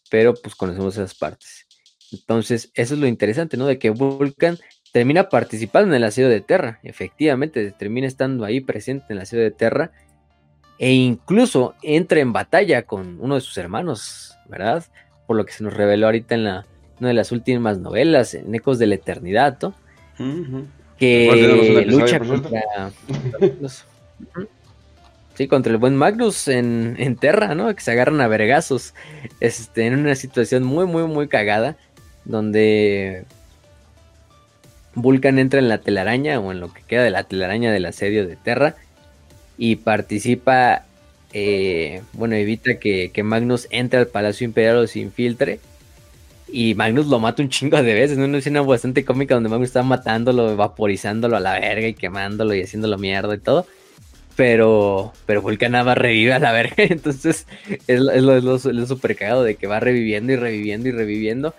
pero pues conocemos esas partes. Entonces, eso es lo interesante, ¿no? De que Vulcan termina participando en el asedio de Terra. Efectivamente, termina estando ahí presente en el asedio de Terra e incluso entra en batalla con uno de sus hermanos, ¿verdad? Por lo que se nos reveló ahorita en la, una de las últimas novelas, en Ecos de la Eternidad, ¿no? Que lucha contra... sí, contra el buen Magnus en, en, Terra, ¿no? Que se agarran a vergazos. Este, en una situación muy, muy, muy cagada. Donde Vulcan entra en la telaraña, o en lo que queda de la telaraña del asedio de Terra y participa, eh, bueno, evita que, Magnus entre al Palacio Imperial o se infiltre. Y Magnus lo mata un chingo de veces, ¿no? Una escena bastante cómica donde Magnus está matándolo, vaporizándolo a la verga y quemándolo y haciéndolo mierda y todo. Pero, pero Vulcanaba revive a la verga. Entonces es, lo, lo, super cagado de que va reviviendo y reviviendo y reviviendo.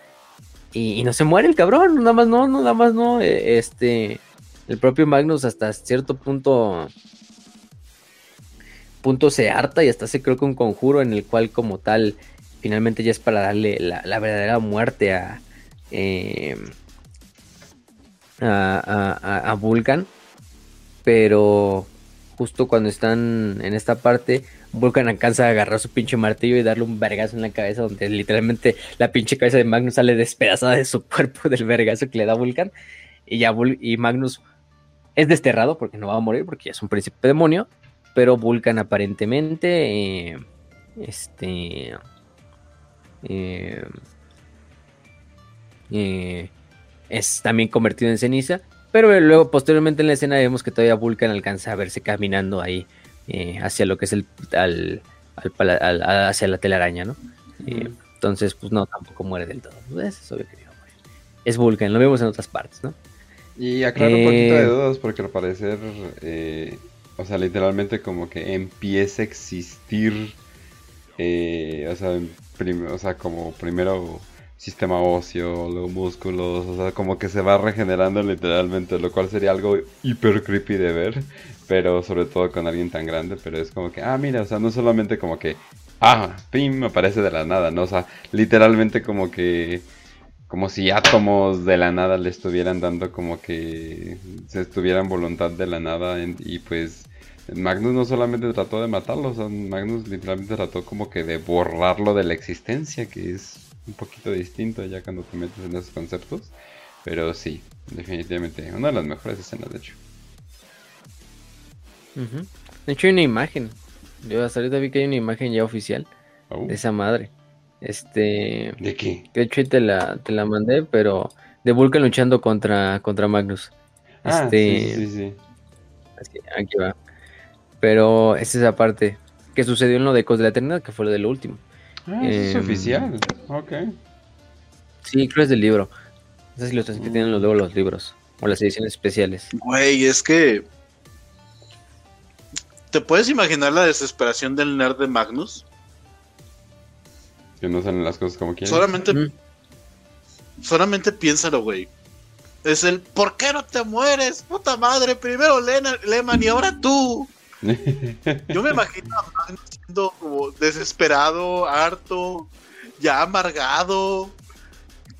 Y, no se muere el cabrón, nada más no, nada más no. E, este, el propio Magnus hasta cierto punto punto se harta y hasta se creo que un conjuro en el cual como tal finalmente ya es para darle la, verdadera muerte a, eh, a, Vulcan. Pero justo cuando están en esta parte, Vulcan alcanza a agarrar su pinche martillo y darle un vergazo en la cabeza, donde literalmente la pinche cabeza de Magnus sale despedazada de su cuerpo del vergazo que le da Vulcan. Y ya y Magnus es desterrado porque no va a morir, porque ya es un príncipe demonio pero Vulcan aparentemente eh, este eh, eh, es también convertido en ceniza pero luego posteriormente en la escena vemos que todavía Vulcan alcanza a verse caminando ahí hacia lo que es el al, hacia la telaraña no entonces pues no tampoco muere del todo es obvio que no es Vulcan lo vemos en otras partes no y aclaro un poquito de dudas porque al parecer o sea, literalmente como que empieza a existir, eh, o, sea, o sea, como primero sistema óseo, los músculos, o sea, como que se va regenerando literalmente, lo cual sería algo hiper creepy de ver, pero sobre todo con alguien tan grande, pero es como que, ah, mira, o sea, no solamente como que, ah, pim, aparece de la nada, ¿no? O sea, literalmente como que, como si átomos de la nada le estuvieran dando como que se estuvieran voluntad de la nada y pues Magnus no solamente trató de matarlo, o sea, Magnus literalmente trató como que de borrarlo de la existencia, que es un poquito distinto ya cuando te metes en esos conceptos. Pero sí, definitivamente, una de las mejores escenas, de hecho. De hecho, hay una imagen. Yo hasta ahorita vi que hay una imagen ya oficial Oh. de esa madre. Este. ¿De qué? De hecho, te la, te la mandé, pero de Vulcan luchando contra, contra Magnus. Ah, Este. sí, sí, sí. Aquí, aquí va. Pero es esa parte que sucedió en lo de Ecos de la Eternidad, que fue lo de lo último. Ah, es Em, oficial. Ok. Sí, creo que es del libro. Esas ilustraciones que tienen los- luego los libros. O las ediciones especiales. Güey, es que. ¿Te puedes imaginar la desesperación del nerd de Magnus? Que no salen las cosas como quieren. Solamente, Mm. solamente piénsalo, güey. Es el ¿por qué no te mueres? Puta madre, primero Lena- Lehman y ahora tú. Yo me imagino a Magnus siendo como desesperado, harto, ya amargado.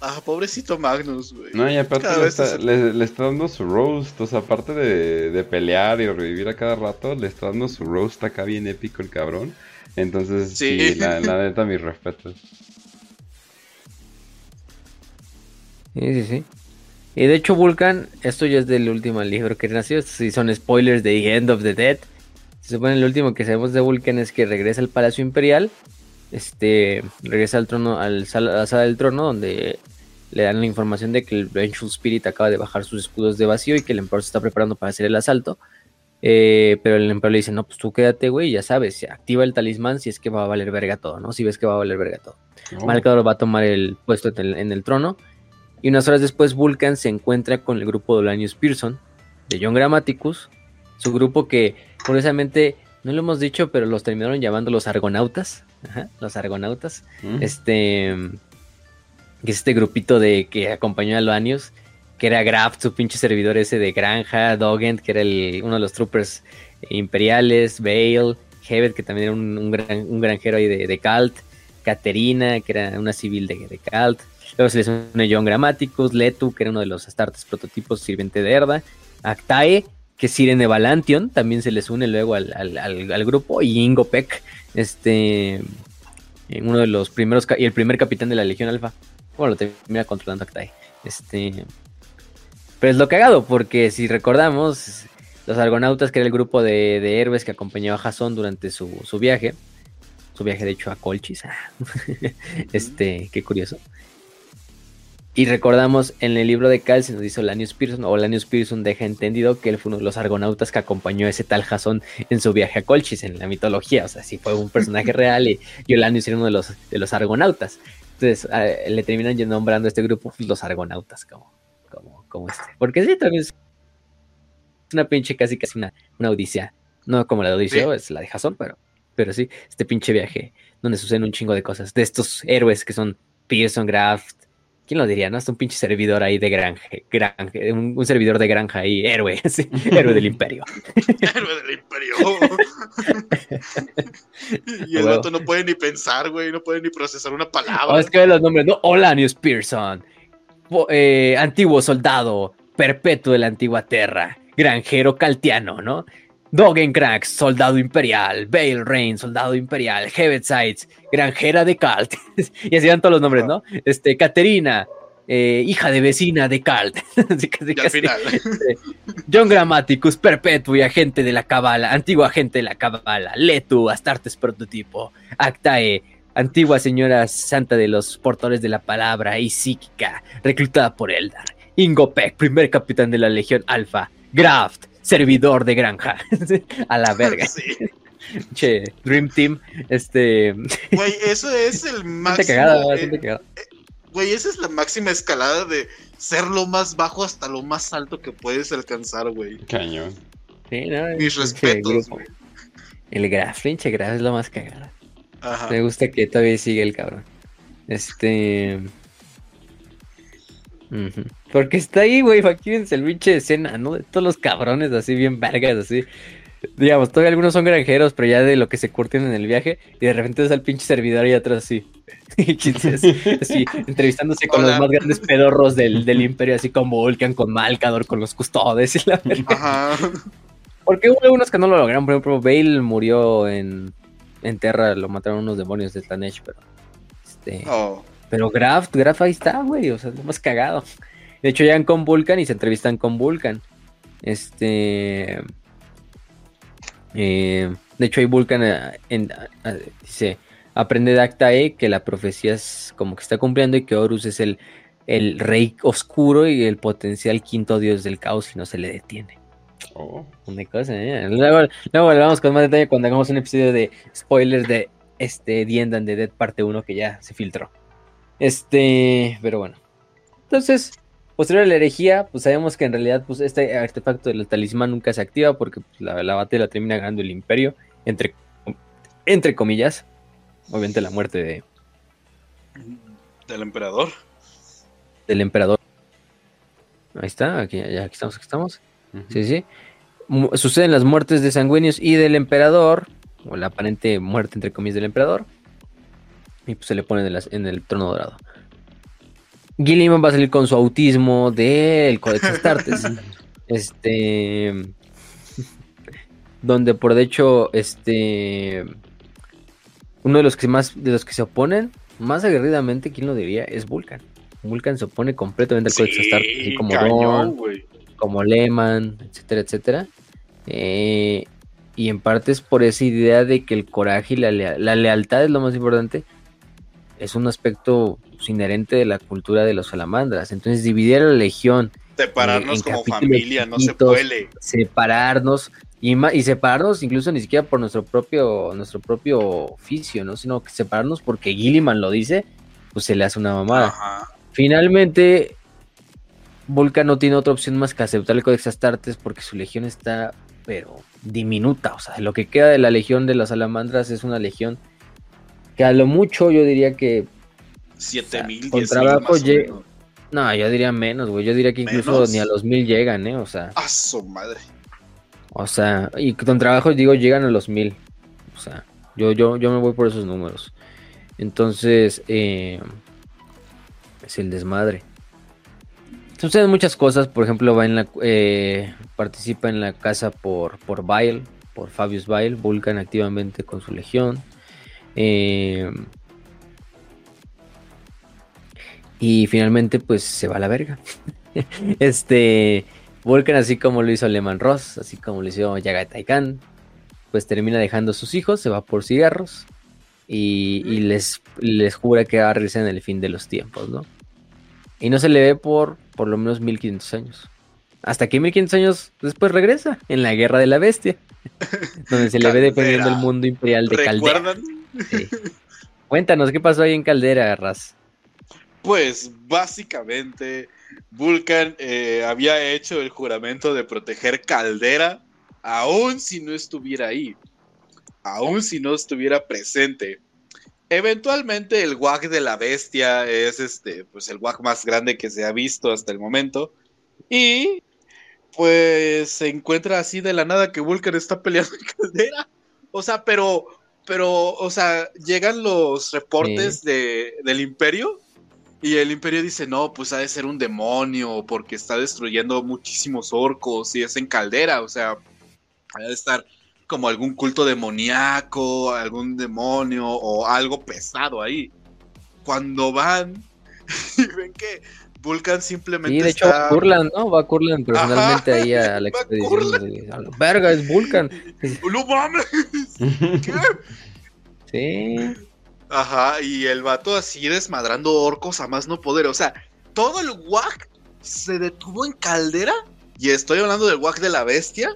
Ah, pobrecito Magnus, güey. No, y aparte le está, es- le- le está dando su roast. O sea, aparte de, de pelear y revivir a cada rato, le está dando su roast acá bien épico el cabrón. Entonces, sí, Sí. la, la neta, mis respetos. Sí, sí, sí. Y de hecho, Vulcan, esto ya es del último libro que nació. Estos sí son spoilers de End of the Dead. Se supone el último que sabemos de Vulcan es que regresa al Palacio Imperial. Este regresa al trono, al sala- a la sala del trono, donde le dan la información de que el Vengeful Spirit acaba de bajar sus escudos de vacío y que el emperador se está preparando para hacer el asalto. Eh, pero el emperador le dice: No, pues tú quédate, güey, ya sabes, activa el talismán si es que va a valer verga todo, ¿no? Si ves que va a valer verga todo. Oh, Malcador va a tomar el puesto en el, en el trono. Y unas horas después, Vulcan se encuentra con el grupo de Olanius Pearson, de John Grammaticus. Su grupo que, curiosamente, no lo hemos dicho, pero los terminaron llamando los Argonautas. Ajá, los Argonautas. mm. Este. Que es este grupito de que acompañó a Olanius. Que era Graft, su pinche servidor ese de Granja. Dogent, que era el- uno de los troopers imperiales. Bale. Hevet, que también era un, un gran- un granjero ahí de, de Calt. Caterina, que era una civil de, de Calt. Luego se les une John Grammaticus, Letu, que era uno de los Astartes prototipos sirviente de Erda, Actae, que Sirene Valantion, también se les une luego al, al- al- grupo, y Ingo Peck, este, uno de los primeros, y el primer capitán de la Legión Alfa. Bueno, lo termina controlando Actae. Este, pero es lo cagado, porque si recordamos, los Argonautas, que era el grupo de, de héroes que acompañaba a Jason durante su, su viaje, su viaje de hecho a Colchis, este, qué curioso. Y recordamos en el libro de Cal se nos dice Lanius Pearson, o Lanius Pearson deja entendido que él fue uno de los argonautas que acompañó a ese tal Jason en su viaje a Colchis, en la mitología. O sea, sí fue un personaje real y, y Olanius era uno de los, de los argonautas. Entonces eh, le terminan nombrando a este grupo pues, los argonautas, como, como, como este. Porque sí, también es una pinche casi casi una, una odisea. No como la de Odiseo, es la de Jason, pero, pero sí, este pinche viaje donde suceden un chingo de cosas. De estos héroes que son Pearson, Graft, ¿Quién lo diría? No, es un pinche servidor ahí de granja, granja un, un, servidor de granja ahí, héroe, sí, héroe del imperio. héroe del imperio. y el vato no puede ni pensar, güey, no puede ni procesar una palabra. Oh, es que los nombres, ¿no? Olanius Pearson, eh, antiguo soldado, perpetuo de la antigua tierra, granjero caltiano, ¿no? Dogen Cracks, soldado imperial, Bale Rain, soldado imperial, Heavet Sides, granjera de Calt, y así van todos los nombres, ¿no? Este, Caterina, eh, hija de vecina de Calt. así, así, y al final. Este, John Grammaticus, perpetuo y agente de la cabala, antiguo agente de la cabala, Letu, Astartes prototipo, Actae, antigua señora santa de los portadores de la palabra y psíquica, reclutada por Eldar, Ingopek, primer capitán de la Legión Alfa, Graft, servidor de granja. a la verga. Sí. Che, Dream Team, este. Güey, eso es el máximo. Cagada, eh, cagada. Güey, esa es la máxima escalada de ser lo más bajo hasta lo más alto que puedes alcanzar, güey. Cañón. Sí, no, Mis respetos, güey. El Graf, pinche Graf es lo más cagada. Ajá. Me gusta que todavía sigue el cabrón. Este. Porque está ahí, güey, imagínense el pinche escena, ¿no? De todos los cabrones así, bien vergas, así. Digamos, todavía algunos son granjeros, pero ya de lo que se curten en el viaje, y de repente ves al pinche servidor ahí atrás así. así, así, entrevistándose con Hola. los más grandes pedorros del, del imperio, así como Vulcan, con Malcador, con los custodes y la verga. Ajá. Porque hubo algunos que no lo lograron, por ejemplo, Bale murió en, en Terra, lo mataron unos demonios de Slanesh, pero... Este, Oh. Pero Graf, Graf ahí está, güey, o sea, es lo más cagado. De hecho, llegan con Vulcan y se entrevistan con Vulcan. Este. eh, de hecho, hay Vulcan eh, en- dice: Aprende de Acta E que la profecía es como que está cumpliendo y que Horus es el, el rey oscuro y el potencial quinto dios del caos y no se le detiene. Oh. Una cosa, ¿eh? Luego, luego hablamos con más detalle cuando hagamos un episodio de spoilers de este The End and the Dead parte 1 que ya se filtró. Este, pero bueno. Entonces, posterior a la herejía, pues sabemos que en realidad pues este artefacto del talismán nunca se activa porque pues, la, la batalla la termina ganando el imperio, entre, entre comillas. Obviamente la muerte de, Del emperador. del emperador. Ahí está, aquí, ya, aquí estamos, aquí estamos. Sí, sí. Suceden las muertes de Sanguinius y del emperador, o la aparente muerte entre comillas del emperador, y pues se le pone en el trono dorado. Gilliman va a salir con su autismo del Codex Astartes. este. Donde por de hecho, este. Uno de los que más de los que se oponen, más aguerridamente, ¿quién lo diría? Es Vulcan. Vulcan se opone completamente al Codex Astartes, así como cañón, güey. como Lehman, etcétera, etcétera. Eh, y en parte es por esa idea de que el coraje y la, la lealtad es lo más importante. Es un aspecto pues, inherente de la cultura de los salamandras. Entonces, dividir a la legión, Separarnos en como familia no se puede. separarnos y, separarnos incluso ni siquiera por nuestro propio nuestro propio oficio, ¿no? Sino que separarnos porque Gilliman lo dice, pues se le hace una mamada. Ajá. Finalmente, Vulcan no tiene otra opción más que aceptar el Codex Astartes porque su legión está, pero diminuta. O sea, lo que queda de la legión de las salamandras es una legión que a lo mucho yo diría que. 7000, con 10000 trabajo más o lle- menos. No, yo diría menos, güey. Yo diría que incluso ¿Menos? ni a los mil llegan, ¿eh? O sea, ¡A su madre! o sea, y con trabajo digo llegan a los mil. O sea, yo, yo, yo me voy por esos números. Entonces, eh, es el desmadre. Suceden muchas cosas, por ejemplo, va en la, eh, participa en la casa por, por Bile, por Fabius Bile, Vulcan activamente con su legión. Eh, y finalmente, pues se va a la verga. este, Vulcan, así como lo hizo Lehman Ross, así como lo hizo Yagatai Khan, pues termina dejando a sus hijos, se va por cigarros y, y les, les jura que va a regresar en el fin de los tiempos, ¿no? Y no se le ve por por lo menos 1500 años. Hasta que 1500 años después regresa en la Guerra de la Bestia, donde se le ve defendiendo Caldera. el mundo imperial de Caldera. ¿Recuerdan? Cuéntanos, ¿qué pasó ahí en Caldera, Raz? Pues básicamente Vulcan eh, había hecho el juramento de proteger Caldera aún si no estuviera ahí, aún si no estuviera presente. Eventualmente el WAC de la bestia es este, pues el WAC más grande que se ha visto hasta el momento. Y pues se encuentra así de la nada que Vulcan está peleando en Caldera. O sea, pero, pero, o sea, llegan los reportes de, del Imperio y el Imperio dice, no, pues ha de ser un demonio porque está destruyendo muchísimos orcos y es en Caldera, o sea, ha de estar como algún culto demoníaco, algún demonio o algo pesado ahí. Cuando van y ven que Vulcan simplemente Sí, de hecho, está... va Kurland, ¿no? Va Kurland personalmente Ajá, ahí a la expedición. Kurland. y, A la verga, es Vulcan. ¡No mames! ¿Qué? Sí. Ajá, y el vato así desmadrando orcos a más no poder. O sea, todo el WAC se detuvo en caldera. Y estoy hablando del WAC de la bestia.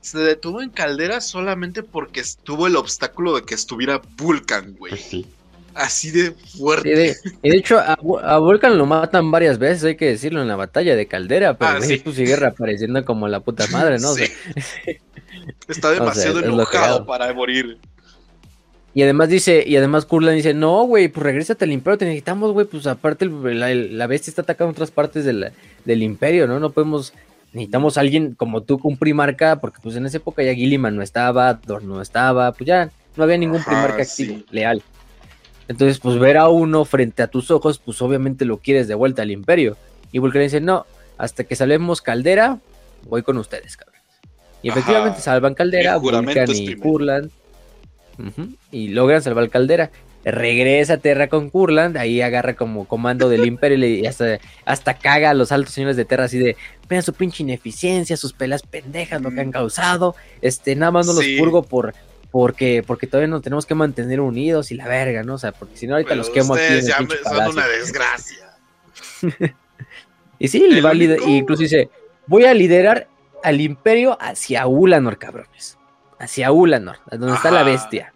Se detuvo en caldera solamente porque estuvo el obstáculo de que estuviera Vulcan, güey. Sí. Así de fuerte. de, y de hecho, a, a Vulcan lo matan varias veces, hay que decirlo, en la batalla de Caldera, pero Ah, sí. pues sigue reapareciendo como la puta madre, ¿no? O sea, Sí. Está demasiado lo enojado para morir. Y además dice, y además Kurlan dice, no, güey, pues regrésate al imperio, te necesitamos, güey, pues aparte la, la, bestia está atacando otras partes del imperio, ¿no? No podemos, necesitamos a alguien como tú con primarca, porque pues en esa época ya Gilliman no estaba, Thor no estaba, pues ya no había ningún primarca activo, leal. Entonces, pues ver a uno frente a tus ojos, pues obviamente lo quieres de vuelta al imperio. Y Vulcan dice, no, hasta que salvemos Caldera, voy con ustedes, cabrón. Y efectivamente salvan Caldera, Vulcan y Kurland y logran salvar Caldera. Regresa a Terra con Kurland, ahí agarra como comando del Imperio y hasta, hasta caga a los altos señores de Terra así de, vean su pinche ineficiencia, sus pelas pendejas, lo que han mm. causado, este, nada más no los purgo por, porque, porque todavía nos tenemos que mantener unidos y la verga, ¿no? O sea, porque si no ahorita los quemo aquí. En ya son una desgracia. y sí, le va a incluso dice, voy a liderar al imperio hacia Ulanor, cabrones hacia Ulanor, donde está la bestia.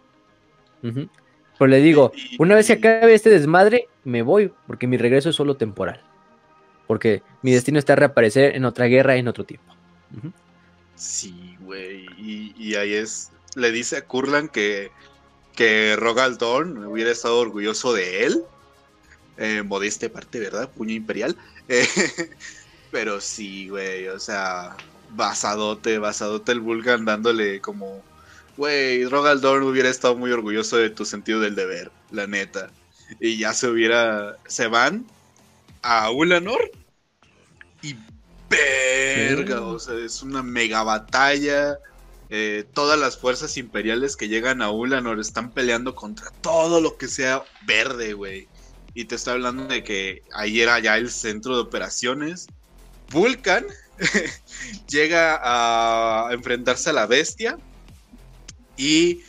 Pero le digo, una vez se acabe este desmadre, me voy, porque mi regreso es solo temporal. Porque mi destino está a reaparecer en otra guerra en otro tiempo. Sí, güey. Y, ahí es. Le dice a Kurlan que, que hubiera estado orgulloso de él. Eh, modesta parte, ¿verdad? Puño imperial. pero sí, güey. O sea, basadote, basadote el Vulcan dándole como, güey, Rogaldorn hubiera estado muy orgulloso de tu sentido del deber, la neta. Y ya se hubiera, se van a Ulanor y verga, o sea, es una mega batalla. Eh, todas las fuerzas imperiales que llegan a Ulanor están peleando contra todo lo que sea verde, güey. Y te está hablando de que ahí era ya el centro de operaciones. Vulcan llega a enfrentarse a la bestia. Y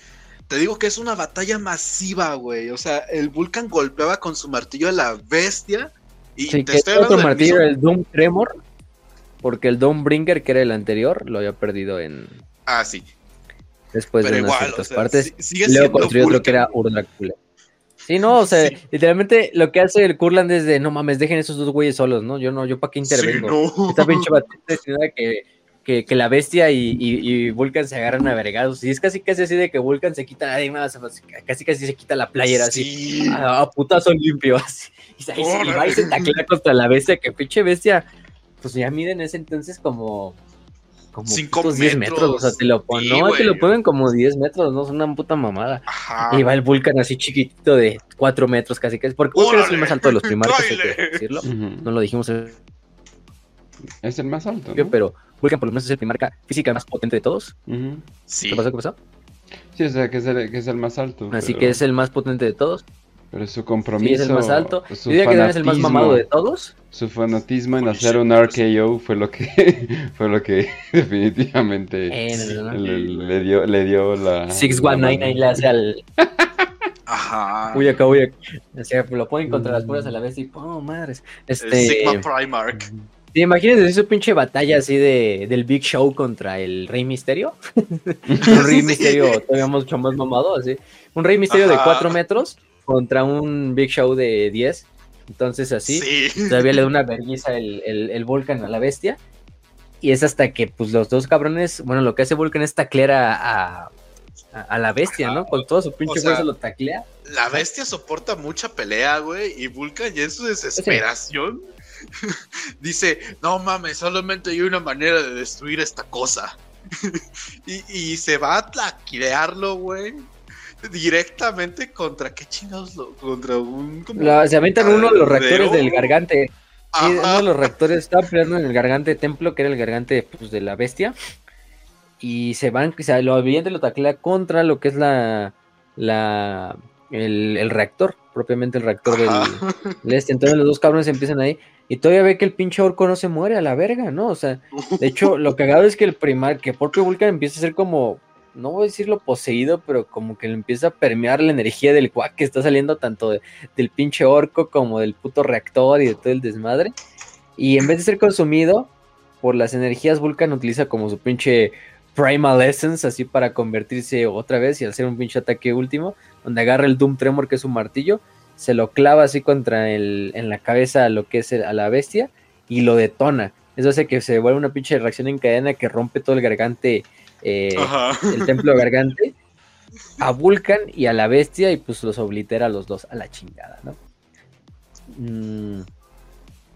te digo que es una batalla masiva, güey. O sea, el Vulcan golpeaba con su martillo a la bestia. Y te estoy otro martillo, el Doom Tremor. Porque el Doom Bringer, que era el anterior, lo había perdido en. Ah, sí. Después de unas ciertas partes. luego construyó otro que era Urdrakula. Sí, no, o sea, literalmente lo que hace el Kurland es de, no mames, dejen esos dos güeyes solos, ¿no? Yo no, yo para qué intervengo. Esta pinche batalla que, que, que, la bestia y, y, Vulcan se agarran a vergados. Y es casi casi así de que Vulcan se quita, más, casi casi se quita la playera así, a, putazo limpio, así. Y, va y se taclea contra la bestia, que pinche bestia, pues ya miren ese entonces como como 5 10 metros. O sea, te lo ponen, no, te lo ponen como 10 metros, ¿no? Es una puta mamada. Y va el Vulcan así chiquitito de 4 metros casi, que es porque es el más alto de los primarios, hay que decirlo. No lo dijimos. Es el más alto. Pero Vulcan por lo menos es el primarca física más potente de todos. Sí. ¿Qué pasó? ¿Qué pasó? Sí, o sea, que es el, que es el más alto. Así que es el más potente de todos. Pero su compromiso. Sí, es el más alto. Yo diría que es el más mamado de todos. Su fanatismo en hacer un RKO fue lo que fue lo que definitivamente le, dio, le dio la. 6199 le hace al. Ajá. Uy, acá, uy, O sea, lo ponen contra las puertas a la vez y ¡oh, madres! Este. Sigma Primark. ¿Te imagínate esa pinche batalla así de, del Big Show contra el Rey Misterio? un Rey Misterio todavía mucho más mamado, así. Un Rey Misterio de 4 metros contra un Big Show de 10. Entonces así, todavía le da una vergüenza el, el, Vulcan a la bestia. Y es hasta que pues los dos cabrones, bueno, lo que hace Vulcan es taclear a, a, la bestia, ¿no? Con todo su pinche fuerza lo taclea. La bestia soporta mucha pelea, güey, y Vulcan ya en su desesperación dice, no mames, solamente hay una manera de destruir esta cosa. y, y, se va a taclearlo, güey directamente contra qué chingados lo, contra un se aventan uno de los reactores del gargante. Uno de los reactores estaba peleando en el gargante templo que era el gargante pues, de la bestia. Y se van o sea, lo evidente lo taclea contra lo que es la la el, reactor propiamente el reactor del, este. Entonces los dos cabrones empiezan ahí y todavía ve que el pinche orco no se muere a la verga, ¿no? O sea, de hecho, lo cagado es que el primar, que propio Vulcan empieza a ser como no voy a decirlo poseído, pero como que le empieza a permear la energía del cuac que está saliendo tanto del pinche orco como del puto reactor y de todo el desmadre. Y en vez de ser consumido por las energías, Vulcan utiliza como su pinche Primal Essence, así para convertirse otra vez y hacer un pinche ataque último, donde agarra el Doom Tremor, que es un martillo, se lo clava así contra el, en la cabeza a lo que es a la bestia y lo detona. Eso hace que se vuelva una pinche reacción en cadena que rompe todo el gargante eh, el templo gargante. a Vulcan y a la bestia y pues los oblitera a los dos a la chingada, ¿no? Mm,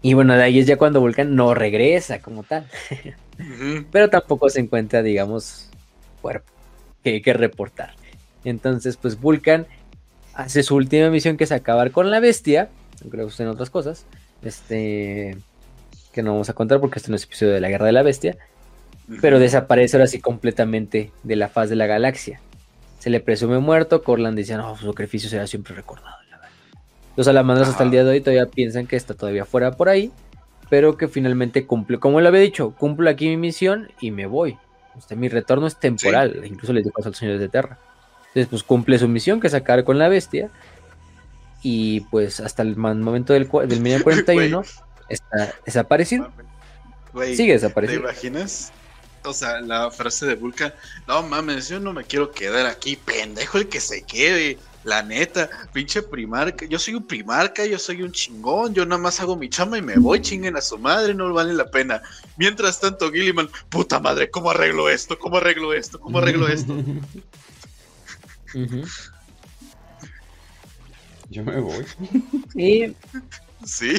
y bueno, de ahí es ya cuando Vulcan no regresa como tal. Pero tampoco se encuentra, digamos, cuerpo que, que reportar. Entonces, pues Vulcan hace su última misión que es acabar con la bestia. Aunque le gusten otras cosas. Este. Que no vamos a contar porque este no es episodio de la guerra de la bestia. Pero desaparece ahora sí completamente de la faz de la galaxia. Se le presume muerto. Corland dice: No, su sacrificio será siempre recordado. Los salamandras hasta el día de hoy todavía piensan que está todavía fuera por ahí. Pero que finalmente cumple, como él había dicho, cumplo aquí mi misión y me voy. Este, mi retorno es temporal. Incluso le dijo a los señores de Terra. Entonces, pues cumple su misión, que es acabar con la bestia. Y pues hasta el momento del, del 41 está desaparecido. Sigue desaparecido. ¿Te imaginas? O sea, la frase de Vulcan, no mames, yo no me quiero quedar aquí, pendejo el que se quede. La neta, pinche primarca, yo soy un primarca, yo soy un chingón, yo nada más hago mi chama y me voy, chinguen a su madre, no vale la pena. Mientras tanto, Gilliman, puta madre, ¿cómo arreglo esto? ¿Cómo arreglo esto? ¿Cómo arreglo esto? Yo me voy. Y... Sí,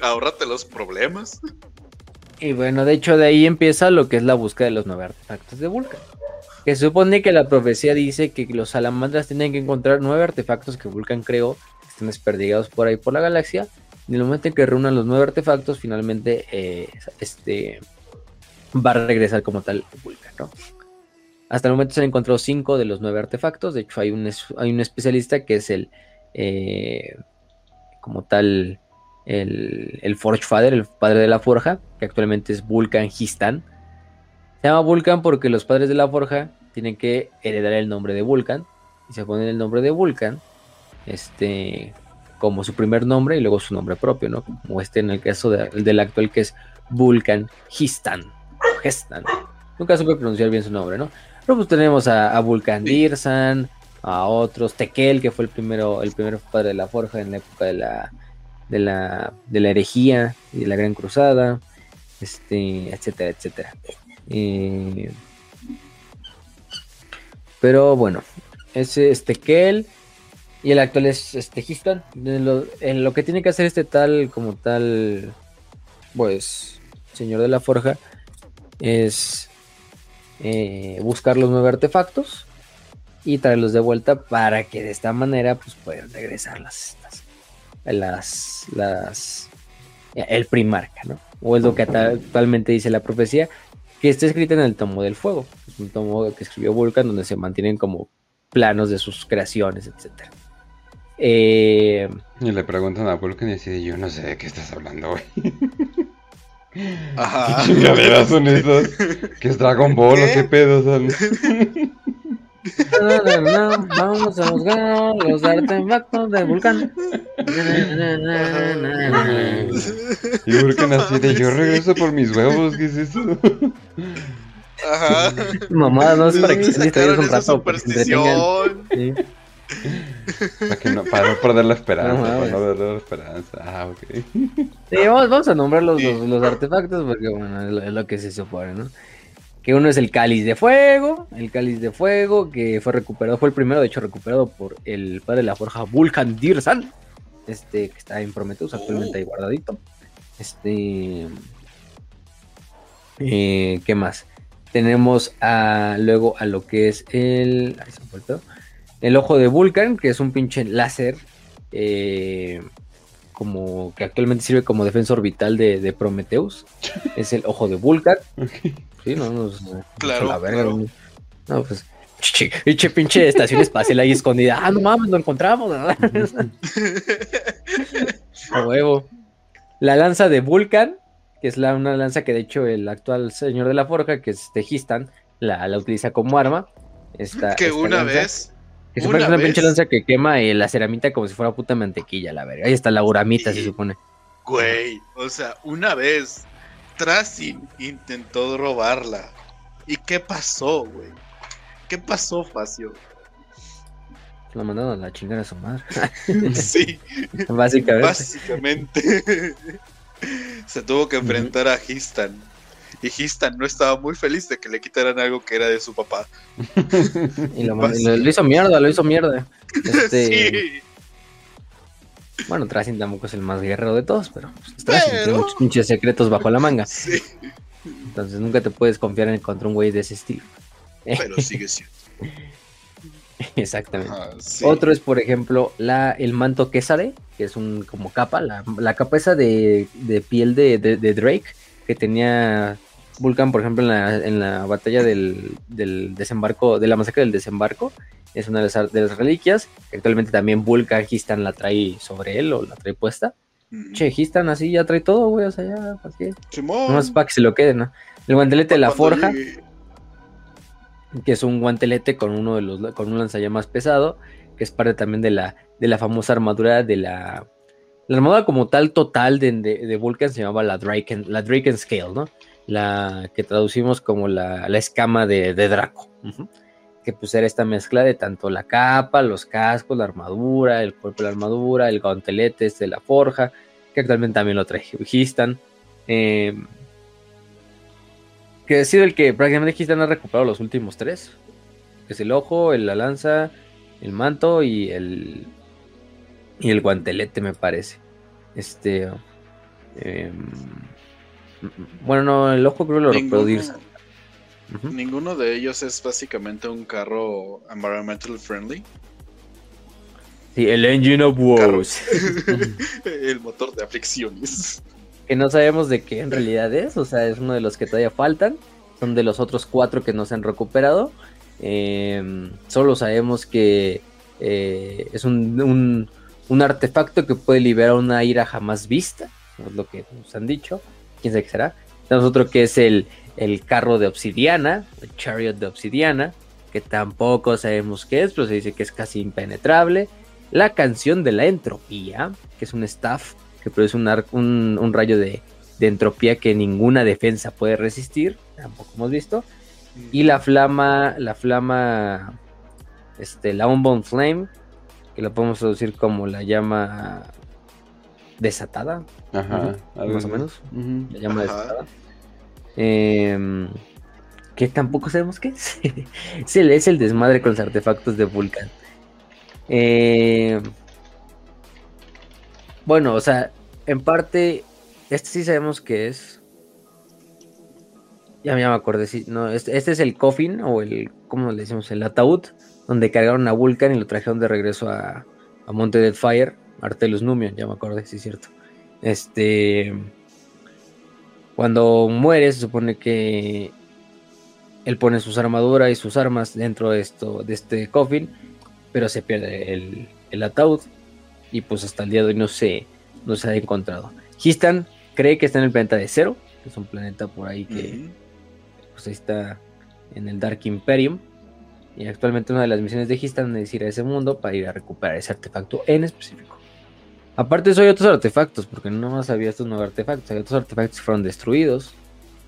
ahórrate los problemas. Y bueno, de hecho de ahí empieza lo que es la búsqueda de los nueve artefactos de Vulcan. Que supone que la profecía dice que los salamandras tienen que encontrar nueve artefactos que Vulcan creó, que están desperdigados por ahí por la galaxia. Y en el momento en que reúnan los nueve artefactos, finalmente eh, este, va a regresar como tal Vulcan, ¿no? Hasta el momento se han encontrado cinco de los nueve artefactos. De hecho, hay un, hay un especialista que es el, eh, como tal, el, el Forge Father, el padre de la forja, que actualmente es Vulcan Histan. Se llama Vulcan porque los padres de la forja tienen que heredar el nombre de Vulcan y se ponen el nombre de Vulcan este, como su primer nombre y luego su nombre propio, ¿no? Como este en el caso del actual que es Vulcan Histan. Histan. Nunca supe pronunciar bien su nombre, ¿no? Pero pues tenemos a, Vulcan Dirsan, a otros, Tekel, que fue el primero, el primer padre de la forja en la época de la, de la, de la herejía y de la Gran Cruzada, este, etcétera, etcétera. Eh, pero bueno, es Tekel y el actual es este Histon. Lo, en lo que tiene que hacer este tal, como tal, pues, señor de la forja, es eh, buscar los nueve artefactos y traerlos de vuelta para que de esta manera pues puedan regresar las, las, las, el primarca, ¿no? O es lo que actualmente dice la profecía, que está escrita en el tomo del fuego, es un tomo que escribió Vulcan donde se mantienen como planos de sus creaciones, etcétera. Eh, y le preguntan a Vulcan y dice, yo no sé de qué estás hablando. Ajá. ¿Qué chingaderas son esas? ¿Qué es Dragon Ball o qué pedo son? No, no, no, vamos a buscar los artefactos de Vulcan. Y Vulcan así de yo regreso por mis huevos, ¿qué es eso? Ajá. Mamá, no es para que se Sacaron un rato. para que se entretengan. superstición. Sí. Para, que no, para no perder la esperanza, No para mames. no perder la esperanza. Ah, ok. Sí, vamos, vamos a nombrar los, Sí. los, los artefactos porque, bueno, es lo, es lo que se supone, ¿no? Que uno es el cáliz de fuego, el cáliz de fuego que fue recuperado, fue el primero, de hecho, recuperado por el padre de la forja Vulcan Dirsan, este, que está en Prometheus, actualmente ahí guardadito. Este. eh, ¿Qué más? Tenemos a, luego a lo que es el. ahí se me. El ojo de Vulcan, que es un pinche láser. eh, como que actualmente sirve como defensa orbital de, de Prometheus. Es el ojo de Vulcan. Sí, no, Claro, la verga, claro. no. Pues. Che, pinche, pinche estación espacial ahí escondida. Ah, no mames, lo encontramos. huevo. La lanza de Vulcan, que es la, una lanza que de hecho el actual señor de la forja, que es Tegistan, la, la utiliza como arma. Esta, que esta una lanza, vez. Que se parece una una pinche lanza que quema eh, la ceramita como si fuera puta mantequilla, la verga. Ahí está la uramita, se supone. Güey, o sea, una vez Tracin intentó robarla. ¿Y qué pasó, güey? ¿Qué pasó, Facio? La mandaron a la chingada a su madre. Sí, Básicamente. básicamente. Se tuvo que enfrentar a Histan. Y Histan no estaba muy feliz de que le quitaran algo que era de su papá. y lo hizo mierda, lo hizo mierda. Este, Sí. Bueno, Tracing tampoco es el más guerrero de todos, pero pues, Tracing tiene muchos pinches secretos bajo la manga. Sí, Entonces nunca te puedes confiar en contra un güey de ese estilo. pero sigue siendo. Exactamente. Ajá, sí. Otro es, por ejemplo, la, el manto Quesare, que es un como capa, la, la capa esa de, de piel de, de- de Drake, que tenía Vulcan, por ejemplo, en la, en la batalla del, del desembarco, de la masacre del desembarco, es una de las, de las reliquias, que actualmente también Vulcan Histan la trae sobre él o la trae puesta. Ujú. Che, Histan así ya trae todo, güey, o sea, ya, ¿para qué? No es para que se lo quede, ¿no? El guantelete de la forja, llegue- que es un guantelete con uno de los con un lanzallamas pesado, que es parte también de la, de la famosa armadura de la. La armadura como tal total de, de, de Vulcan se llamaba la Draken, la Draken Scale, ¿no? La que traducimos como la, la escama de, de Draco. Que pues era esta mezcla de tanto la capa, los cascos, la armadura, el cuerpo de la armadura, el guantelete este de la forja, que actualmente también lo trae Histan. Eh, que ha sido el que prácticamente Histan ha recuperado los últimos tres. Que es el ojo, el, la lanza, el manto y el. Y el guantelete, me parece. Este. em, bueno, no, el ojo creo que lo Ninguno. Ujú. ninguno de ellos es básicamente un carro environmental friendly. Sí, el Engine of Woes. El motor de aflicciones. que no sabemos de qué en realidad es, o sea, es uno de los que todavía faltan, son de los otros cuatro que no se han recuperado, Eh, solo sabemos que eh, es un, un- un artefacto que puede liberar una ira jamás vista, es lo que nos han dicho, quién sabe qué será. Tenemos otro que es el, el carro de obsidiana, el chariot de obsidiana, que tampoco sabemos qué es, pero se dice que es casi impenetrable. La canción de la entropía, que es un staff que produce un, un, un rayo de, de entropía que ninguna defensa puede resistir, tampoco hemos visto. Y la flama, la flama, este, la Unbound Flame, que la podemos traducir como la llama desatada, Ajá. Ujú, algo más o menos. La llama Ajá. desatada. Em, que tampoco sabemos qué es. es, el, es el desmadre con los artefactos de Vulcan. Em, bueno, o sea, en parte, este sí sabemos qué es. Ya, ya me acordé, sí. No, este, este es el coffin, o el, ¿cómo le decimos? El ataúd, donde cargaron a Vulcan y lo trajeron de regreso a, a Monte Deadfire, Artelus Numion, ya me acordé, sí es cierto. Este. Cuando muere, se supone que él pone sus armaduras y sus armas dentro de esto, de este coffin, pero se pierde el, el ataúd. Y pues hasta el día de hoy no se, no se ha encontrado. Histan cree que está en el planeta de Cero, que es un planeta por ahí que pues ahí está en el Dark Imperium. Y actualmente una de las misiones de Histan es ir a ese mundo para ir a recuperar ese artefacto en específico. Aparte de eso hay otros artefactos, porque no más había estos nuevos artefactos. Hay otros artefactos que fueron destruidos,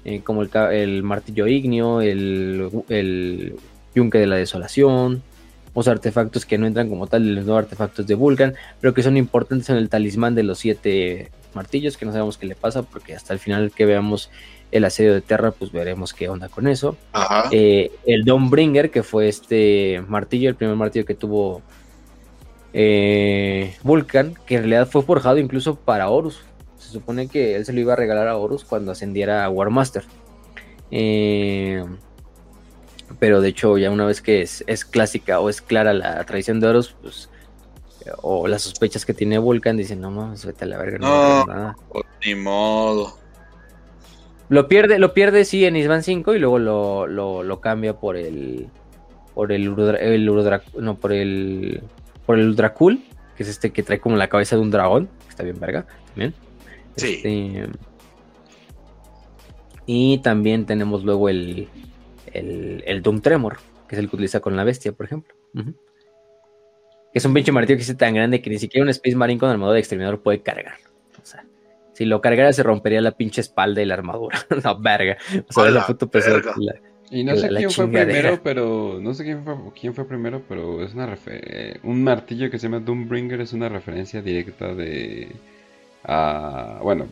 eh, como el, martillo ignio, el, el yunque de la desolación, los artefactos que no entran como tal en los nuevos artefactos de Vulcan, pero que son importantes en el talismán de los siete martillos, que no sabemos qué le pasa, porque hasta el final que veamos el asedio de Terra, pues veremos qué onda con eso. Eh, el Dawnbringer, que fue este martillo, el primer martillo que tuvo eh, Vulcan, que en realidad fue forjado incluso para Horus. Se supone que él se lo iba a regalar a Horus cuando ascendiera a Warmaster. Eh, pero de hecho, ya una vez que es, es clásica o es clara la traición de Horus, pues, o las sospechas que tiene Vulcan, dicen, no mames, vete a la verga, no, nada. Pues, ni modo. Lo pierde, lo pierde sí en Isban 5 y luego lo, lo, lo cambia por el por el, el Urudra- no, por el por el Uldracool, que es este que trae como la cabeza de un dragón, que está bien verga también. Sí. Este, y también tenemos luego el, el, el Doom Tremor, que es el que utiliza con la bestia, por ejemplo. Que es un pinche martillo que es tan grande que ni siquiera un Space Marine con armadura de exterminador puede cargar. O sea, si lo cargara se rompería la pinche espalda y la armadura. la verga. O sea, la puta pesada Y no La- sé la quién fue primero, pero no sé quién fue, quién fue primero, pero es una refe- un martillo que se llama Doombringer es una referencia directa de a, bueno,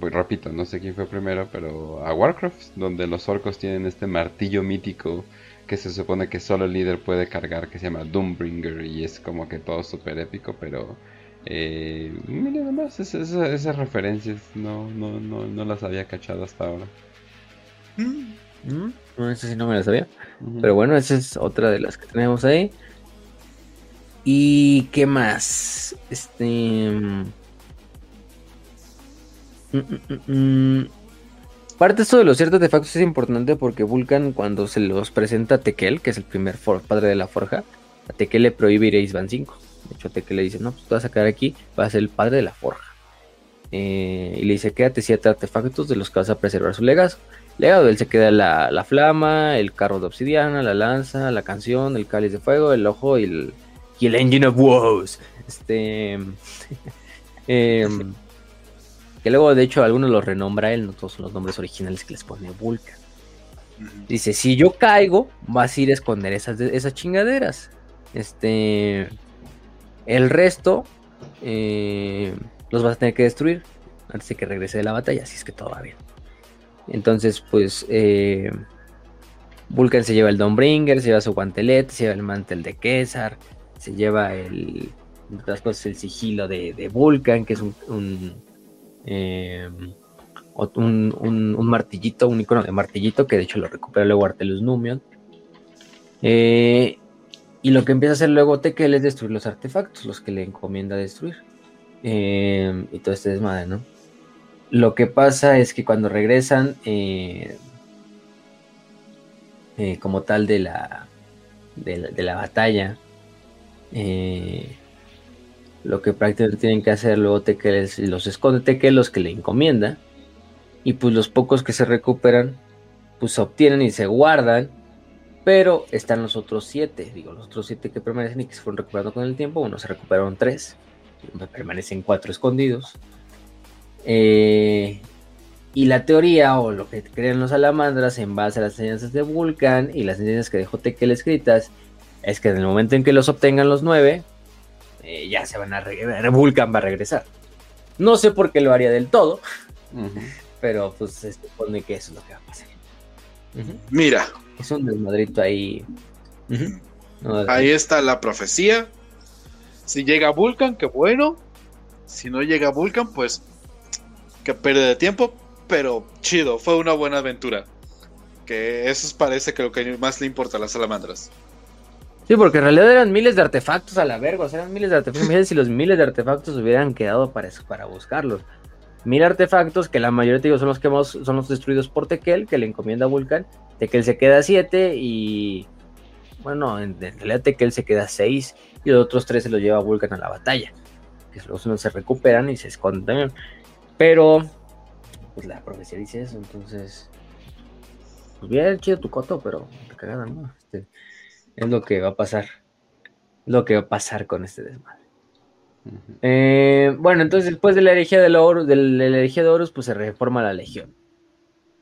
pues repito, no sé quién fue primero, pero a Warcraft, donde los orcos tienen este martillo mítico que se supone que solo el líder puede cargar, que se llama Doombringer y es como que todo súper épico, pero eh, mira nomás, esas, referencias no, no, no, no, las había cachado hasta ahora. Mm, no, eso sí no me las sabía. Pero bueno, esa es otra de las que tenemos ahí. ¿Y qué más? Este. Mm, mm, Parte de esto de los ciertos artefactos es importante porque Vulcan, cuando se los presenta a Tekel, que es el primer padre de la forja, a Tekel le prohíbe ir a Isban 5. De hecho, Tekel le dice: No, pues tú vas a quedar aquí, vas a ser el padre de la forja. Eh, y le dice: Quédate siete artefactos de los que vas a preservar su legado. Legado, él se queda la, la, flama, el carro de obsidiana, la lanza, la canción, el cáliz de fuego, el ojo y el, y el Engine of Woes. Este. Em, que luego, de hecho, algunos los renombra él, no todos son los nombres originales que les pone Vulcan. Dice: Si yo caigo, vas a ir a esconder esas, esas chingaderas. Este. El resto. Eh, los vas a tener que destruir antes de que regrese de la batalla, así es que todo va bien. Entonces, pues, eh, Vulcan se lleva el Dawnbringer, se lleva su guantelete, se lleva el mantel de Kesar, se lleva el, otras cosas, el sigilo de, Vulcan, que es un, em, un, un, martillito, un icono de martillito, que de hecho lo recupera luego Artelus Numion. Eh, y lo que empieza a hacer luego Tekel es destruir los artefactos, los que le encomienda destruir. Em, y todo este desmadre, ¿no? Lo que pasa es que cuando regresan, eh, eh, como tal de la, de la, batalla, eh, lo que prácticamente tienen que hacer luego Tekel los esconde Tekel, los que le encomienda, y pues los pocos que se recuperan, pues se obtienen y se guardan, pero están los otros siete, digo, los otros siete que permanecen y que se fueron recuperando con el tiempo, bueno, se recuperaron tres, permanecen cuatro escondidos. Eh, y la teoría o lo que creen los salamandras en base a las enseñanzas de Vulcan y las enseñanzas que dejó Tekel escritas es que en el momento en que los obtengan los nueve, eh, ya se van a regresar, Vulcan va a regresar. No sé por qué lo haría del todo, pero pues se supone que eso es lo que va a pasar. Mira. Es un desmadrito ahí. ahí está la profecía. Si llega Vulcan, qué bueno. Si no llega Vulcan, pues que pérdida de tiempo, pero chido, fue una buena aventura. Que eso parece que lo que más le importa a las salamandras. Sí, porque en realidad eran miles de artefactos a la verga, o sea, eran miles de artefactos. Si los miles de artefactos hubieran quedado para, para buscarlos. Mil artefactos que la mayoría digo, son los que hemos, son los destruidos por Tekel, que le encomienda a Vulcan. Tekel se queda siete y. Bueno, en, realidad Tekel se queda seis y los otros tres se los lleva a Vulcan a la batalla. Que los se recuperan y se esconden también. Pero, pues la profecía dice eso, entonces. Pues bien, chido tu coto, pero te cagada, ¿no? Este, es lo que va a pasar. Lo que va a pasar con este desmadre. Eh, bueno, entonces después de la herejía de, Horus, de la herejía de Horus, pues se reforma la legión.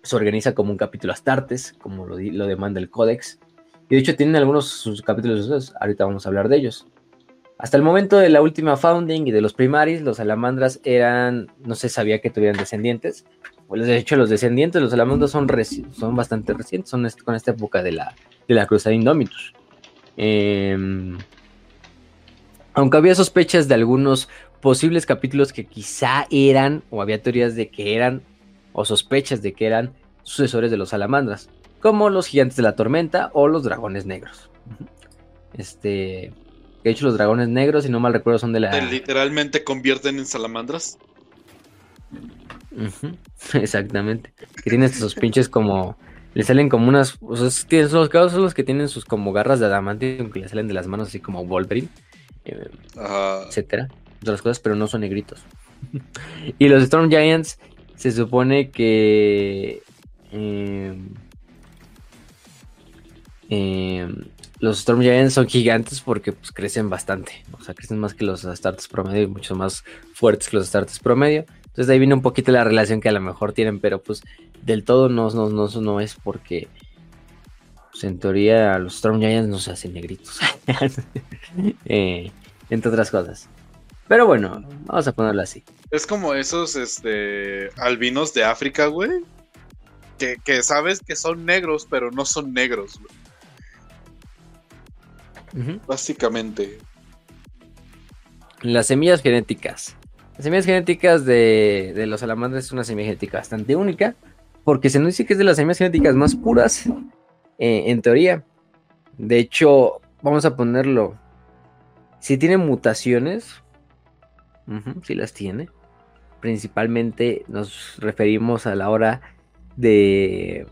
Se organiza como un capítulo Astartes, como lo, lo demanda el Códex. Y de hecho tienen algunos sus capítulos, ahorita vamos a hablar de ellos. Hasta el momento de la última founding y de los primaris, los salamandras eran, no se sabía que tuvieran descendientes. Pues de hecho, los descendientes de los salamandras son, son bastante recientes, son con esta época de la, de la Cruzada Indomitus. Em, aunque había sospechas de algunos posibles capítulos que quizá eran, o había teorías de que eran, o sospechas de que eran sucesores de los salamandras, como los gigantes de la tormenta o los dragones negros. Este, de hecho, los dragones negros, si no mal recuerdo, son de la. Literalmente convierten en salamandras. Exactamente. Que tienen estos pinches como. Le salen como unas. O sea, tienen, los casos son los que tienen sus como garras de adamantium que le salen de las manos así como Wolverine. Eh, etcétera. Otras cosas, pero no son negritos. y los Storm Giants se supone que. Eh, eh, los Storm Giants son gigantes porque pues, crecen bastante. O sea, crecen más que los Astartes promedio y mucho más fuertes que los Astartes promedio. Entonces de ahí viene un poquito la relación que a lo mejor tienen, pero pues del todo no, no, no, no es porque pues, en teoría los Storm Giants no se hacen negritos. Eh, entre otras cosas. Pero bueno, vamos a ponerlo así. Es como esos este, albinos de África, güey. Que, que sabes que son negros, pero no son negros, güey. Básicamente. Las semillas genéticas. Las semillas genéticas de, de los salamandras es una semilla genética bastante única, porque se nos dice que es de las semillas genéticas más puras, eh, en teoría. De hecho, vamos a ponerlo. Si tiene mutaciones, si las tiene. Principalmente nos referimos a la hora de,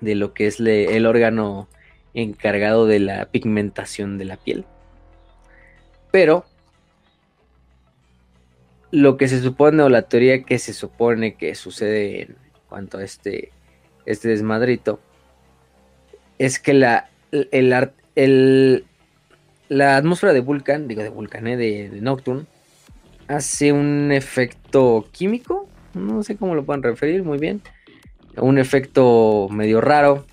de lo que es le- el órgano encargado de la pigmentación de la piel. Pero lo que se supone o la teoría que se supone que sucede en cuanto a este, este desmadrito es que la, el, el- la atmósfera de Vulcan, digo de Vulcan, eh, de, de Nocturne, hace un efecto químico, no sé cómo lo pueden referir muy bien, un efecto medio raro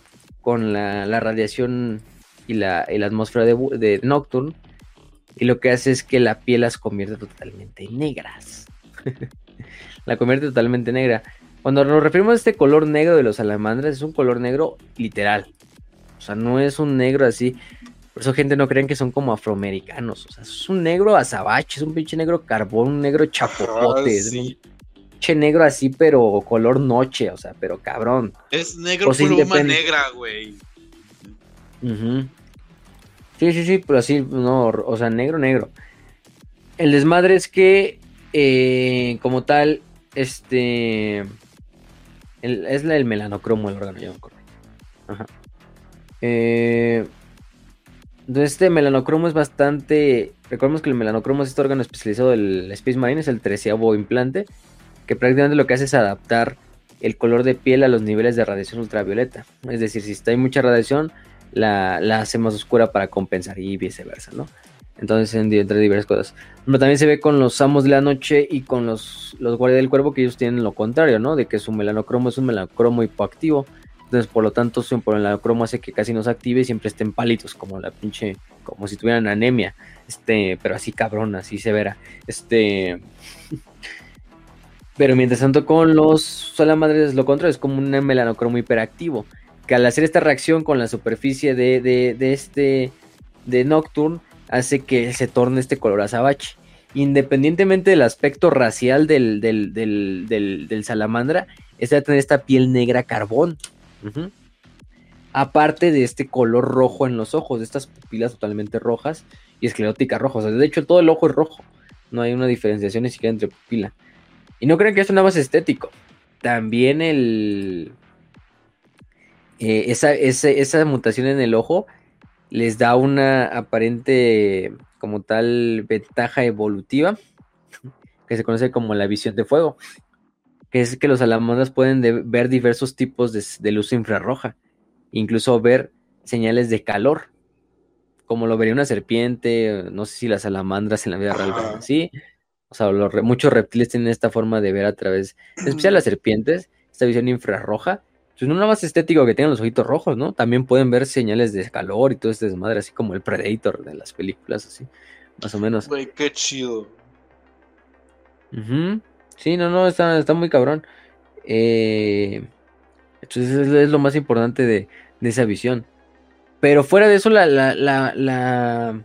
con la, la radiación y la, y la atmósfera de, Nocturne, y lo que hace es que la piel las convierte totalmente negras. la convierte totalmente negra. Cuando nos referimos a este color negro de los salamandras, es un color negro literal. O sea, no es un negro así. Por eso gente no creen que son como afroamericanos. O sea, es un negro azabache, es un pinche negro carbón, un negro chapopote. Ah, sí. Pinche negro así, pero color noche, o sea, pero cabrón. Es negro pluma negra, güey. Sí, sí, sí, pero así, no, o sea, negro, negro. El desmadre es que, eh, como tal, este. el- es la- el melanocromo el órgano, ya me acordé. Ajá. Eh, entonces, este melanocromo es bastante. Recordemos que el melanocromo es este órgano especializado del Space Marine, es el treceavo implante, que prácticamente lo que hace es adaptar el color de piel a los niveles de radiación ultravioleta. Es decir, si está hay mucha radiación, la, la hace más oscura para compensar y viceversa, ¿no? Entonces, en- entre diversas cosas. Pero también se ve con los amos de la noche y con los, los guardias del cuervo que ellos tienen lo contrario, ¿no? De que su melanocromo es un melanocromo hipoactivo. Entonces, por lo tanto, su melanocromo hace que casi no se active y siempre estén pálidos, como la pinche, como si tuvieran anemia. Este, pero así cabrón, así severa. Este. Pero mientras tanto, con los salamadres es lo contrario, es como un melanocromo hiperactivo. Que al hacer esta reacción con la superficie de, de, este de Nocturne, hace que se torne este color azabache. Independientemente del aspecto racial del, del, del, del, salamandra, es de tener esta piel negra carbón. Aparte de este color rojo en los ojos, de estas pupilas totalmente rojas y escleróticas rojas. De hecho, todo el ojo es rojo. No hay una diferenciación ni siquiera entre pupila. Y no crean que esto nada más es estético. También el. eh, esa, esa mutación en el ojo les da una aparente, como tal, ventaja evolutiva que se conoce como la visión de fuego. Que es que los salamandras pueden de- ver diversos tipos de, de luz infrarroja, incluso ver señales de calor, como lo vería una serpiente, no sé si las salamandras en la vida real así, o sea, los muchos reptiles tienen esta forma de ver a través, en especial las serpientes, esta visión infrarroja. Pues no nada más estético que tengan los ojitos rojos, ¿no? También pueden ver señales de calor y todo este desmadre, así como el Predator de las películas, así, más o menos. Güey, qué chido. Ujú. Sí, no, no, está, está muy cabrón. Eh, entonces es, es lo más importante de, de esa visión. Pero fuera de eso, la, la, la, la,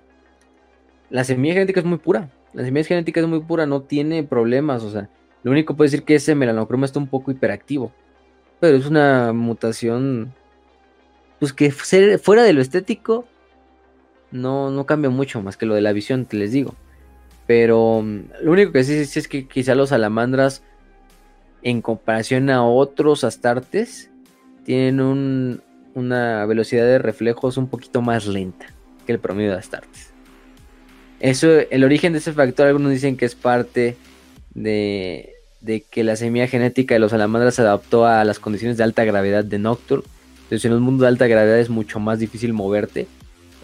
la semilla genética es muy pura. La semilla genética es muy pura, no tiene problemas. O sea, lo único que puedo decir que ese melanocroma está un poco hiperactivo. Pero es una mutación. Pues que ser- fuera de lo estético. No, no cambia mucho más que lo de la visión, te les digo. Pero mm, lo único que sí, sí es que quizá los salamandras, en comparación a otros astartes, tienen un- una velocidad de reflejos un poquito más lenta que el promedio de astartes. Eso, el origen de ese factor, algunos dicen que es parte de, de que la semilla genética de los salamandras se adaptó a las condiciones de alta gravedad de Nocturne. Entonces, en un mundo de alta gravedad es mucho más difícil moverte,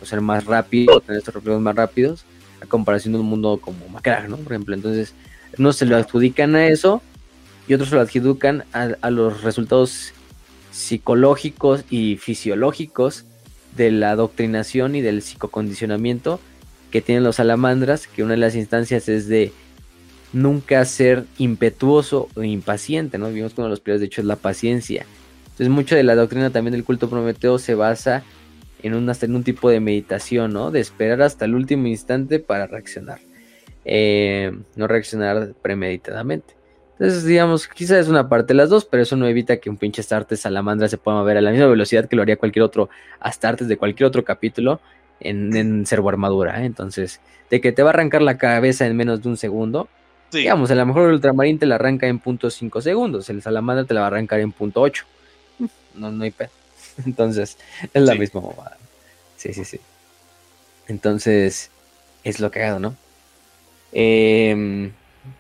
o ser más rápido, o tener estos reflejos más rápidos, a comparación de un mundo como Macra, ¿no? Por ejemplo, entonces, unos se lo adjudican a eso y otros se lo adjudican a, a los resultados psicológicos y fisiológicos de la adoctrinación y del psicocondicionamiento que tienen los salamandras, que una de las instancias es de nunca ser impetuoso o impaciente, ¿no? Vimos con los pilares, de hecho, es la paciencia. Entonces, mucha de la doctrina también del culto prometeo se basa en un, un tipo de meditación, ¿no? De esperar hasta el último instante para reaccionar. Eh, no reaccionar premeditadamente. Entonces, digamos, quizás es una parte de las dos, pero eso no evita que un pinche Astartes salamandra se pueda mover a la misma velocidad que lo haría cualquier otro Astartes de cualquier otro capítulo en, en servo armadura. ¿eh? Entonces, de que te va a arrancar la cabeza en menos de un segundo, digamos, a lo mejor el ultramarín te la arranca en punto .5 segundos, el salamandra te la va a arrancar en punto .8 no, no hay pedo. Entonces, es la misma bobada. Sí, sí, sí. Entonces, es lo cagado, ¿no? Em,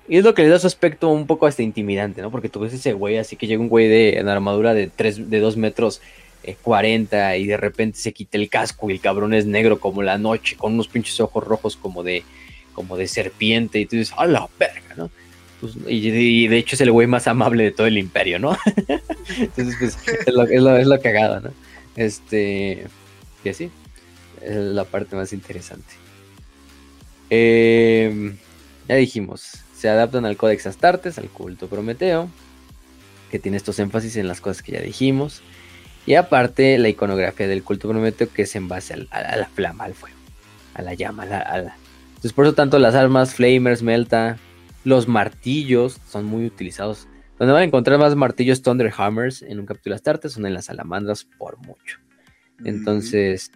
y es lo que le da su aspecto un poco hasta intimidante, ¿no? Porque tú ves ese güey, así que llega un güey de en armadura de, tres, de 2 metros 40 eh, y de repente se quita el casco y el cabrón es negro como la noche, con unos pinches ojos rojos como de, como de serpiente y tú dices, ¡a la verga, ¿no? Pues, y, de hecho es el güey más amable de todo el imperio, ¿no? Entonces, pues, es lo, es, lo, cagado, ¿no? Este, y así, es la parte más interesante. Em, ya dijimos, se adaptan al Codex Astartes, al culto Prometeo, que tiene estos énfasis en las cosas que ya dijimos. Y aparte, la iconografía del culto Prometeo, que es en base a, la flama, al fuego, a la llama, a la, Entonces, por eso tanto las armas, Flamers, Melta, los martillos son muy utilizados. Donde van a encontrar más martillos Thunderhammers en un capítulo Astartes son en las salamandras por mucho. Entonces,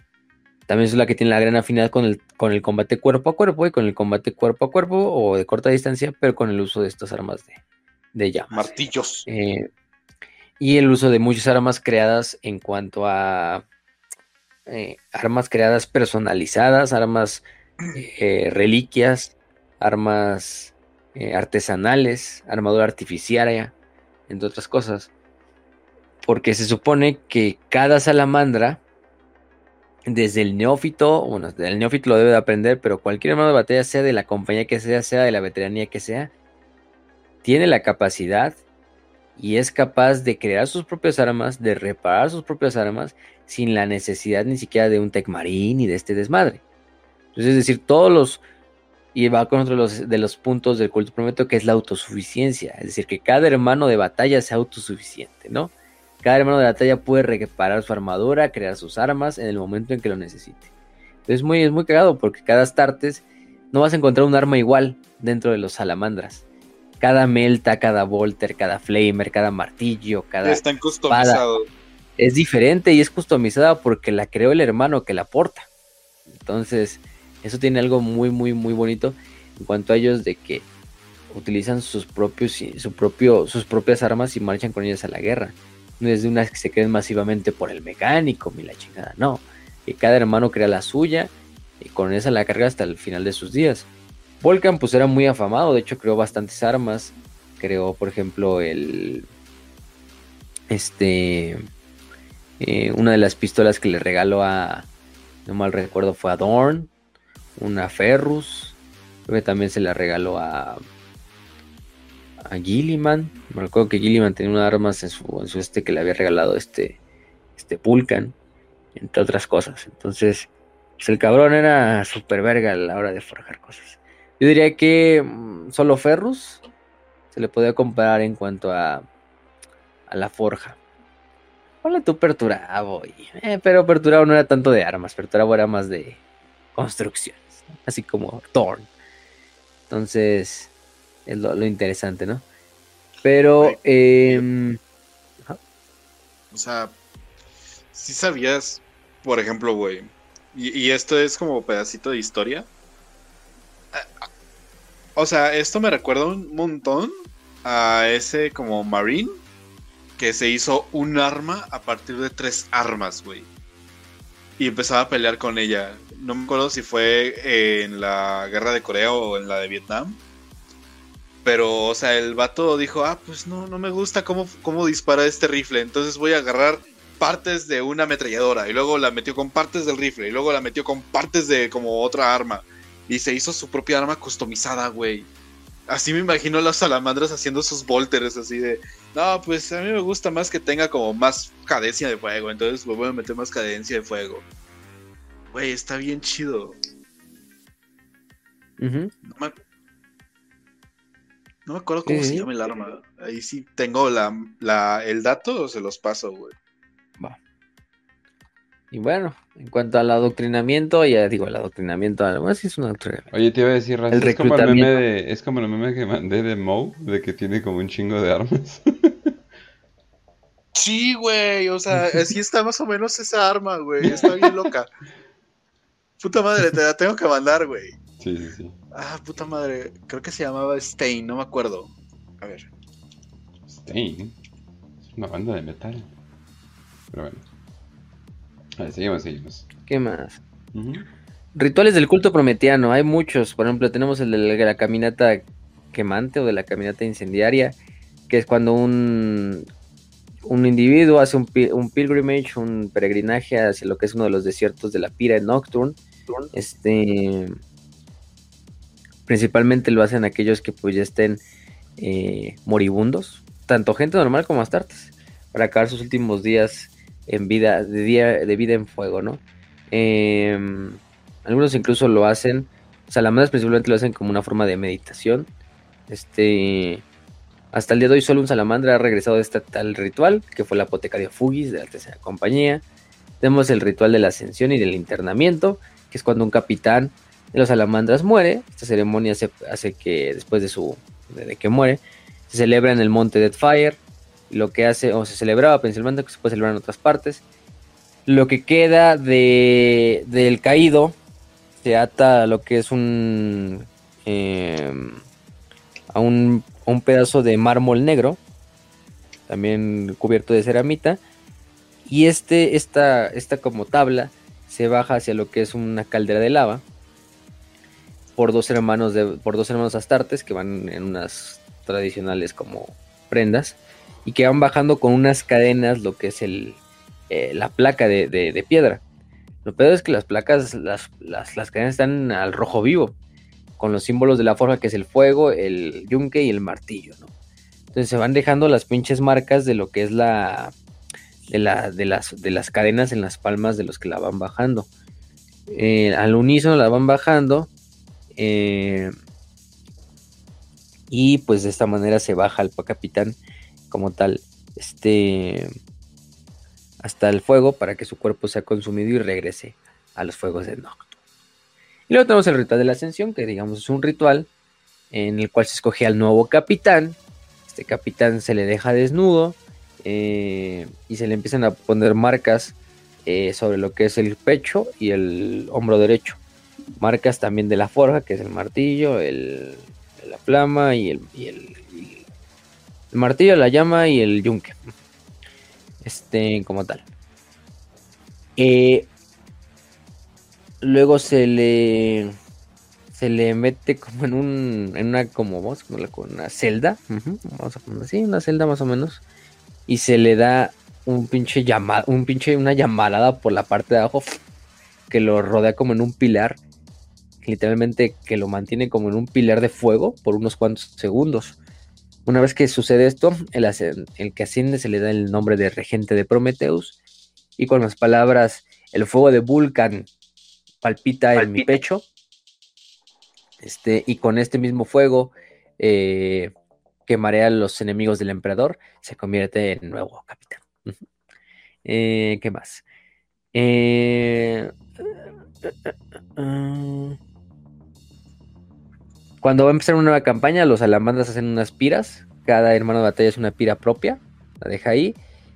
también es la que tiene la gran afinidad con el, con el combate cuerpo a cuerpo y con el combate cuerpo a cuerpo o de corta distancia, pero con el uso de estas armas de, de llamas. Martillos. Eh, y el uso de muchas armas creadas en cuanto a eh, armas creadas personalizadas, armas eh, reliquias, armas eh, artesanales, armadura artificial, entre otras cosas. Porque se supone que cada salamandra, desde el neófito, bueno, el neófito lo debe de aprender, pero cualquier hermano de batalla, sea de la compañía que sea, sea de la veteranía que sea, tiene la capacidad y es capaz de crear sus propias armas, de reparar sus propias armas, sin la necesidad ni siquiera de un Tecmarín ni de este desmadre. Entonces, es decir, todos los y va con otro de los, puntos del culto prometo que es la autosuficiencia, es decir, que cada hermano de batalla sea autosuficiente, ¿no? Cada hermano de batalla puede reparar su armadura, crear sus armas en el momento en que lo necesite. Entonces muy, es muy cagado porque cada Astartes no vas a encontrar un arma igual dentro de los salamandras. Cada melta, cada volter, cada flamer, cada martillo, cada... Están customizados. Es diferente y es customizada porque la creó el hermano que la porta. Entonces eso tiene algo muy, muy, muy bonito en cuanto a ellos de que utilizan sus propios, su propio, sus propias armas y marchan con ellas a la guerra. No es de unas que se creen masivamente por el mecánico, ni la chingada, no. Que cada hermano crea la suya y con esa la carga hasta el final de sus días. Volcan pues era muy afamado, de hecho creó bastantes armas. Creó, por ejemplo, el... Este... Eh, una de las pistolas que le regaló a... No mal recuerdo, fue a Dorn una Ferrus. Creo que también se la regaló a, a Gilliman. Me recuerdo que Gilliman tenía unas armas en su, este que le había regalado este, este Pulcan, entre otras cosas. Entonces, pues el cabrón era super verga a la hora de forjar cosas. Yo diría que mm, solo Ferrus se le podía comparar en cuanto a, a la forja. Hola tú Perturabo, eh, pero Perturabo no era tanto de armas, Perturabo era más de construcción así como Thorn. Entonces, es lo, interesante, ¿no? Pero, em, o sea, si sabías, por ejemplo, güey, y, esto es como pedacito de historia. O sea, esto me recuerda un montón a ese como Marine que se hizo un arma a partir de tres armas, güey. Y empezaba a pelear con ella no me acuerdo si fue en la guerra de Corea o en la de Vietnam. Pero, o sea, el vato dijo, ah, pues no, no me gusta cómo, cómo dispara este rifle. Entonces voy a agarrar partes de una ametralladora. Y luego la metió con partes del rifle. Y luego la metió con partes de como otra arma. Y se hizo su propia arma customizada, güey. Así me imagino a las salamandras haciendo sus volters así de... No, pues a mí me gusta más que tenga como más cadencia de fuego. Entonces voy a meter más cadencia de fuego. Güey, está bien chido. No me, no me acuerdo cómo se llama el arma. Ahí sí tengo la, la, el dato, se los paso, güey. Va. Y bueno, en cuanto al adoctrinamiento, ya digo, el adoctrinamiento, bueno, sí es un adoctrinamiento. Oye, te iba a decir, Raza, El es como el meme de, es como el meme que mandé de Moe, de que tiene como un chingo de armas. Sí, güey, o sea, así está más o menos esa arma, güey. Está bien loca. Puta madre, te la tengo que mandar, güey. Sí, sí, sí. Ah, puta madre. Creo que se llamaba Stain, no me acuerdo. A ver. Stain. Es una banda de metal. Pero bueno. A ver, seguimos, seguimos. ¿Qué más? Rituales del culto prometiano, hay muchos. Por ejemplo, tenemos el de la, caminata quemante o de la caminata incendiaria, que es cuando un, un individuo hace un pilgrimage, un peregrinaje hacia lo que es uno de los desiertos de la Pira en Nocturne. Este, principalmente lo hacen aquellos que pues ya estén eh, moribundos, tanto gente normal como astartes, para acabar sus últimos días en vida, de, día, de vida en fuego, ¿no? Em, algunos incluso lo hacen, salamandras principalmente lo hacen como una forma de meditación. Este, hasta el día de hoy solo un salamandra ha regresado de este tal ritual, que fue la apotecaria Fugis de la tercera compañía. Tenemos el ritual de la ascensión y del internamiento, que es cuando un capitán de los salamandras muere. Esta ceremonia hace, hace que después de su de, que muere, se celebra en el monte Deadfire. Lo que hace, o se celebraba principalmente, que se puede celebrar en otras partes. Lo que queda de, del caído se ata a lo que es un eh, a un, un pedazo de mármol negro, también cubierto de ceramita, y este, esta, esta como tabla se baja hacia lo que es una caldera de lava por dos hermanos de, por dos hermanos astartes que van en unas tradicionales como prendas y que van bajando con unas cadenas lo que es el, eh, la placa de, de- piedra. Lo peor es que las placas, las, las, las cadenas están al rojo vivo, con los símbolos de la forja que es el fuego, el yunque y el martillo. Entonces se van dejando las pinches marcas de lo que es la de, la, de, las, de las cadenas en las palmas de los que la van bajando. Eh, al unísono la van bajando. eh, y pues de esta manera se baja el capitán como tal. Este hasta el fuego para que su cuerpo sea consumido y regrese a los fuegos de Nocturne. Y luego tenemos el ritual de la ascensión, que digamos es un ritual en el cual se escoge al nuevo capitán. Este capitán se le deja desnudo eh, y se le empiezan a poner marcas eh, sobre lo que es el pecho y el hombro derecho. Marcas también de la forja, que es el martillo, el, la flama y el, y el, el martillo, la llama y el yunque. Este, como tal. Eh, luego se le se le mete como en un en una como ponerla con una celda. Vamos a ponerlo así una celda más o menos. Y se le da un pinche llamada un pinche una llamarada por la parte de abajo que lo rodea como en un pilar. Literalmente que lo mantiene como en un pilar de fuego por unos cuantos segundos una vez que sucede esto el, que asciende se le da el nombre de regente de Prometheus y con las palabras el fuego de Vulcan palpita, en mi pecho. Este, y con este mismo fuego eh, que marea a los enemigos del emperador, se convierte en nuevo capitán. Eh, ¿Qué más? Eh, cuando va a empezar una nueva campaña, los salamandras hacen unas piras. Cada hermano de batalla es una pira propia. La deja ahí.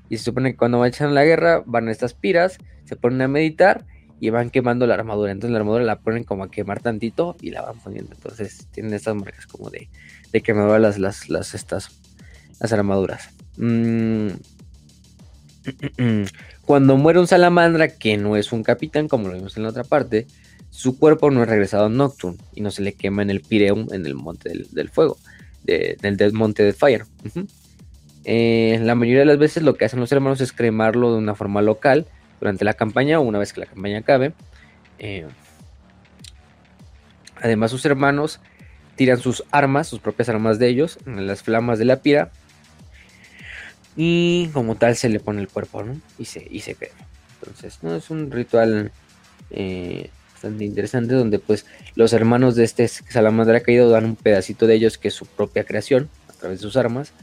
Y se supone que cuando vayan a la guerra, van a estas piras, se ponen a meditar y van quemando la armadura. Entonces la armadura la ponen como a quemar tantito y la van poniendo. Entonces tienen estas marcas como de, de quemadura las, las, las, estas, las armaduras. Mm. Cuando muere un salamandra que no es un capitán, como lo vimos en la otra parte, su cuerpo no es regresado a Nocturne y no se le quema en el Pireum, en el monte del, fuego, de- del, del monte de Fire. Eh, la mayoría de las veces lo que hacen los hermanos es cremarlo de una forma local durante la campaña o una vez que la campaña acabe. Eh, además, sus hermanos tiran sus armas, sus propias armas de ellos, en las flamas de la pira. Y como tal se le pone el cuerpo, ¿no? Y se, y se quema. Entonces, no es un ritual eh, bastante interesante, donde pues los hermanos de este salamandra caído dan un pedacito de ellos que es su propia creación, a través de sus armas,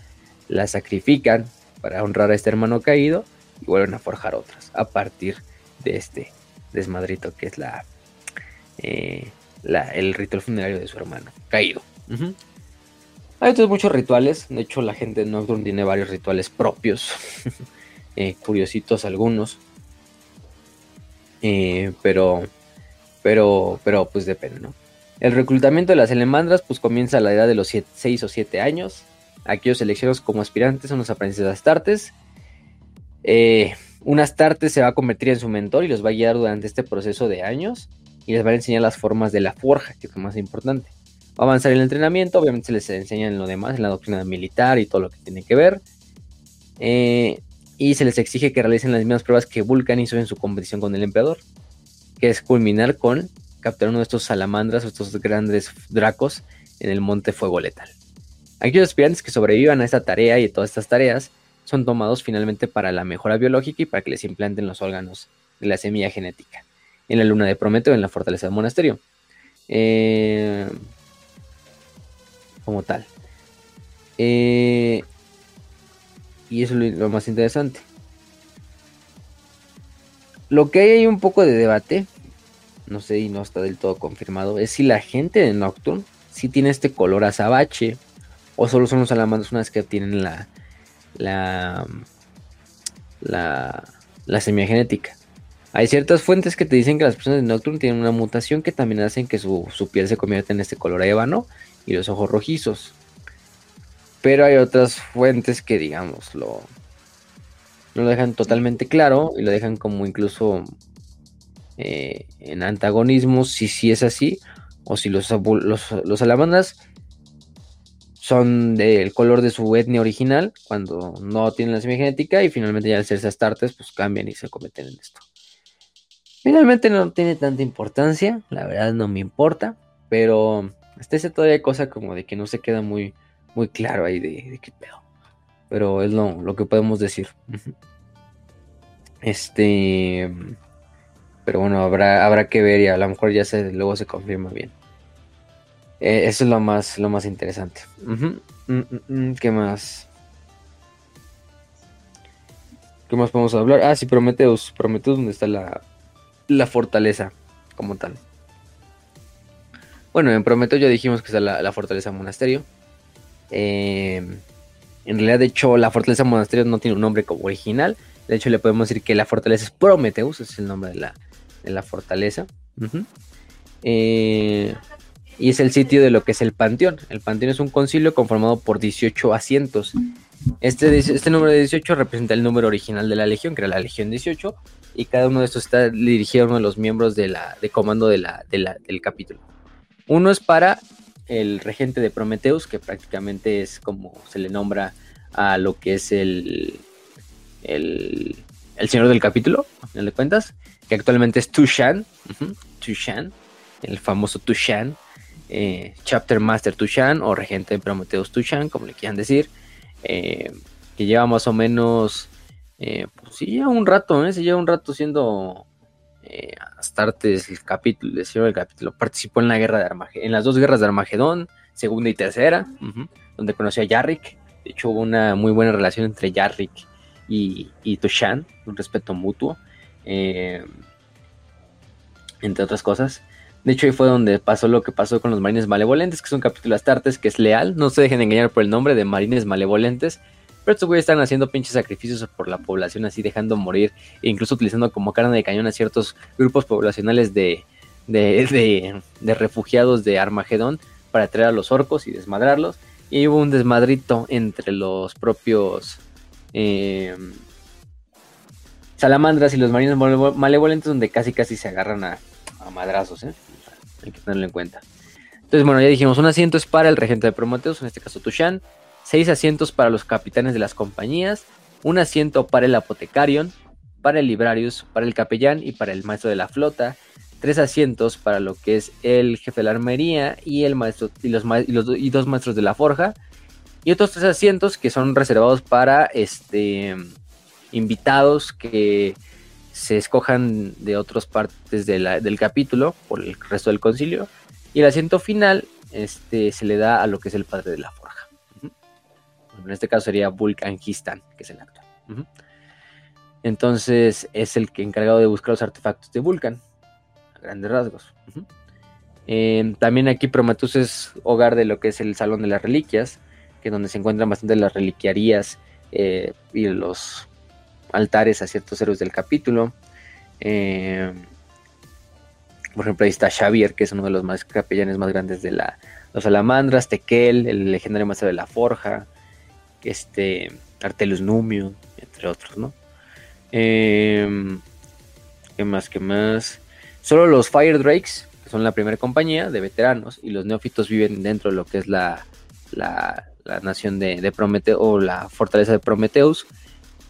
la sacrifican para honrar a este hermano caído y vuelven a forjar otras a partir de este desmadrito que es la, eh, el ritual funerario de su hermano caído. Hay otros muchos rituales, de hecho la gente de Nocturne tiene varios rituales propios, eh, curiositos algunos, eh, pero, pero, pero pues depende, ¿no? El reclutamiento de las elemandras pues comienza a la edad de los 6 o 7 años. Aquellos seleccionados como aspirantes son los aprendices de Astartes. Eh, un Astarte se va a convertir en su mentor y los va a guiar durante este proceso de años y les va a enseñar las formas de la forja, que es lo más importante. Va a avanzar en el entrenamiento, obviamente se les enseña en lo demás, en la doctrina militar y todo lo que tiene que ver. Eh, y se les exige que realicen las mismas pruebas que Vulcan hizo en su competición con el emperador, que es culminar con capturar uno de estos salamandras estos grandes dracos en el monte Fuego Letal. Aquellos aspirantes que sobrevivan a esta tarea y a todas estas tareas son tomados finalmente para la mejora biológica y para que les implanten los órganos de la semilla genética en la luna de Prometeo en la fortaleza del monasterio. Eh, como tal. Eh, y eso es lo, más interesante. Lo que hay ahí un poco de debate, no sé y no está del todo confirmado, es si la gente de Nocturne si tiene este color azabache o solo son los salamandras que tienen la la la, la semigenética. Hay ciertas fuentes que te dicen que las personas de Nocturne tienen una mutación que también hacen que su, su piel se convierta en este color ébano y los ojos rojizos. Pero hay otras fuentes que, digamos, lo, lo dejan totalmente claro y lo dejan como incluso eh, en antagonismo, si sí es así, o si los, los, salamandras son del color de su etnia original, cuando no tienen la semigenética, y finalmente ya al serse astartes, pues cambian y se cometen en esto. Finalmente no tiene tanta importancia, la verdad no me importa, pero hasta ese todavía hay cosa como de que no se queda muy, muy claro ahí de, qué pedo. Pero es lo, que podemos decir. Este. Pero bueno, habrá, habrá que ver y a lo mejor ya se, luego se confirma bien. Eh, eso es lo más, lo más interesante. Mm, mm, mm, ¿Qué más? ¿Qué más podemos hablar? Ah, sí, Prometeus. Prometeus, donde está la, la fortaleza como tal. Bueno, en Prometeo ya dijimos que está la fortaleza monasterio. Em, en realidad, de hecho, la fortaleza monasterio no tiene un nombre como original. De hecho, le podemos decir que la fortaleza es Prometheus, es el nombre de la, de la fortaleza. Eh, y es el sitio de lo que es el panteón. El panteón es un concilio conformado por 18 asientos. Este, este número de 18 representa el número original de la legión, que era la legión 18, y cada uno de estos está dirigido a uno de los miembros de, la, de comando de la, del capítulo. Uno es para el regente de Prometheus, que prácticamente es como se le nombra a lo que es el, el, señor del capítulo, a final de cuentas, que actualmente es Tushan, Tushan, el famoso Tushan, eh, Chapter Master Tushan o regente de Prometheus Tushan, como le quieran decir, eh, que lleva más o menos, eh, pues sí, lleva un rato, se lleva un rato siendo eh, Astartes, el capítulo, el capítulo, participó en la guerra de Armagedón, en las dos guerras de Armagedón, segunda y tercera, donde conoció a Yarrick. De hecho, hubo una muy buena relación entre Yarrick y, Tushan, un respeto mutuo, eh, entre otras cosas. De hecho, ahí fue donde pasó lo que pasó con los marines malevolentes, que es un capítulo de Astartes que es leal. No se dejen engañar por el nombre de marines malevolentes. Pero estos güeyes están haciendo pinches sacrificios por la población, así dejando morir, e incluso utilizando como carne de cañón a ciertos grupos poblacionales de, de, de, refugiados de Armagedón para traer a los orcos y desmadrarlos. Y hubo un desmadrito entre los propios eh, salamandras y los marinos malevolentes, donde casi casi se agarran a, madrazos. ¿eh? Hay que tenerlo en cuenta. Entonces, bueno, ya dijimos, un asiento es para el regente de Prometheus, en este caso Tushan seis asientos para los capitanes de las compañías, un asiento para el apotecarion, para el librarius, para el capellán y para el maestro de la flota, tres asientos para lo que es el jefe de la armería y el maestro y los, y dos maestros de la forja y otros tres asientos que son reservados para este invitados que se escojan de otras partes del capítulo por el resto del concilio. Y el asiento final este, se le da a lo que es el padre de la forja. En este caso sería Vulcan Histan, que es el actual. Entonces es el que encargado de buscar los artefactos de Vulcan, a grandes rasgos. Em, también aquí Prometheus es hogar de lo que es el Salón de las Reliquias, que donde se encuentran bastante las reliquiarías eh, y los altares a ciertos héroes del capítulo. Em, por ejemplo, ahí está Xavier, que es uno de los más capellanes más grandes de la, los salamandras, Tekel, el legendario maestro de la forja, este, Artelus Numio, entre otros, ¿no? Em, ¿Qué más? ¿Qué más? Solo los Fire Drakes, que son la primera compañía de veteranos, y los neófitos viven dentro de lo que es la, la, nación de, Prometeo, o la fortaleza de Prometeus,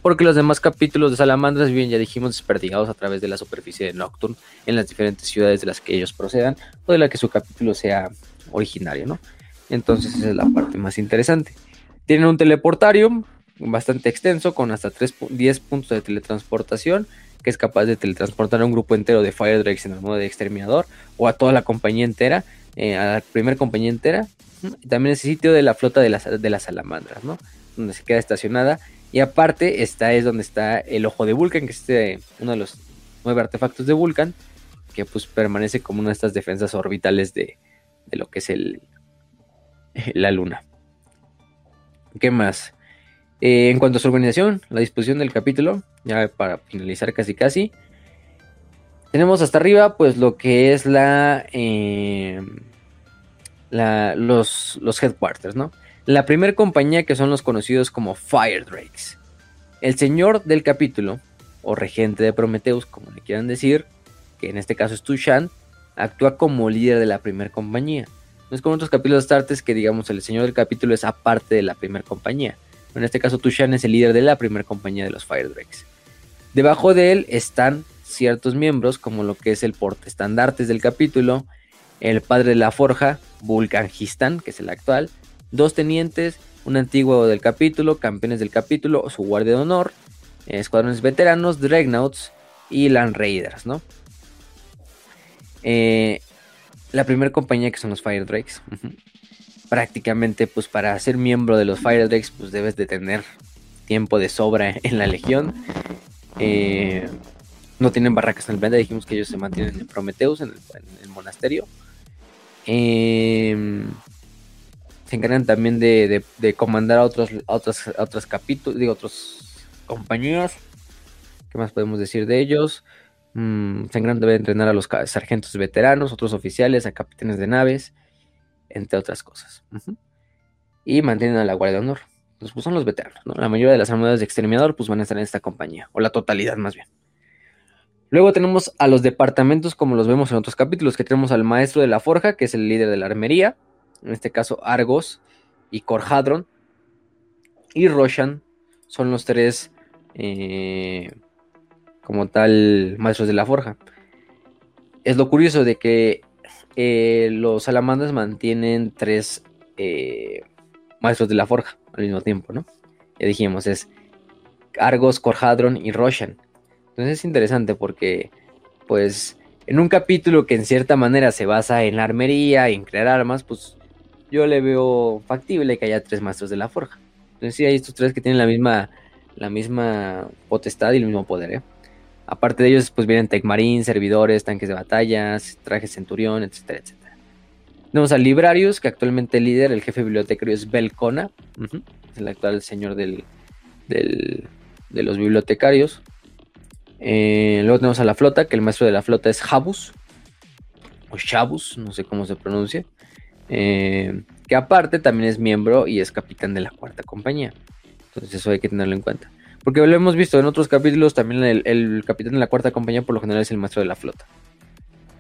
porque los demás capítulos de Salamandras viven, ya dijimos, desperdigados a través de la superficie de Nocturne en las diferentes ciudades de las que ellos procedan, o de la que su capítulo sea originario, ¿no? Entonces esa es la parte más interesante. Tienen un teleportario bastante extenso con hasta 3, 10 puntos de teletransportación que es capaz de teletransportar a un grupo entero de Fire Drakes en el modo de exterminador o a toda la compañía entera, eh, a la primera compañía entera. También ese sitio de la flota de las, de las salamandras, ¿no? Donde se queda estacionada. Y aparte, está es donde está el ojo de Vulcan, que es este, uno de los nueve artefactos de Vulcan, que pues permanece como una de estas defensas orbitales de, de lo que es el, la luna. ¿Qué más? Eh, en cuanto a su organización, la disposición del capítulo, ya para finalizar casi casi, tenemos hasta arriba pues lo que es la, eh, los, los headquarters, ¿no? La primera compañía que son los conocidos como Fire Drakes. El señor del capítulo, o regente de Prometheus, como le quieran decir, que en este caso es Tushan, actúa como líder de la primera compañía. No es como otros capítulos de Astartes que digamos el señor del capítulo es aparte de la primera compañía. En este caso, Tushan es el líder de la primera compañía de los Fire Drakes. Debajo de él están ciertos miembros, como lo que es el portestandartes del capítulo, el padre de la forja, Vulcan Histan, que es el actual, dos tenientes, un antiguo del capítulo, campeones del capítulo, su guardia de honor, escuadrones veteranos, Dreadnoughts y Land Raiders, ¿no? Eh, la primera compañía que son los Fire Drakes prácticamente pues para ser miembro de los Fire Drakes pues debes de tener tiempo de sobra en la legión. Eh, no tienen barracas en el planeta, dijimos que ellos se mantienen en Prometheus, en el, monasterio. Eh, se encargan también de, comandar a otros, otros, otros capítulos, digo, otras compañías. ¿Qué más podemos decir de ellos? Mm, se encargan de entrenar a los sargentos veteranos, otros oficiales, a capitanes de naves entre otras cosas. Y mantienen a la Guardia de Honor. Pues, pues son los veteranos, ¿no? La mayoría de las armadas de exterminador pues van a estar en esta compañía, o la totalidad más bien. Luego tenemos a los departamentos como los vemos en otros capítulos, que tenemos al maestro de la forja, que es el líder de la armería, en este caso Argos y Corhadron, y Roshan son los tres eh, como tal maestros de la forja. Es lo curioso de que eh, los salamandras mantienen tres eh, maestros de la forja al mismo tiempo, ¿no? Ya dijimos, es Argos, Corhadron y Roshan. Entonces es interesante porque, pues, en un capítulo que en cierta manera se basa en la armería, en crear armas, pues yo le veo factible que haya tres maestros de la forja. Entonces sí hay estos tres que tienen la misma, la misma potestad y el mismo poder, ¿eh? Aparte de ellos, pues vienen Tecmarín, servidores, tanques de batallas, trajes centurión, etcétera, etcétera. Tenemos a Librarius, que actualmente el líder, el jefe bibliotecario es Belcona, es el actual señor del, de los bibliotecarios. Eh, luego tenemos a la flota, que el maestro de la flota es Jabus, o Shabus, no sé cómo se pronuncia. Eh, que aparte también es miembro y es capitán de la cuarta compañía. Entonces eso hay que tenerlo en cuenta. Porque lo hemos visto en otros capítulos, también el, capitán de la cuarta compañía por lo general es el maestro de la flota.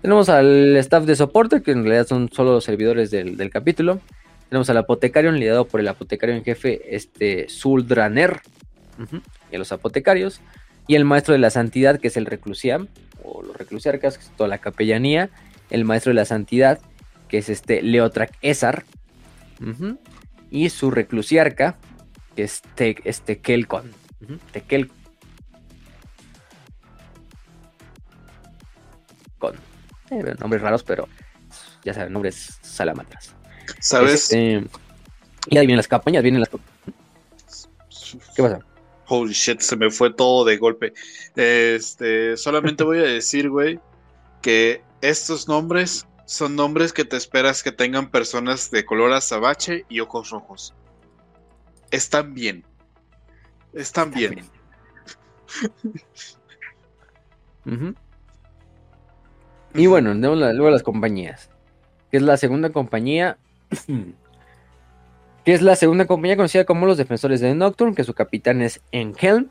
Tenemos al staff de soporte, que en realidad son solo los servidores del, capítulo. Tenemos al apotecario, liderado por el apotecario en jefe, este Zuldraner, y a los apotecarios. Y el maestro de la santidad, que es el reclusiam, o los reclusiarcas, que es toda la capellanía. El maestro de la santidad, que es este Leotrac Esar. Y su reclusiarca, que es este Kelcon. Tekel. con eh, nombres raros, pero ya saben, nombres salamandras. ¿Sabes? Este, y ahí vienen las campañas, vienen las... ¿Qué pasa? Holy shit, se me fue todo de golpe. Este, solamente voy a decir, güey, que estos nombres son nombres que te esperas que tengan personas de color azabache y ojos rojos. Están bien. Están bien. Y bueno, luego las compañías. Que es la segunda compañía. que es la segunda compañía conocida como los Defensores de Nocturne, que su capitán es Enhelm.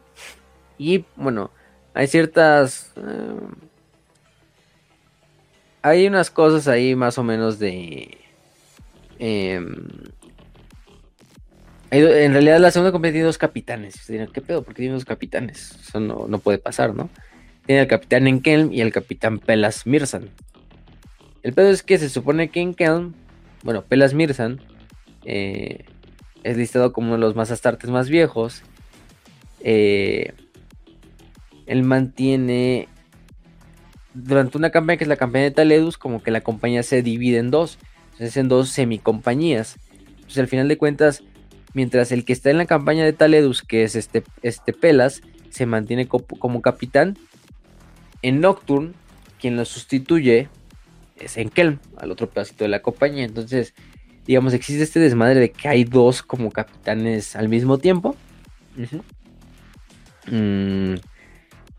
Y bueno, hay ciertas. eh, hay unas cosas ahí más o menos de. em, en realidad la segunda compañía tiene dos capitanes. ¿qué pedo? ¿Por qué tiene dos capitanes? Eso no, no puede pasar, ¿no? Tiene al capitán Enkelm y el capitán Pelas Mirsan. El pedo es que se supone que Enkelm, bueno, Pelas Mirsan, eh, es listado como uno de los más astartes más viejos. Eh, él mantiene durante una campaña que es la campaña de Taledus, como que la compañía se divide en dos, entonces en dos semicompañías. Entonces al final de cuentas, mientras el que está en la campaña de Taledus, que es este, este Pelas, se mantiene co- como capitán, en Nocturne, quien lo sustituye es Enkelm, al otro pedacito de la compañía. Entonces, digamos, existe este desmadre de que hay dos como capitanes al mismo tiempo. Mm,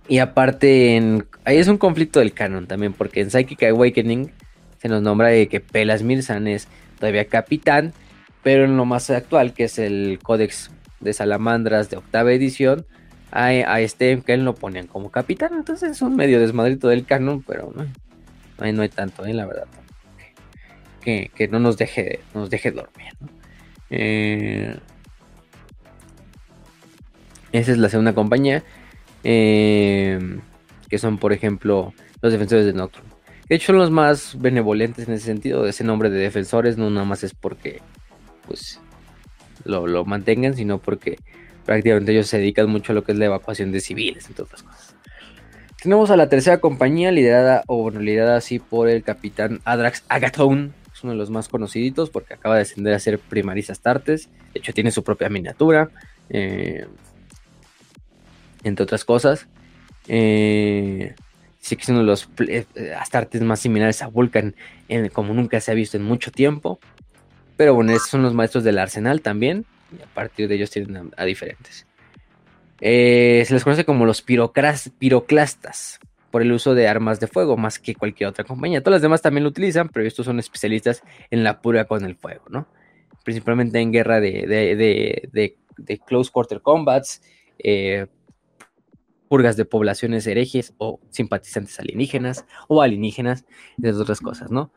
y aparte, en, ahí es un conflicto del canon también, porque en Psychic Awakening se nos nombra de que Pelas Mirsan es todavía capitán, pero en lo más actual, que es el Códex de Salamandras de octava edición, a, a este que él lo ponían como capitán. Entonces es un medio desmadrito del canon, pero no, no hay, no hay tanto, eh, la verdad. Que, no nos deje, nos deje dormir. Eh, esa es la segunda compañía. eh, que son, por ejemplo, los defensores de Nocturne. De hecho, son los más benevolentes en ese sentido. Ese nombre de defensores no nada más es porque pues lo, lo mantengan, sino porque prácticamente ellos se dedican mucho a lo que es la evacuación de civiles, entre otras cosas. Tenemos a la tercera compañía liderada, o bueno, liderada así por el capitán Adrax Agathon, uno de los más conocidos porque acaba de ascender a ser primarista Astartes, de hecho tiene su propia miniatura, eh, entre otras cosas. Eh, sí que es uno de los eh, Astartes más similares a Vulcan, en- como nunca se ha visto en mucho tiempo. Pero bueno, estos son los maestros del arsenal también. Y a partir de ellos tienen a, diferentes. Se les conoce como los piroclastas por el uso de armas de fuego, más que cualquier otra compañía. Todas las demás también lo utilizan, pero estos son especialistas en la pura con el fuego, ¿no? Principalmente en guerra de, de, de- de- close quarter combats, eh, purgas de poblaciones herejes o simpatizantes alienígenas o alienígenas, entre otras cosas, ¿no?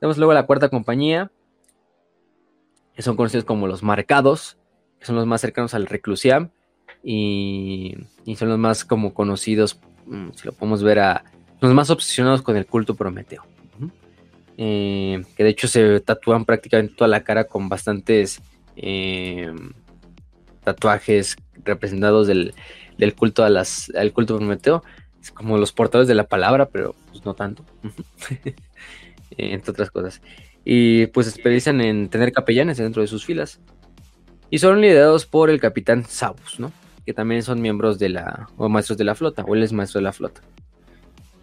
Tenemos luego la cuarta compañía, que son conocidos como los marcados, que son los más cercanos al reclusiam y, y son los más como conocidos, si lo podemos ver, a los más obsesionados con el culto prometeo. Eh, que de hecho se tatúan prácticamente toda la cara con bastantes eh, tatuajes representados del, del culto a las, al culto prometeo. Es como los portadores de la palabra, pero pues no tanto. Eh, entre otras cosas. Y pues se especializan en tener capellanes dentro de sus filas. Y son liderados por el capitán Sabus, ¿no? Que también son miembros de la, o maestros de la flota, o él es maestro de la flota.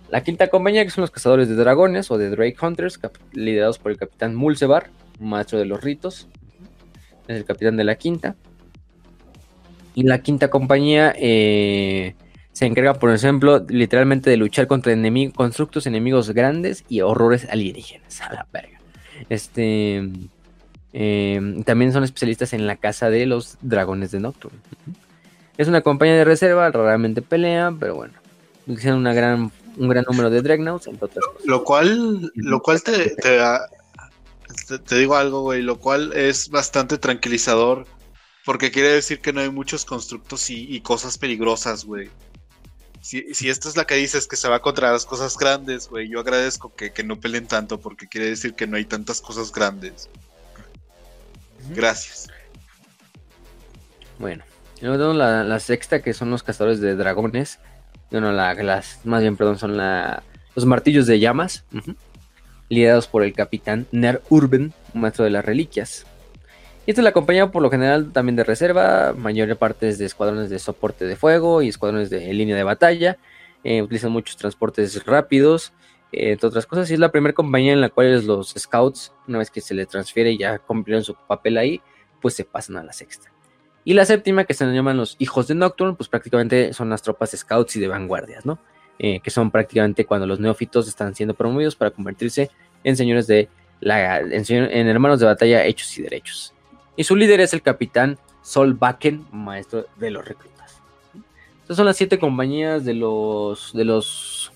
La quinta compañía, que son los cazadores de dragones o de Drake Hunters, liderados por el capitán Mulsebar, maestro de los ritos. Es el capitán de la quinta. Y la quinta compañía eh, se encarga, por ejemplo, literalmente de luchar contra enemi- constructos enemigos grandes y horrores alienígenas. A la verga. Este. eh, también son especialistas en la caza de los dragones de Nocturne. Es una compañía de reserva, raramente pelean, pero bueno. Una gran, un gran número de Dreadnoughts, entre otras cosas. Lo cual, lo cual te, te, da- te- te digo algo, güey, lo cual es bastante tranquilizador. Porque quiere decir que no hay muchos constructos y, y cosas peligrosas, güey. Si, si esta es la que dices que se va contra las cosas grandes, güey, yo agradezco que, que no peleen tanto porque quiere decir que no hay tantas cosas grandes. Gracias. Bueno, luego tenemos la, sexta, que son los cazadores de dragones. Bueno, la, las, más bien, perdón, son la, los martillos de llamas, liderados por el capitán Ner Urben, maestro de las reliquias. Y esta es la compañía por lo general también de reserva, mayor parte es de escuadrones de soporte de fuego y escuadrones de línea de batalla. Eh, utilizan muchos transportes rápidos, eh, entre otras cosas. Y es la primera compañía en la cual los scouts, una vez que se les transfiere y ya cumplieron su papel ahí, pues se pasan a la sexta. Y la séptima, que se llaman los hijos de Nocturne, pues prácticamente son las tropas scouts y de vanguardias, ¿no? Eh, que son prácticamente cuando los neófitos están siendo promovidos para convertirse en señores de la, en, hermanos de batalla hechos y derechos. Y su líder es el capitán Sol Bakken, maestro de los reclutas. Estas son las siete compañías de los de los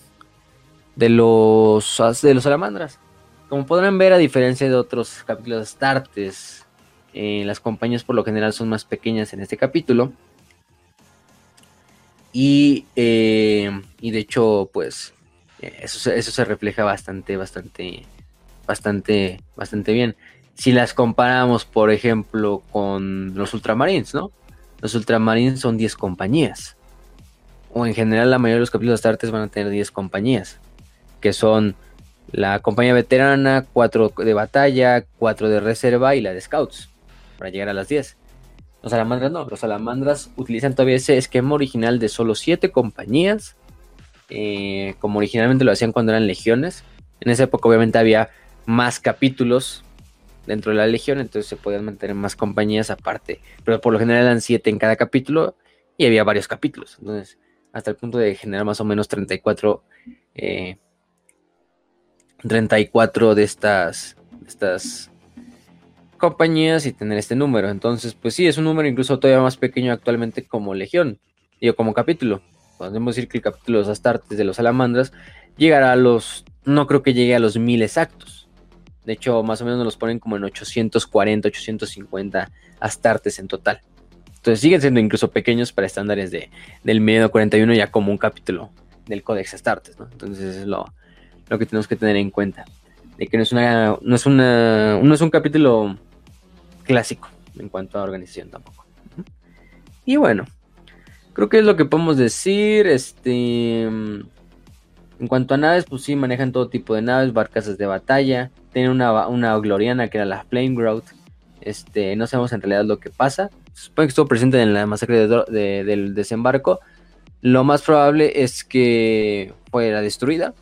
de los de los salamandras. Como podrán ver, a diferencia de otros capítulos de Astartes, eh, las compañías por lo general son más pequeñas en este capítulo. Y, eh, y de hecho, pues eso, eso, se refleja bastante, bastante, bastante, bastante bien. Si las comparamos, por ejemplo, con los Ultramarines, ¿no? Los Ultramarines son 10 compañías. O en general la mayoría de los capítulos de Astartes van a tener 10 compañías. Que son la compañía veterana, 4 de batalla, 4 de reserva y la de scouts. Para llegar a las 10. Los salamandras no, los salamandras utilizan todavía ese esquema original de solo 7 compañías, eh, como originalmente lo hacían cuando eran legiones. En esa época obviamente había más capítulos dentro de la legión, entonces se podían mantener más compañías aparte, pero por lo general eran 7 en cada capítulo y había varios capítulos, entonces hasta el punto de generar más o menos 34 34 eh, de estas, de estas compañías y tener este número. Entonces, pues sí, es un número incluso todavía más pequeño actualmente como Legión, digo, como capítulo. Podemos decir que el capítulo de los Astartes de los Salamandras llegará a los, no creo que llegue a los mil exactos. De hecho, más o menos nos los ponen como en 840, 850 Astartes en total. Entonces siguen siendo incluso pequeños para estándares de, del medio 41 ya como un capítulo del Codex Astartes, ¿no? Entonces es lo, lo que tenemos que tener en cuenta. De que no es una, no es una, no es un capítulo clásico en cuanto a organización tampoco. Y bueno, creo que es lo que podemos decir. Este, en cuanto a naves, pues sí, manejan todo tipo de naves, barcazas de batalla. Tienen una, una gloriana que era la Flame Growth. Este, no sabemos en realidad lo que pasa. Se supone que estuvo presente en la masacre del desembarco. Lo más probable es que fuera destruida.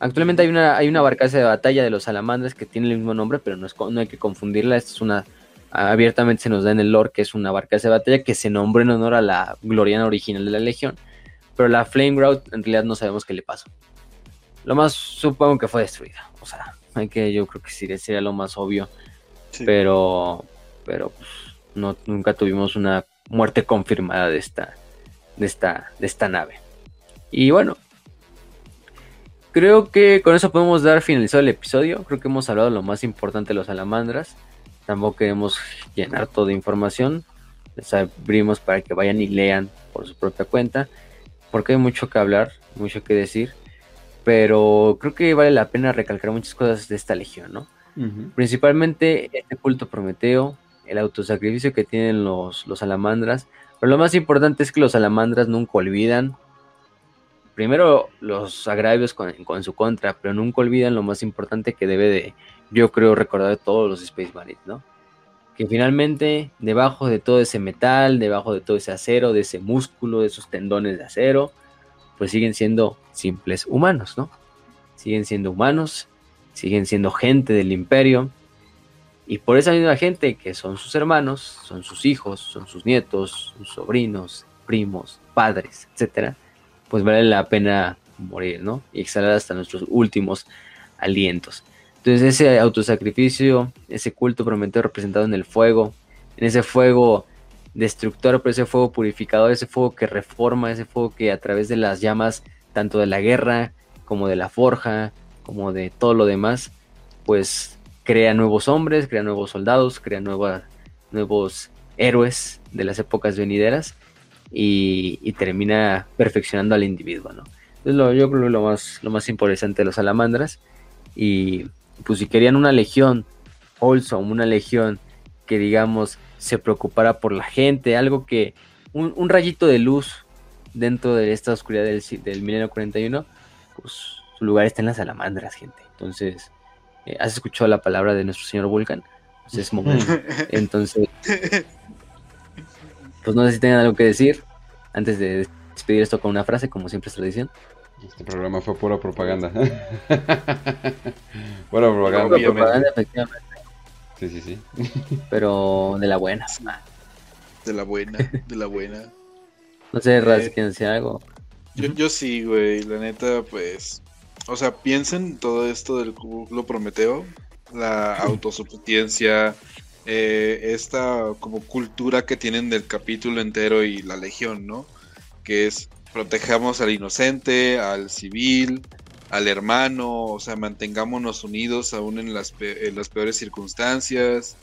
Actualmente hay una, hay una barcaza de batalla de los salamandras que tiene el mismo nombre, pero no, es, no hay que confundirla. Esta es una. Abiertamente se nos da en el lore que es una barcaza de batalla que se nombró en honor a la gloriana original de la Legión. Pero la Flame Route en realidad no sabemos qué le pasó. Lo más supongo que fue destruida. O sea, hay que, yo creo que sí, sería lo más obvio. Pero, pero pues, no, nunca tuvimos una muerte confirmada de esta, de esta, de esta nave. Y bueno, Creo que con eso podemos dar finalizado el episodio. Creo que hemos hablado de lo más importante de los salamandras. Tampoco queremos llenar toda información. Les abrimos para que vayan y lean por su propia cuenta. Porque hay mucho que hablar, mucho que decir. Pero creo que vale la pena recalcar muchas cosas de esta legión, ¿no? Principalmente este culto prometeo, el autosacrificio que tienen los, los salamandras. Pero lo más importante es que los salamandras nunca olvidan primero los agravios con, su contra, pero nunca olvidan lo más importante que debe de, yo creo, recordar todos los Space Marines, ¿no? Que finalmente, debajo de todo ese metal, debajo de todo ese acero, de ese músculo, de esos tendones de acero, pues siguen siendo simples humanos, ¿no? Siguen siendo humanos, siguen siendo gente del imperio, y por esa misma gente que son sus hermanos, son sus hijos, son sus nietos, sus sobrinos, primos, padres, etcétera, pues vale la pena morir, ¿no? Y exhalar hasta nuestros últimos alientos. Entonces ese autosacrificio, ese culto prometido representado en el fuego, en ese fuego destructor, pero ese fuego purificador, ese fuego que reforma, ese fuego que a través de las llamas, tanto de la guerra como de la forja, como de todo lo demás, pues crea nuevos hombres, crea nuevos soldados, crea nuevos héroes de las épocas venideras y, termina perfeccionando al individuo, ¿no? Es lo, yo creo lo más, lo más interesante de los salamandras. Y pues si querían una legión wholesome, una legión que digamos se preocupara por la gente, algo que, un, rayito de luz dentro de esta oscuridad del, del milenio 41, pues su lugar está en las salamandras, gente. Entonces, eh, ¿has escuchado la palabra de nuestro señor Vulcan? Pues es momento. Entonces, pues no sé si tengan algo que decir antes de despedir esto con una frase, como siempre es tradición. Este programa fue pura propaganda. pura propaganda. Pura propaganda, efectivamente. Sí, sí, sí. Pero de la buena. De la buena, de la buena. No sé, Raz, eh, ¿quieren decir algo? Yo, yo sí, güey, la neta, pues. O sea, piensen todo esto del culo Prometeo, la autosuficiencia, eh, esta como cultura que tienen del capítulo entero y la legión, ¿no? Que es protejamos al inocente, al civil, al hermano, o sea, mantengámonos unidos aún en las, en las peores circunstancias.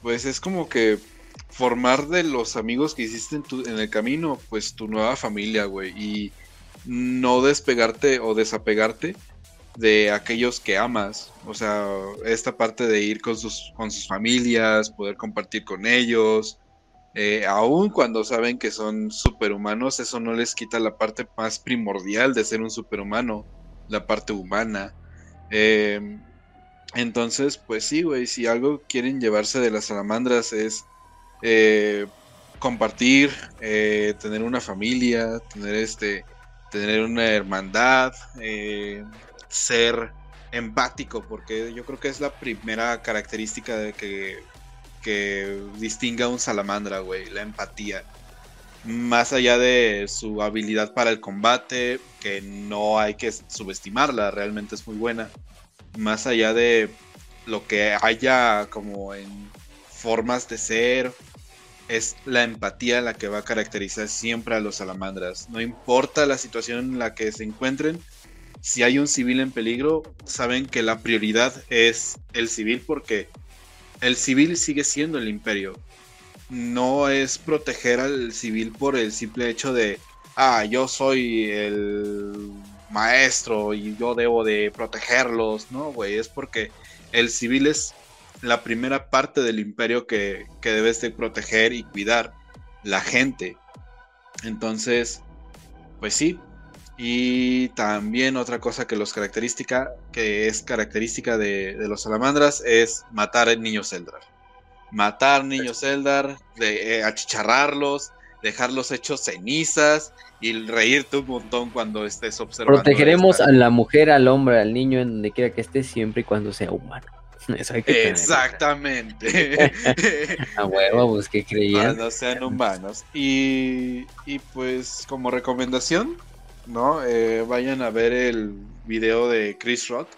Pues es como que formar de los amigos que hiciste en, en el camino, pues tu nueva familia, güey. Y no despegarte o desapegarte de aquellos que amas. O sea, esta parte de ir con sus, con sus familias, poder compartir con ellos. Eh, aún cuando saben que son superhumanos, eso no les quita la parte más primordial de ser un superhumano, la parte humana. Em, entonces, pues sí, güey, si algo quieren llevarse de las salamandras es eh, compartir, eh, tener una familia, tener este, tener una hermandad, eh, ser empático, porque yo creo que es la primera característica de que, que distinga a un salamandra, güey, la empatía. Más allá de su habilidad para el combate, que no hay que subestimarla, realmente es muy buena. Más allá de lo que haya como en formas de ser es la empatía la que va a caracterizar siempre a los salamandras. No importa la situación en la que se encuentren, si hay un civil en peligro, saben que la prioridad es el civil porque el civil sigue siendo el imperio. No es proteger al civil por el simple hecho de, ah, yo soy el maestro y yo debo de protegerlos, ¿no, güey? Es porque el civil es la primera parte del imperio que, que debes de proteger y cuidar, la gente. Entonces, pues sí. Y también otra cosa que los característica, que es característica de, los salamandras, es matar niños Eldar. Matar niños Eldar, de, eh, achicharrarlos, dejarlos hechos cenizas y reírte un montón cuando estés observando. Protegeremos a la mujer, al hombre, al niño, en donde quiera que esté, siempre y cuando sea humano. Exactamente. A huevo, pues que creían. no sean humanos. Y, y pues como recomendación, ¿no? Eh, vayan a ver el video de Chris Rock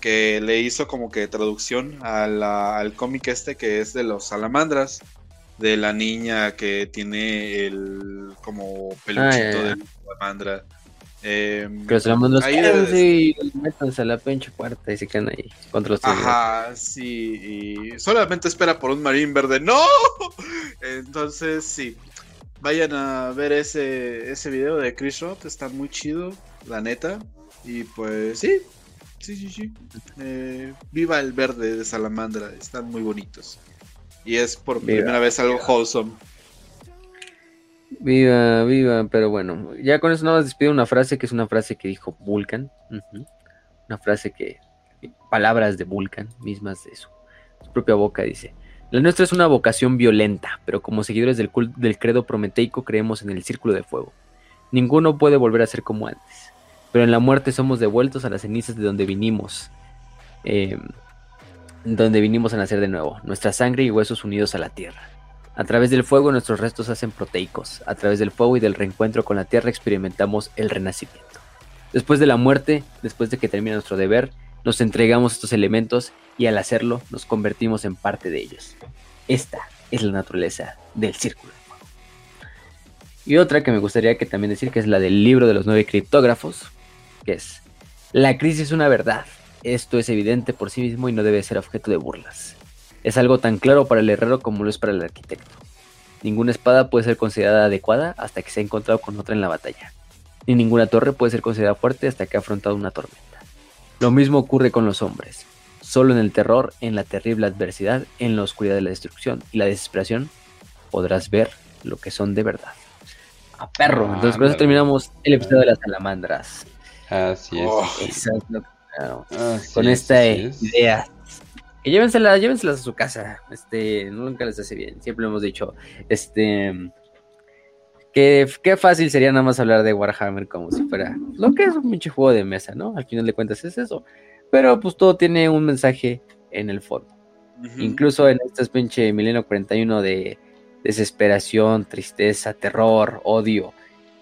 que le hizo como que traducción al cómic este que es de los salamandras de la niña que tiene el como peluchito ah, de salamandra eh, los y métanse a la pinche puerta y se quedan ahí contra los Ajá, sí, y solamente espera por un marín verde. ¡No! Entonces, sí. Vayan a ver ese, ese video de Chris Rock, está muy chido, la neta. Y pues sí, sí, sí, sí. Eh, viva el verde de Salamandra, están muy bonitos. Y es por primera vez algo wholesome. Viva, viva, pero bueno, ya con eso nada más despido una frase que es una frase que dijo Vulcan. Una frase que, palabras de Vulcan, mismas de su, su, propia boca, dice. La nuestra es una vocación violenta, pero como seguidores del, del credo prometeico creemos en el círculo de fuego. Ninguno puede volver a ser como antes, pero en la muerte somos devueltos a las cenizas de donde vinimos. Eh, donde vinimos a nacer de nuevo, nuestra sangre y huesos unidos a la tierra. A través del fuego nuestros restos hacen proteicos. A través del fuego y del reencuentro con la tierra experimentamos el renacimiento. Después de la muerte, después de que termina nuestro deber, nos entregamos estos elementos y al hacerlo nos convertimos en parte de ellos. Esta es la naturaleza del círculo. Y otra que me gustaría que también decir que es la del libro de los nueve criptógrafos, que es, la crisis es una verdad. Esto es evidente por sí mismo y no debe ser objeto de burlas. Es algo tan claro para el herrero como lo es para el arquitecto. Ninguna espada puede ser considerada adecuada hasta que se ha encontrado con otra en la batalla. Ni ninguna torre puede ser considerada fuerte hasta que ha afrontado una tormenta. Lo mismo ocurre con los hombres. Solo en el terror, en la terrible adversidad, en la oscuridad de la destrucción y la desesperación, podrás ver lo que son de verdad. A perro. Entonces con eso terminamos el episodio de las salamandras. Así es. Oh. Exacto, claro. Así Con es, esta es. idea. Y llévenselas, llévenselas a su casa. Este, nunca les hace bien. Siempre hemos dicho. Este. Que, qué fácil sería nada más hablar de Warhammer como si fuera lo que es un pinche juego de mesa, ¿no? Al final de cuentas es eso. Pero pues todo tiene un mensaje en el fondo. Ujú. Incluso en este pinche milenio 41 de desesperación, tristeza, terror, odio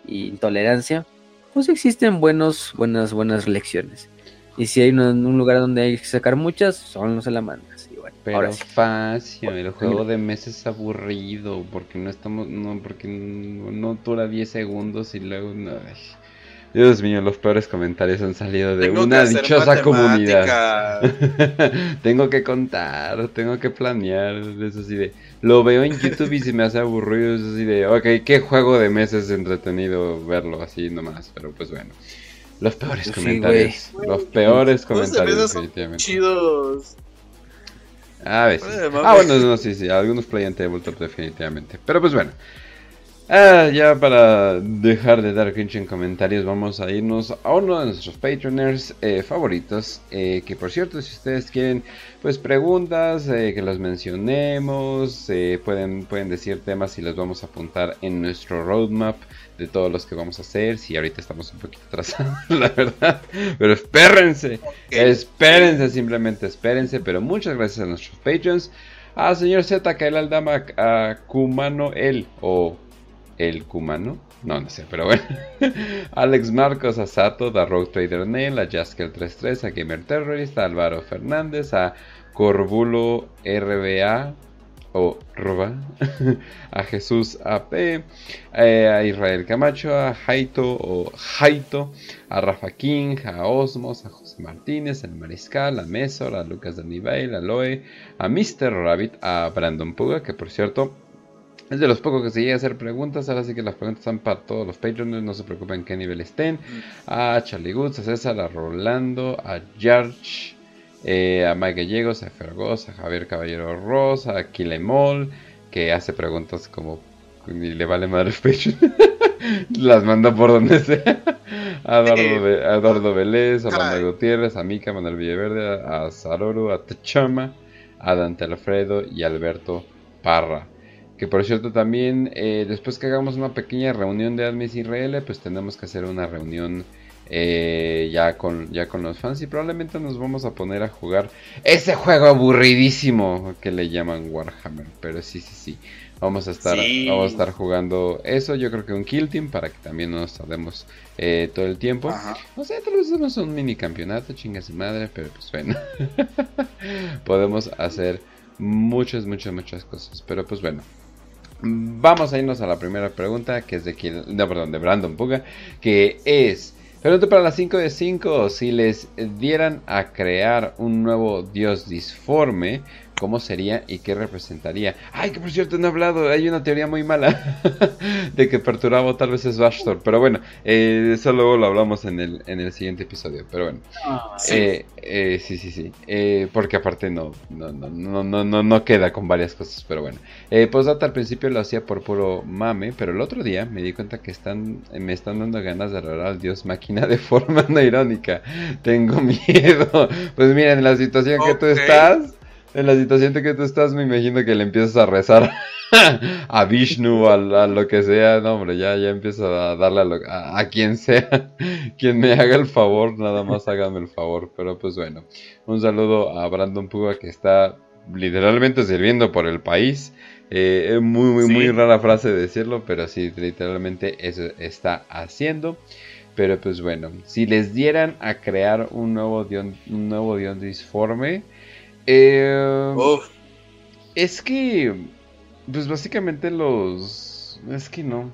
e intolerancia, pues existen buenos, buenas, buenas lecciones. Y si hay un lugar donde hay que sacar muchas, son los salamandas. Y bueno, Pero ahora sí. fácil, el juego de mesa es aburrido porque no estamos, no, porque no, no dura 10 segundos y luego no, ay. Dios mío, los peores comentarios han salido de Tengo una dichosa comunidad. tengo que contar, tengo que planear, es así de, lo veo en YouTube y se me hace aburrido, es así de, ok, qué juego de mesa es entretenido verlo así nomás, pero pues bueno. Los peores Sí, comentarios, los peores comentarios definitivamente. Chidos. A veces. Ah, bueno, no, sí, sí, algunos play en tabletop definitivamente. Pero pues bueno. Ah, ya para dejar de dar cringe en comentarios, vamos a irnos a uno de nuestros Patreoners eh, favoritos. eh, que por cierto, si ustedes quieren, pues preguntas, eh, que las mencionemos, eh, pueden, pueden decir temas y los vamos a apuntar en nuestro roadmap de todos los que vamos a hacer. Si ahorita estamos un poquito atrasados, la verdad. Pero espérense. Espérense, simplemente espérense. Pero muchas gracias a nuestros patrons. A señor Z, Kael Aldama, a Kumano El o El Kumano. No, no sé, pero bueno. Alex Marcos, a Sato, a Rogue Trader Nail, a Jaskel33, a Gamer Terrorist, a Álvaro Fernández, a Corbulo RBA o Roba, a Jesús AP, eh, a Israel Camacho, a Jaito o Jaito, a Rafa King, a Osmos, a José Martínez, al Mariscal, a Mesor, a Lucas de Nivel, a Loe, a Mr. Rabbit, a Brandon Puga, que por cierto es de los pocos que se llega a hacer preguntas, ahora sí que las preguntas están para todos los Patreons, no se preocupen en qué nivel estén. A Charlie Goods, a César, a Rolando, a George, eh, a Mike Gallegos, a Fergoz, a Javier Caballero Rosa, a Kilemol, que hace preguntas como y le vale madre el Patreon. Las manda por donde sea. A Eduardo, Eh, a Vélez, a Manuel. Gutiérrez, a Mika, Manuel Villaverde, a Saroru, a Tachama, a Dante Alfredo y a Alberto Parra. Que por cierto también, eh, después que hagamos una pequeña reunión de Admis Israel, pues tenemos que hacer una reunión eh, ya, con, ya con los fans y probablemente nos vamos a poner a jugar ese juego aburridísimo que le llaman Warhammer. Pero sí, sí, sí. Vamos a estar, Sí. vamos a estar jugando eso, yo creo que un Kill Team para que también no nos tardemos eh, todo el tiempo. Ajá. No sé, tal vez hacemos un mini campeonato, chinga su madre, pero pues bueno. Podemos hacer muchas, muchas, muchas cosas. Pero pues bueno. Vamos a irnos a la primera pregunta, que es de, quien, no, perdón, de Brandon Puga, que es... Pregunta para las 5 de 5, si les dieran a crear un nuevo dios disforme, ¿cómo sería y qué representaría? Ay, que por cierto no he hablado, hay una teoría muy mala de que Perturabo tal vez es Bastor, pero bueno, eh, eso luego lo hablamos en el, en el siguiente episodio, pero bueno. Sí. Eh, eh, sí, sí, sí. Eh, porque aparte no, no, no, no, no, no, no queda con varias cosas, pero bueno. Eh, Postdata al principio lo hacía por puro mame, pero el otro día me di cuenta que están, me están dando ganas de adorar al dios máquina de forma no irónica. Tengo miedo. Pues mira, en la situación que tú estás, en la situación en que tú estás, me imagino que le empiezas a rezar a Vishnu, a, a lo que sea. No, hombre, ya, ya empiezo a darle a, lo- a, a quien sea, quien me haga el favor, nada más hágame el favor. Pero pues bueno, un saludo a Brandon Puga que está literalmente sirviendo por el país. Eh, es muy, muy, rara frase decirlo, pero sí, literalmente eso está haciendo. Pero pues bueno, si les dieran a crear un nuevo un nuevo dion disforme, eh, es que, pues básicamente los... Es que no.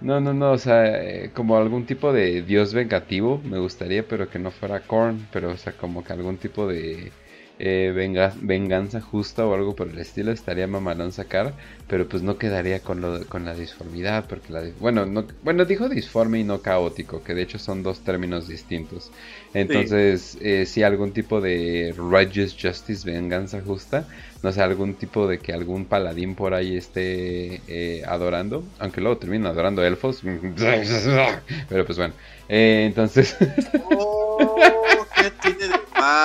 No, no, no, o sea, eh, como algún tipo de dios vengativo me gustaría, pero que no fuera Korn, pero o sea, como que algún tipo de... eh, venganza justa o algo por el estilo, estaría mamalón sacar, pero pues no quedaría con, lo, con la disformidad, porque la, bueno, no, bueno, dijo disforme y no caótico, que de hecho son dos términos distintos. Entonces, eh, si algún tipo de righteous justice, venganza justa, no sé, algún tipo de que algún paladín por ahí esté eh, adorando, aunque luego termina adorando elfos, pero pues bueno, eh, entonces... Oh, ¿Qué tiene de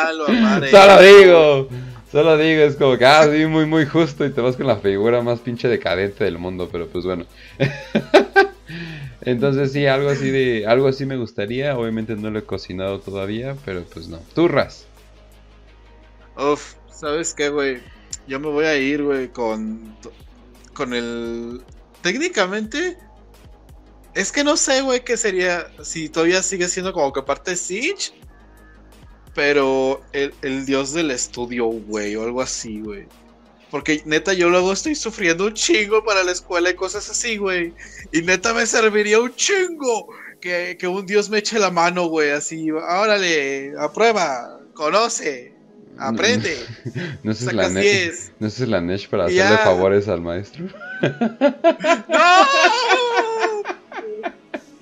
malo amar Solo digo, solo digo, es como que, ah, sí, muy, muy justo y te vas con la figura más pinche decadente del mundo, pero pues bueno. Entonces sí, algo así de, algo así me gustaría, obviamente no lo he cocinado todavía, pero pues no. Turras. Uf, ¿sabes qué, güey? Yo me voy a ir, güey, con, con el... Técnicamente, es que no sé, güey, qué sería, si todavía sigue siendo como que parte Siege pero el, dios del estudio, güey, o algo así, güey. Porque neta, yo luego estoy sufriendo un chingo para la escuela y cosas así, güey. Y neta me serviría un chingo que, un dios me eche la mano, güey. Así, órale, aprueba, conoce, aprende. ¿No es la Nesh, ¿No es la Nesh para hacerle favores al maestro? ¡No!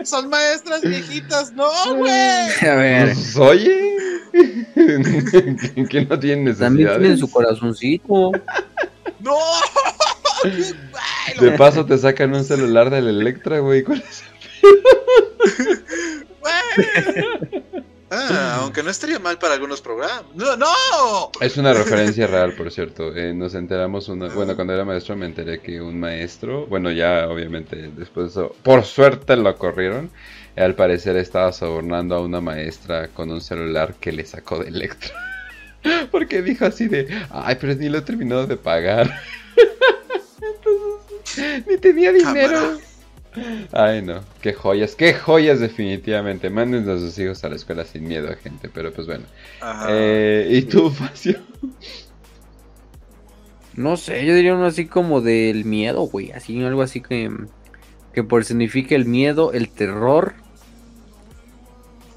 Son maestras viejitas, no, güey. A ver. Pues, oye. que no tienen necesidad. También tienen su corazoncito. ¡No! De paso te sacan un celular del Electra, güey. ¿Cuál es ah, aunque no estaría mal para algunos programas. ¡No! no! Es una referencia real, por cierto. Eh, nos enteramos, una, bueno, cuando era maestro me enteré que un maestro, bueno, ya obviamente después de eso, por suerte lo corrieron al parecer estaba sobornando a una maestra con un celular que le sacó de Electra. Porque dijo así de, ay, pero ni lo he terminado de pagar. Entonces, ni tenía dinero. Ay, no, qué joyas, qué joyas definitivamente. Manden a sus hijos a la escuela sin miedo, gente, pero pues bueno. Eh, ¿Y tú, Facio? No sé, yo diría uno así como del miedo, güey. Así, algo así que, que personifique el miedo, el terror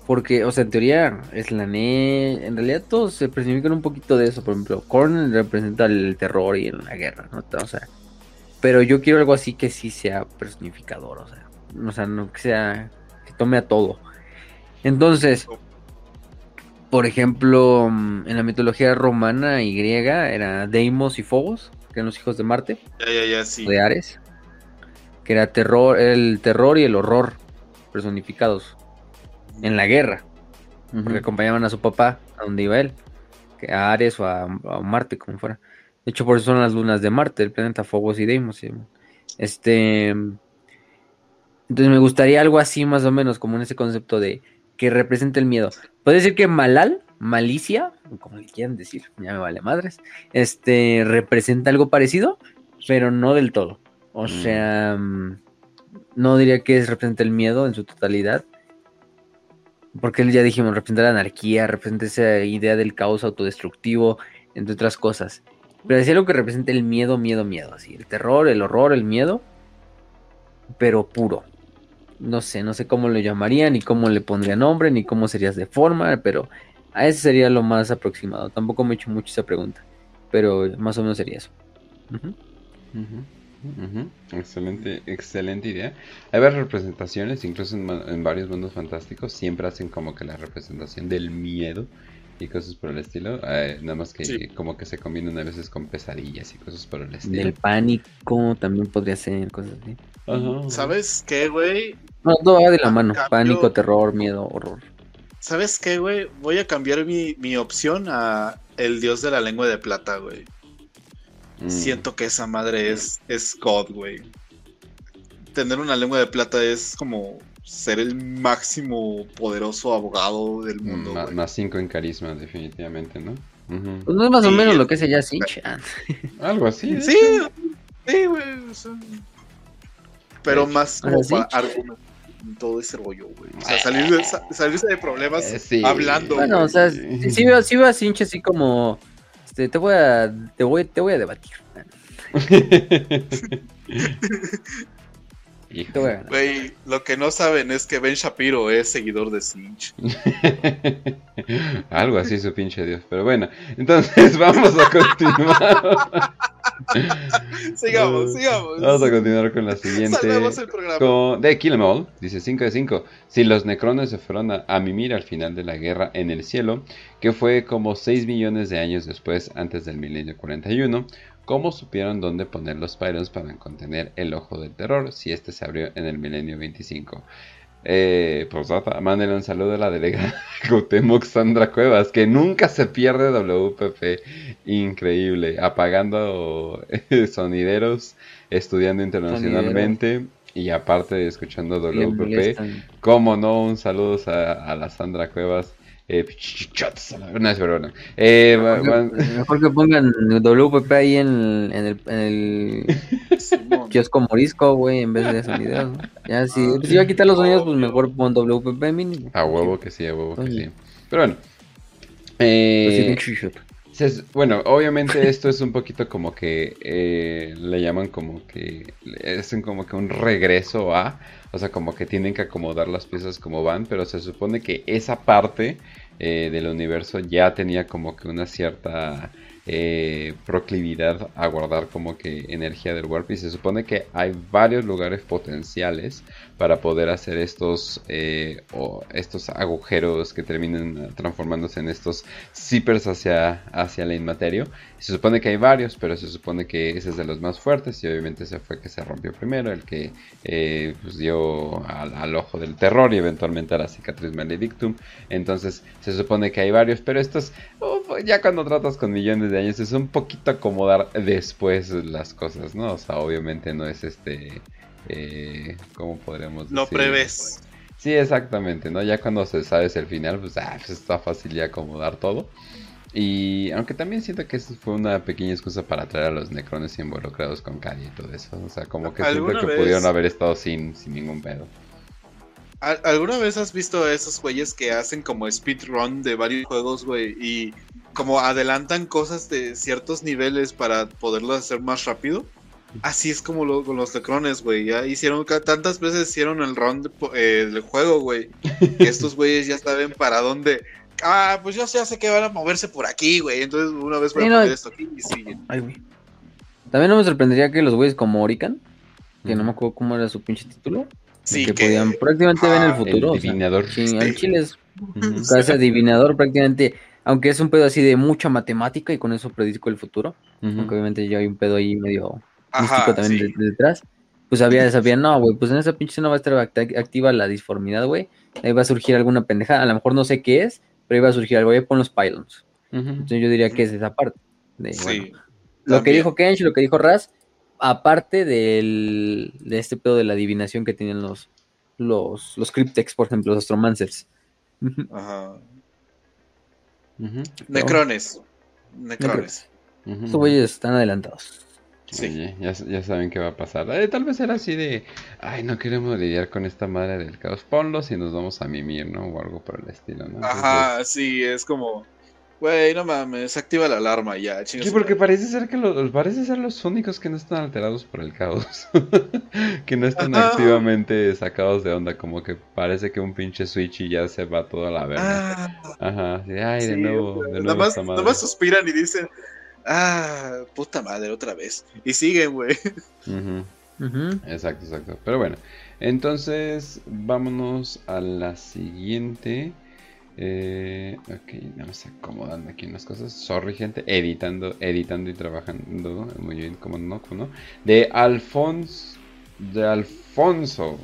porque, o sea, en teoría es la NE. En realidad todos se personifican un poquito de eso. Por ejemplo, Korn representa el terror y la guerra, ¿no? O sea, pero yo quiero algo así que sí sea personificador, o sea, o sea, no que sea que tome a todo. Entonces, por ejemplo, en la mitología romana y griega era Deimos y Phobos, que eran los hijos de Marte. Ya, ya, ya, sí. De Ares. Que era terror, el terror y el horror personificados en la guerra. Porque acompañaban a su papá a donde iba él. Que a Ares o a, Marte, como fuera. De hecho, por eso son las lunas de Marte, el planeta Phobos y Deimos. Este. Entonces me gustaría algo así, más o menos, como en ese concepto de que represente el miedo. Puede decir que Malal, malicia, como le quieran decir, ya me vale madres, este representa algo parecido, pero no del todo. O mm. sea, no diría que representa el miedo en su totalidad, porque él ya dijimos, representa la anarquía, representa esa idea del caos autodestructivo, entre otras cosas. Pero decía algo que representa el miedo, miedo, miedo, así, el terror, el horror, el miedo, pero puro. No sé, no sé cómo lo llamaría, ni cómo le pondría nombre, ni cómo sería de forma, pero a ese sería lo más aproximado. Tampoco me he hecho mucho esa pregunta, pero más o menos sería eso. Excelente, excelente idea. Hay varias representaciones, incluso en, varios mundos fantásticos, siempre hacen como que la representación del miedo y cosas por el estilo. Eh, nada más que como que se combinan a veces con pesadillas y cosas por el estilo. Del pánico también podría ser cosas así. ¿Sabes qué, güey? No, todo va de la mano. Pánico, terror, miedo, horror. ¿Sabes qué, güey? Voy a cambiar mi, mi opción a el dios de la lengua de plata, güey. Mm. Siento que esa madre es, es God, güey. Tener una lengua de plata es como ser el máximo poderoso abogado del mundo. más 5 en carisma, definitivamente, ¿no? Pues no es más o menos lo que es ya Sinch. Algo así. Sí, sí, güey. Pero más como para todo ese rollo, güey. O sea, salir de, salirse de problemas eh, hablando. Bueno, o sea, sí, veo, sí veo a Sinch así como este, te voy a, te voy, te voy a debatir. Güey, lo que no saben es que Ben Shapiro es seguidor de Cinch. Algo así su pinche Dios. Pero bueno, entonces vamos a continuar. sigamos, sigamos. Vamos a continuar con la siguiente. Salvemos el programa. Con- de Kill 'Em All, dice 5 de 5. Si los necrones se fueron a, a mimir al final de la guerra en el cielo, que fue como 6 millones de años después, antes del milenio 41, ¿cómo supieron dónde poner los Pyrons para contener el ojo del terror si este se abrió en el milenio 25? Eh, pues mándenle un saludo a la delegada Cuauhtémoc Sandra Cuevas, que nunca se pierde WPP. Increíble. Apagando eh, sonideros, estudiando internacionalmente y aparte escuchando WPP. Cómo no, un saludo a, a la Sandra Cuevas. Eh, la- no, es verdad. Eh, Mejor que pongan WPP ahí en, en el, en el Simón. kiosco morisco, güey, en vez de sonidos. ¿no? Ya, si, pues, si iba a quitar los sonidos, pues mejor pon WPP mínimo. a huevo que sí, a huevo que sí. Pero bueno. Pues sí, Eh, bueno, obviamente esto es un poquito como que eh, le llaman como que es como que un regreso a, o sea, como que tienen que acomodar las piezas como van, pero se supone que esa parte eh, del universo ya tenía como que una cierta eh, proclividad a guardar como que energía del warp y se supone que hay varios lugares potenciales para poder hacer estos eh, o estos agujeros que terminan transformándose en estos zippers hacia, hacia la inmaterio. Se supone que hay varios, pero se supone que ese es de los más fuertes y obviamente ese fue el que se rompió primero, el que eh, pues, dio al, ojo del terror y eventualmente a la cicatriz maledictum. Entonces se supone que hay varios, pero estos ya cuando tratas con millones de años es un poquito acomodar después las cosas, ¿no? O sea, obviamente no es este... Eh, ¿Cómo podríamos decir? No prevés. Sí, exactamente, ¿no? Ya cuando se sabes el final, pues, ah, pues está fácil ya acomodar todo. Y aunque también siento que eso fue una pequeña excusa para traer a los necrones involucrados con Cady y todo eso. O sea, como que siento ¿Alguna que vez- pudieron haber estado sin, sin ningún pedo. ¿Al- ¿Alguna vez has visto a esos güeyes que hacen como speedrun de varios juegos, güey? Y como adelantan cosas de ciertos niveles para poderlo hacer más rápido. Así es como lo- con los necrones, güey. Ya hicieron, tantas veces hicieron el run de po- eh, del juego, güey. Que estos güeyes ya saben para dónde. Ah, pues yo ya sé que van a moverse por aquí, güey. Entonces una vez voy a no. poner esto aquí y siguen. Ay, güey. También no me sorprendería que los güeyes como Orican, que no me acuerdo cómo era su pinche título, Sí, que, que. podían prácticamente ver en el Ah, futuro. El o sea, divinador. sí, Sí. chile es casi adivinador prácticamente, aunque es un pedo así de mucha matemática y con eso predizco el futuro, Ujú. aunque obviamente ya hay un pedo ahí medio místico también sí. de- detrás. Pues había, sabía, no, güey, pues en esa pinche no va a estar act- activa la disformidad, güey. Ahí va a surgir alguna pendejada, a lo mejor no sé qué es, pero va a surgir algo, ahí pon los pylons. Entonces yo diría que es esa parte. De, bueno, Sí. lo que dijo Kench, lo que dijo Raz, aparte del, de este pedo de la adivinación que tienen los, los, los Cryptex, por ejemplo, los Astromancers. Ajá. Necrones. Necrones. Estos güeyes están adelantados. Sí. Oye, ya, ya saben qué va a pasar. Eh, tal vez era así de, ay, no queremos lidiar con esta madre del caos. Ponlos y nos vamos a mimir, ¿no? O algo por el estilo, ¿no? Entonces- Ajá, sí, es como. Güey, no mames, activa la alarma ya, Sí, porque parece ser que los, parece ser los únicos que no están alterados por el caos. que no están Ajá. activamente sacados de onda. Como que parece que un pinche switch y ya se va todo a la verga. Ah, Ajá, sí, ay, de nuevo, de nada más, nada más suspiran y dicen. Ah, puta madre, otra vez. Y siguen, güey. Exacto, exacto. Pero bueno, entonces vámonos a la siguiente. Eh, ok, nada más acomodando aquí unas cosas. Sorry, gente. Editando, editando y trabajando. Muy bien, como no, como no. De Alfonso. De Alfonso.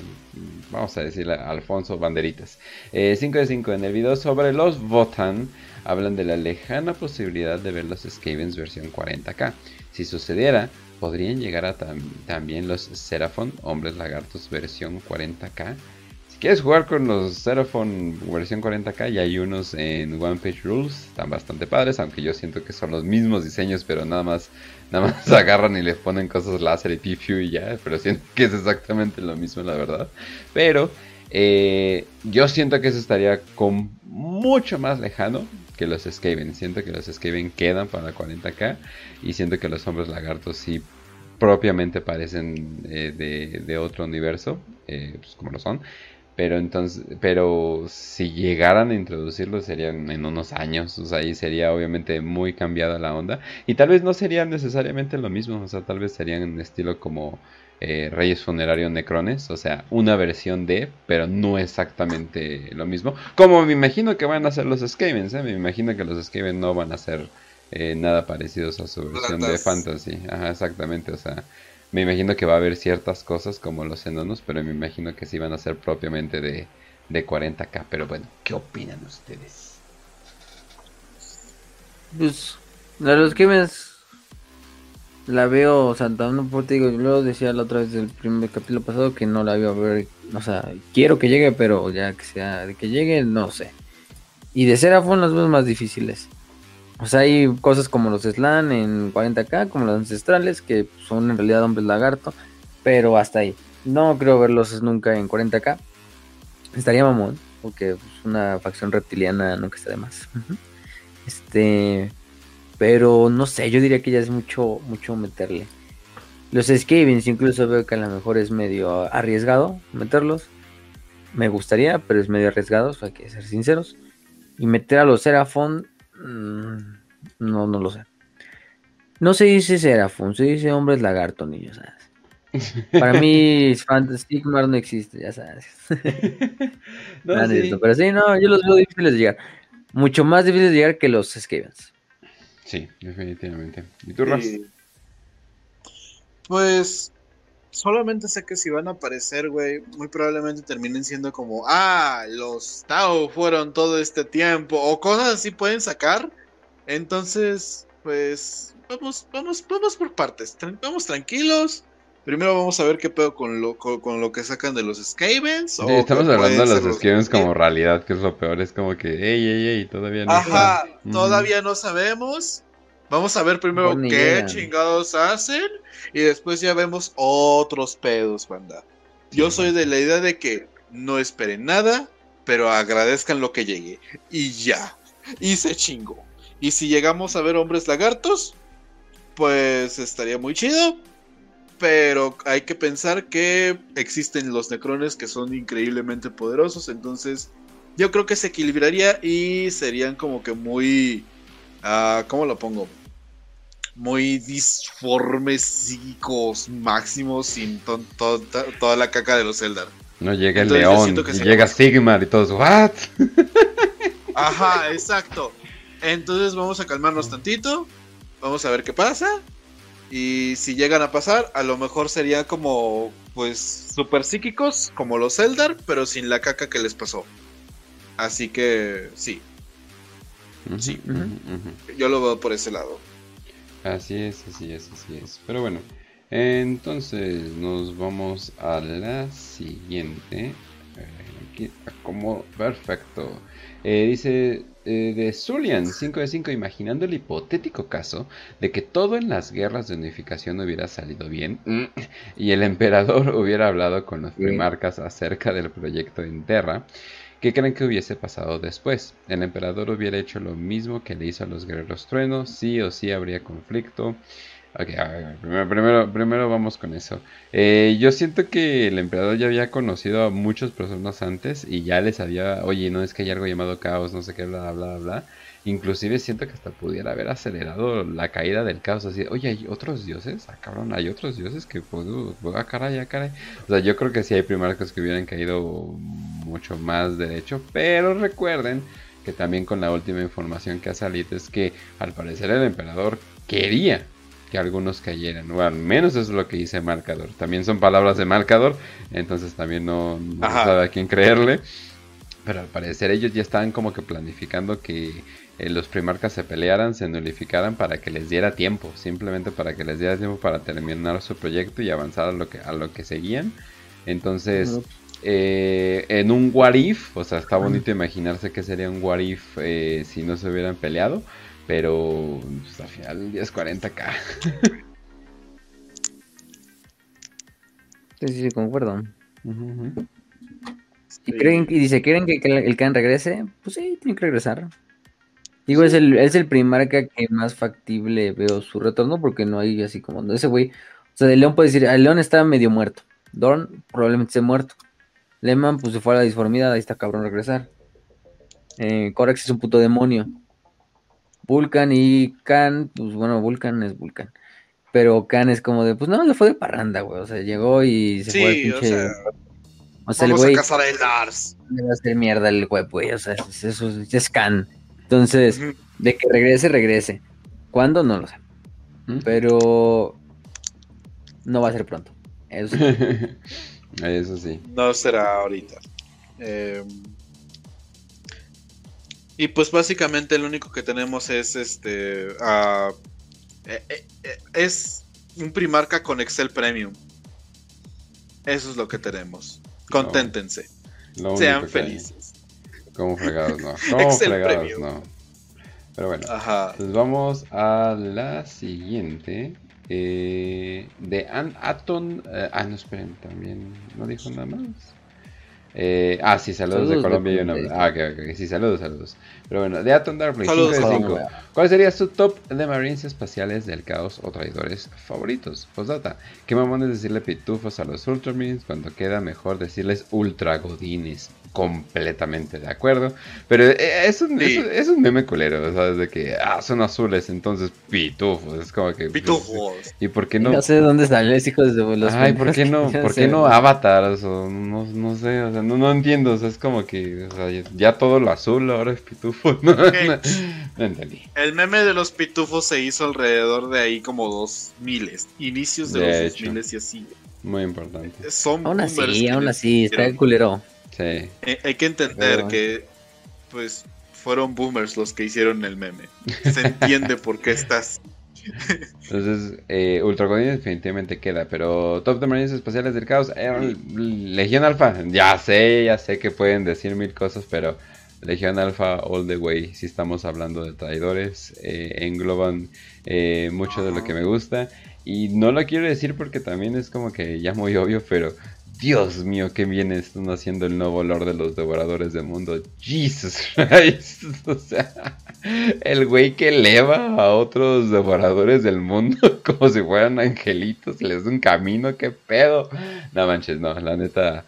Vamos a decirle Alfonso Banderitas. 5 de 5. En el video sobre los Votan. Hablan de la lejana posibilidad de ver los Skavens versión 40k. Si sucediera, podrían llegar a tam- también los Seraphon, hombres lagartos versión 40k. Si quieres jugar con los Seraphon versión 40k, ya hay unos en One Page Rules, están bastante padres, aunque yo siento que son los mismos diseños, pero nada más, nada más agarran y les ponen cosas láser y pifiu y ya, pero siento que es exactamente lo mismo, la verdad. Pero eh, yo siento que eso estaría con mucho más lejano que los Skaven. Siento que los Skaven quedan para 40k y siento que los hombres lagartos sí propiamente parecen eh, de, otro universo, eh, pues como lo son. Pero entonces, pero si llegaran a introducirlo serían en unos años, o sea, ahí sería obviamente muy cambiada la onda. Y tal vez no sería necesariamente lo mismo, o sea, tal vez serían en estilo como eh, Reyes Funerario Necrones, o sea, una versión de, pero no exactamente lo mismo. Como me imagino que van a ser los Skavens, ¿eh? me imagino que los Skavens no van a ser eh, nada parecidos a su versión de Fantasy. Ajá, exactamente, o sea, me imagino que va a haber ciertas cosas como los enanos, pero me imagino que sí van a ser propiamente de, de 40k. Pero bueno, ¿qué opinan ustedes? Pues, los Skavens la veo, o sea, no por digo, yo decía la otra vez del primer capítulo pasado que no la iba a ver, o sea, quiero que llegue, pero ya que sea de que llegue, no sé. Y de Seraphon las veo más difíciles. O sea, hay cosas como los Slan en 40k, como los ancestrales, que son en realidad hombres lagarto, pero hasta ahí. No creo verlos nunca en 40k. Estaría mamón, porque una facción reptiliana nunca está de más. Este, pero no sé, yo diría que ya es mucho, mucho meterle. Los Skavens incluso veo que a lo mejor es medio arriesgado meterlos. Me gustaría, pero es medio arriesgado, hay que ser sinceros. Y meter a los Seraphon Mm, no, no lo sé. No se dice Serafón, se dice hombres lagarto, niños, ¿sabes? Para mí, Fantastic no existe, ya sabes. no, pero sí, no, yo los veo difíciles de llegar. Mucho más difíciles de llegar que los Skavens. Sí, definitivamente. ¿Y tú, Ras? Pues solamente sé que si van a aparecer, güey, muy probablemente terminen siendo como, ah, los Tao fueron todo este tiempo, o cosas así pueden sacar. Entonces, pues, vamos, vamos, vamos por partes, vamos tranquilos. Primero vamos a ver qué pedo con lo, con, lo que sacan de los Skavens. estamos hablando de los Skavens como realidad, que es lo peor, es como que, ey, ey, ey, todavía no Ajá, todavía no sabemos. Vamos a ver primero qué chingados hacen y después ya vemos otros pedos, banda. Yo soy de la idea de que no esperen nada, pero agradezcan lo que llegue. Y ya. Y se chingó. Y si llegamos a ver hombres lagartos, pues estaría muy chido. Pero hay que pensar que existen los necrones que son increíblemente poderosos. Entonces, yo creo que se equilibraría y serían como que muy. Uh, ¿Cómo lo pongo? muy disformes psíquicos máximos sin toda la caca de los Eldar. No llega el león, y llega Sigmar y todos, ¿what? Ajá, exacto. Entonces vamos a calmarnos tantito, vamos a ver qué pasa. Y si llegan a pasar, a lo mejor serían como, pues, super psíquicos, como los Eldar, pero sin la caca que les pasó. Así que, sí. sí. Yo lo veo por ese lado. Así es, así es, así es. Pero bueno, entonces nos vamos a la siguiente. Aquí, como perfecto. Eh, dice eh, de Zulian 5 de 5, imaginando el hipotético caso de que todo en las guerras de unificación hubiera salido bien y el emperador hubiera hablado con los primarcas acerca del proyecto en Terra. ¿Qué creen que hubiese pasado después? ¿El emperador hubiera hecho lo mismo que le hizo a los guerreros truenos? ¿Sí o sí habría conflicto? Ok, primero, primero, vamos con eso. Eh, yo siento que el emperador ya había conocido a muchas personas antes y ya les había, oye, no es que hay algo llamado caos, no sé qué, bla, bla, bla. Inclusive siento que hasta pudiera haber acelerado la caída del caos. Así, oye, ¿hay otros dioses? Ah, cabrón, hay otros dioses que, pues, ah, caray, ah, caray. O sea, yo creo que sí hay primarcas que hubieran caído mucho más derecho. Pero recuerden que también con la última información que ha salido es que al parecer el emperador quería que algunos cayeran, o al menos eso es lo que dice Marcador. También son palabras de Marcador, entonces también no, no sabe a quién creerle. Pero al parecer ellos ya estaban como que planificando que eh, los primarcas se pelearan, se nulificaran para que les diera tiempo, simplemente para que les diera tiempo para terminar su proyecto y avanzar a lo que, a lo que seguían. Entonces, eh, en un what if, o sea, está bonito imaginarse que sería un what if eh, si no se hubieran peleado, pero pues, al final es 40k. sí, sí, concuerdo. ¿Y, creen, y dice, ¿quieren que el Khan regrese? Pues sí, tiene que regresar. Digo, es el, es el primarca que más factible veo su retorno porque no hay así como ese güey. O sea, el león puede decir, el león está medio muerto. Dorn probablemente esté muerto. Lehman, pues se fue a la disformidad, ahí está cabrón regresar. Eh, Corax es un puto demonio. Vulcan y Khan, pues bueno, Vulcan es Vulcan. Pero Khan es como de, pues no, le fue de parranda, güey. O sea, llegó y se fue al Sí, o pinche. sea, O sea, el vamos güey a cazar a Eldars. le va a hacer mierda el web, güey. O sea, es- eso es, es Khan. Entonces, de que regrese, regrese. ¿Cuándo? No lo sé. ¿Mm? Pero no va a ser pronto. Eso sí. Eso sí. No será ahorita. Eh, y pues básicamente lo único que tenemos es este. ah, eh, eh, eh, es un Primarca con Excel Premium. Eso es lo que tenemos. Conténtense. Sean felices. Como fregados, no. Como Excel fregados, Premium. no. Pero bueno. Ajá. Pues vamos a la siguiente. eh, de An Aton. ah, no, esperen, también. ¿No dijo nada más? Eh, ah, sí, saludos, de Saludos de Colombia y una. Colombia. Ah, ok, ok, sí, saludos, saludos. Pero bueno, de Darkblade, Saludos, 5 de Colombia. 5. ¿Cuál sería su top de Marines espaciales del caos o traidores favoritos? Postdata. ¿Qué mamones decirle pitufos a los Ultramarines cuando queda mejor decirles ultragodines? Completamente de acuerdo. Pero eh, es un, Sí. es, un- es un meme culero, ¿sabes? De que, ah, son azules, entonces pitufos. Es como que. Pitujos. ¿Y por qué No, no? sé de dónde salen los hijos de los Ay, ¿por qué no. ¿por qué no avatars? O no, no sé, o sea, no, no entiendo, o sea, es como que, o sea, ya todo lo azul ahora es pitufo, no, no, no entendí. El meme de los pitufos se hizo alrededor de ahí como dos miles. Inicios de, De los hecho. dos miles y así. Muy importante, Son Aún así, aún así, está el culero. sí, Eh, hay que entender Pero- que, pues, fueron boomers los que hicieron el meme. Se entiende por qué estás. entonces, eh, Ultra Godin definitivamente queda, pero Top de Marines Espaciales del Caos, eh, Legión Alpha, ya sé, ya sé que pueden decir mil cosas, pero Legión Alpha all the way, si estamos hablando de traidores, eh, engloban eh, mucho de lo que me gusta. Y no lo quiero decir porque también es como que ya muy obvio, pero Dios mío, qué bien están haciendo el nuevo Lord de los Devoradores del Mundo. Jesus Christ. O sea, el güey que eleva a otros devoradores del mundo como si fueran angelitos, les da un camino, qué pedo. No manches, no, la neta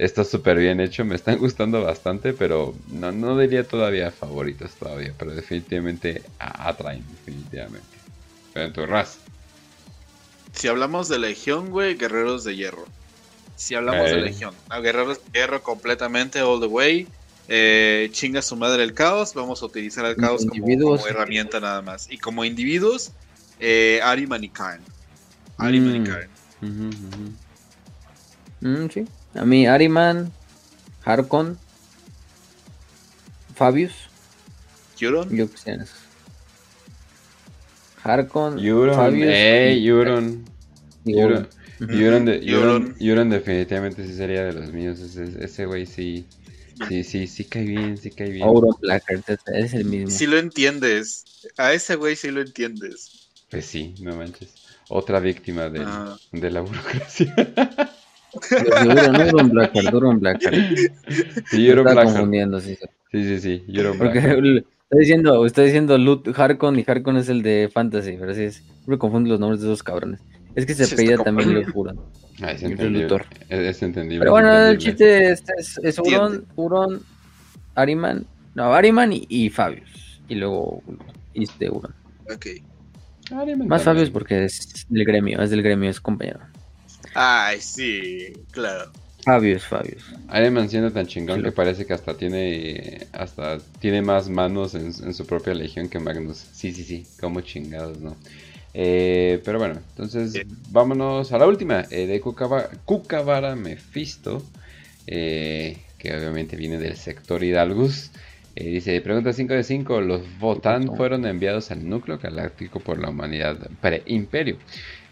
está súper bien hecho, me están gustando bastante, pero no, no diría todavía favoritos todavía, pero definitivamente a- atraen, definitivamente. Pero en tu raza. Si hablamos de Legión, güey, Guerreros de Hierro. Si hablamos de. Legión, Guerreros de Hierro completamente all the way. Eh, chinga su madre el caos. Vamos a utilizar el caos como, herramienta nada más. Y como individuos, eh, Karn. Ariman y Mm. Mm, sí. A mí, Ariman, Harkon, Fabius, Euron. yo que sé. esos. Harkon, Euron, Fabius. ey, y- Euron. y. Ujú. Euron, de- definitivamente sí sería de los míos. Ese, ese güey sí, sí, sí, sí cae bien, sí cae bien. Auron Blackheart, es- es el mismo. Si lo entiendes. A ese güey sí lo entiendes. Pues sí, no manches. Otra víctima del- Ah. de la burocracia. Los de Euron, Euron Blackheart, Euron Blackheart. Sí, Euron Estaba Blackheart. confundiendo, sí. sí. Sí, sí, sí, Euron Porque Blackheart. el- está diciendo, está diciendo Lut Harkon y Harkon es el de Fantasy, pero sí es. Siempre confundo los nombres de esos cabrones. Es que se Sí, como- también los Huron. Ah, es el entendible. Luthor. Es, es entendible. Pero bueno, es el entendible. chiste este es, es Huron. Huron, Ariman, no, Ariman y, y Fabius. Y luego este Huron. Ok. Ariman Más también. Fabius porque es del gremio, es del gremio, es compañero. Ay, sí, claro. Fabius, Fabius. Ariman siendo tan chingón Sí, que parece que hasta tiene hasta tiene más manos en, en su propia legión que Magnus. Sí, sí, sí, como chingados, ¿no? Eh, pero bueno, entonces vámonos a la última, eh, de Kukabara Mephisto, eh, que obviamente viene del sector Hidalgus. Eh, dice, pregunta 5 de 5, los Votan fueron enviados al núcleo galáctico por la humanidad pre-imperio.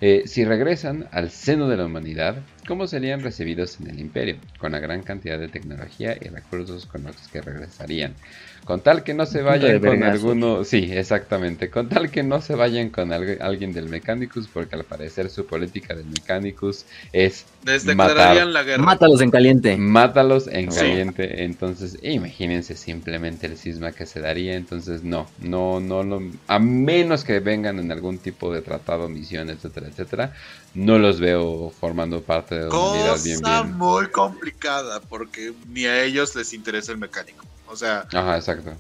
Eh, si regresan al seno de la humanidad, cómo serían recibidos en el imperio, con la gran cantidad de tecnología y recursos con los que regresarían. Con tal que no se vayan con alguno, sí, exactamente, con tal que no se vayan con alguien del Mechanicus, porque al parecer su política del Mechanicus es matar. la guerra. Mátalos en caliente. Mátalos en caliente. Entonces, imagínense simplemente el cisma que se daría. Entonces, no, no, no, no, a menos que vengan en algún tipo de tratado, misión, etcétera, etcétera, no los veo formando parte de una unidad bien, bien. muy complicada, porque ni a ellos les interesa el mecánico. O sea. Ajá, exacto.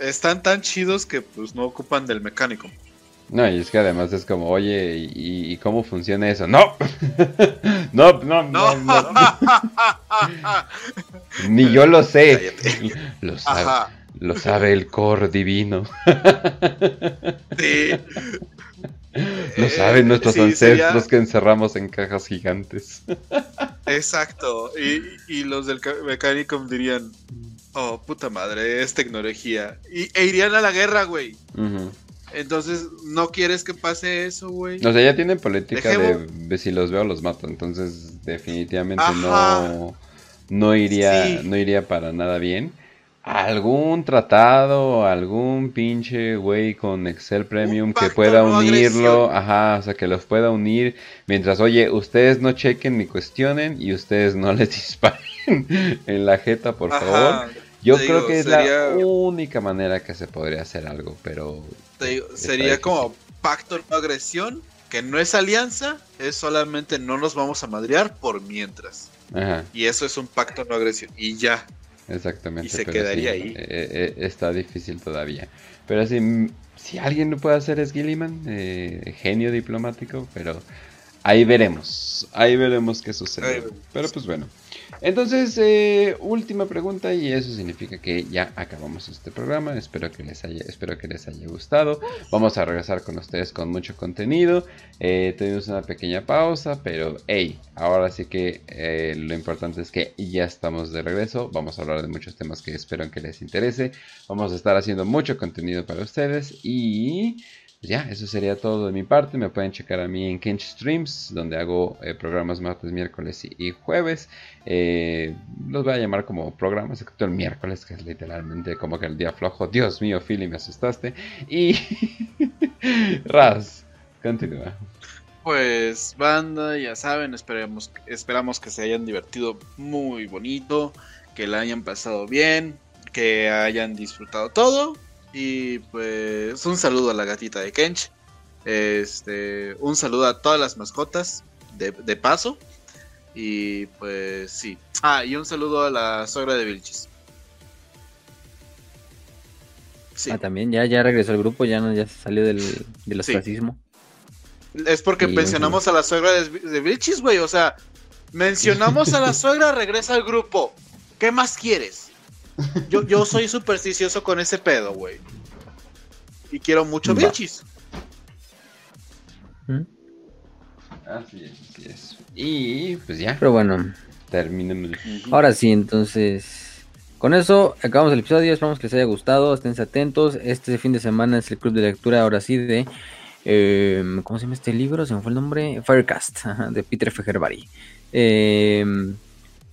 Están tan chidos que pues no ocupan del mecánico. No, y es que además es como, oye, ¿y, cómo funciona eso? No, no, no, no, no. Ni yo lo sé. Lo sabe, lo sabe el core divino. sí. Lo saben nuestros ancestros que encerramos en cajas gigantes. Exacto. Y, los del Mechanicum dirían: Oh, puta madre, es tecnología. Y, e irían a la guerra, güey. Entonces, ¿no quieres que pase eso, güey? O sea, ya tienen política de, si los veo los mato. Entonces, definitivamente no, no iría, no iría para nada bien algún tratado, algún pinche güey con Excel Premium que pueda unirlo, ajá, o sea, que los pueda unir mientras, oye, ustedes no chequen ni cuestionen y ustedes no les disparen en la jeta, por favor. Yo creo que es la única manera que se podría hacer algo, pero... sería como pacto no agresión, que no es alianza, es solamente no nos vamos a madrear por mientras. Ajá. Y eso es un pacto no agresión. Y ya, Exactamente. Y se quedaría ahí. Eh, eh, está difícil todavía. Pero si, si alguien lo puede hacer es Gilliman, eh, genio diplomático, pero ahí veremos. Ahí veremos qué sucede. Pero pues bueno. Entonces, eh, última pregunta y eso significa que ya acabamos este programa. Espero que les haya, espero que les haya gustado. Vamos a regresar con ustedes con mucho contenido. Eh, tuvimos una pequeña pausa, pero hey, ahora sí que eh, lo importante es que ya estamos de regreso. Vamos a hablar de muchos temas que espero que les interese. Vamos a estar haciendo mucho contenido para ustedes y pues ya, eso sería todo de mi parte. Me pueden checar a mí en Kench Streams, donde hago eh, programas martes, miércoles y, jueves. Eh, los voy a llamar como programas, excepto el miércoles, que es literalmente como que el día flojo. Dios mío, Philly, me asustaste. Y. Raz, continúa. Pues, banda, ya saben, esperemos, esperamos que se hayan divertido muy bonito, que la hayan pasado bien, que hayan disfrutado todo. Y pues un saludo a la gatita de Kench. Este, un saludo a todas las mascotas de, paso. Y pues sí. Ah, y un saludo a la suegra de Vilchis. Sí. Ah, también ya, ya regresó al grupo, ya no, ya salió del, del ostracismo. Es porque mencionamos a la suegra de, de Vilchis, güey. O sea, mencionamos a la suegra, regresa al grupo. ¿Qué más quieres? Yo, yo soy supersticioso con ese pedo, güey. Y quiero mucho bichis. ¿Mm? Así es, así es. Y pues ya. Pero bueno. Terminemos. Ahora sí, entonces. Con eso acabamos el episodio. Esperamos que les haya gustado. Estén atentos. Este fin de semana es el club de lectura. Ahora sí, de. Em, ¿Cómo se llama este libro? Se me fue el nombre. Firecast, de Peter Fejerbari. Eh,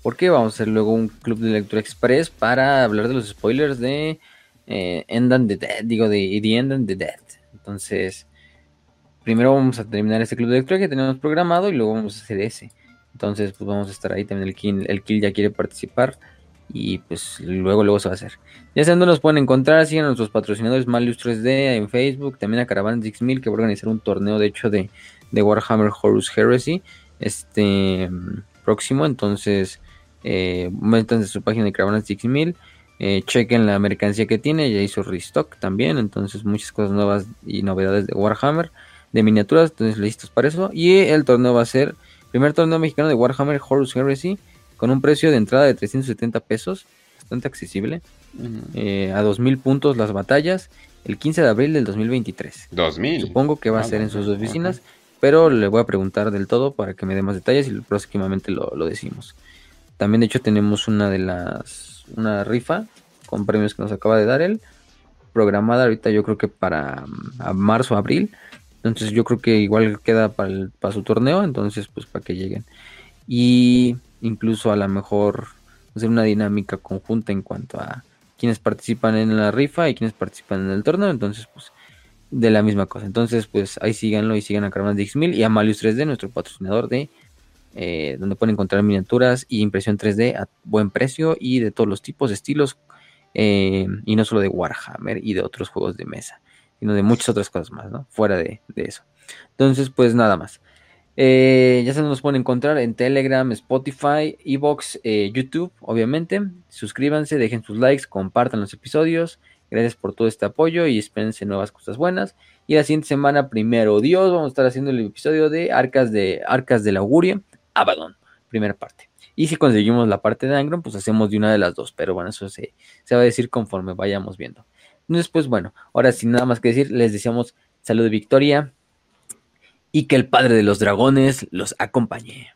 ¿Por qué vamos a hacer luego un club de lectura express para hablar de los spoilers de eh, End and the Dead, digo, de The End and the Dead. Entonces, primero vamos a terminar este club de lectura que tenemos programado y luego vamos a hacer ese. Entonces, pues vamos a estar ahí también. El Kill, el Kill ya quiere participar y pues luego, luego se va a hacer. Ya saben dónde nos pueden encontrar, siguen a nuestros patrocinadores Malius 3D en Facebook, también a Caravan 6000 que va a organizar un torneo de hecho de, de Warhammer Horus Heresy este próximo. Entonces, eh, métanse su página de Caravana 6000. Eh, chequen la mercancía que tiene. Ya hizo restock también. Entonces, muchas cosas nuevas y novedades de Warhammer. De miniaturas. Entonces, listos para eso. Y el torneo va a ser. Primer torneo mexicano de Warhammer Horus Heresy. Con un precio de entrada de 370 pesos. Bastante accesible. Eh, a 2000 puntos las batallas. El 15 de abril del 2023. 2000. Supongo que va a ah, ser en sus oficinas. Pero le voy a preguntar del todo para que me dé más detalles y próximamente lo, lo decimos. También de hecho tenemos una de las, una rifa con premios que nos acaba de dar él, programada ahorita yo creo que para mm, marzo, abril. Entonces yo creo que igual queda para, para su torneo, entonces pues para que lleguen. Y incluso a lo mejor hacer una dinámica conjunta en cuanto a quienes participan en la rifa y quienes participan en el torneo, entonces pues de la misma cosa. Entonces pues ahí síganlo y sigan a Carmen de X1000 y a Malius 3D, nuestro patrocinador de eh, donde pueden encontrar miniaturas y impresión 3D a buen precio y de todos los tipos, estilos, eh, y no solo de Warhammer y de otros juegos de mesa, sino de muchas otras cosas más, ¿no? Fuera de, eso. Entonces, pues nada más. Eh, ya se nos pueden encontrar en Telegram, Spotify, Evox, YouTube, obviamente. Suscríbanse, dejen sus likes, compartan los episodios. Gracias por todo este apoyo y espérense nuevas cosas buenas. Y la siguiente semana, primero Dios, vamos a estar haciendo el episodio de Arcas de Arcas del Augurio Abaddon, primera parte. Y si conseguimos la parte de Angron, pues hacemos de una de las dos. Pero bueno, eso se, se va a decir conforme vayamos viendo. Entonces, pues bueno, ahora sin nada más que decir, les deseamos salud y victoria. Y que el Padre de los Dragones los acompañe.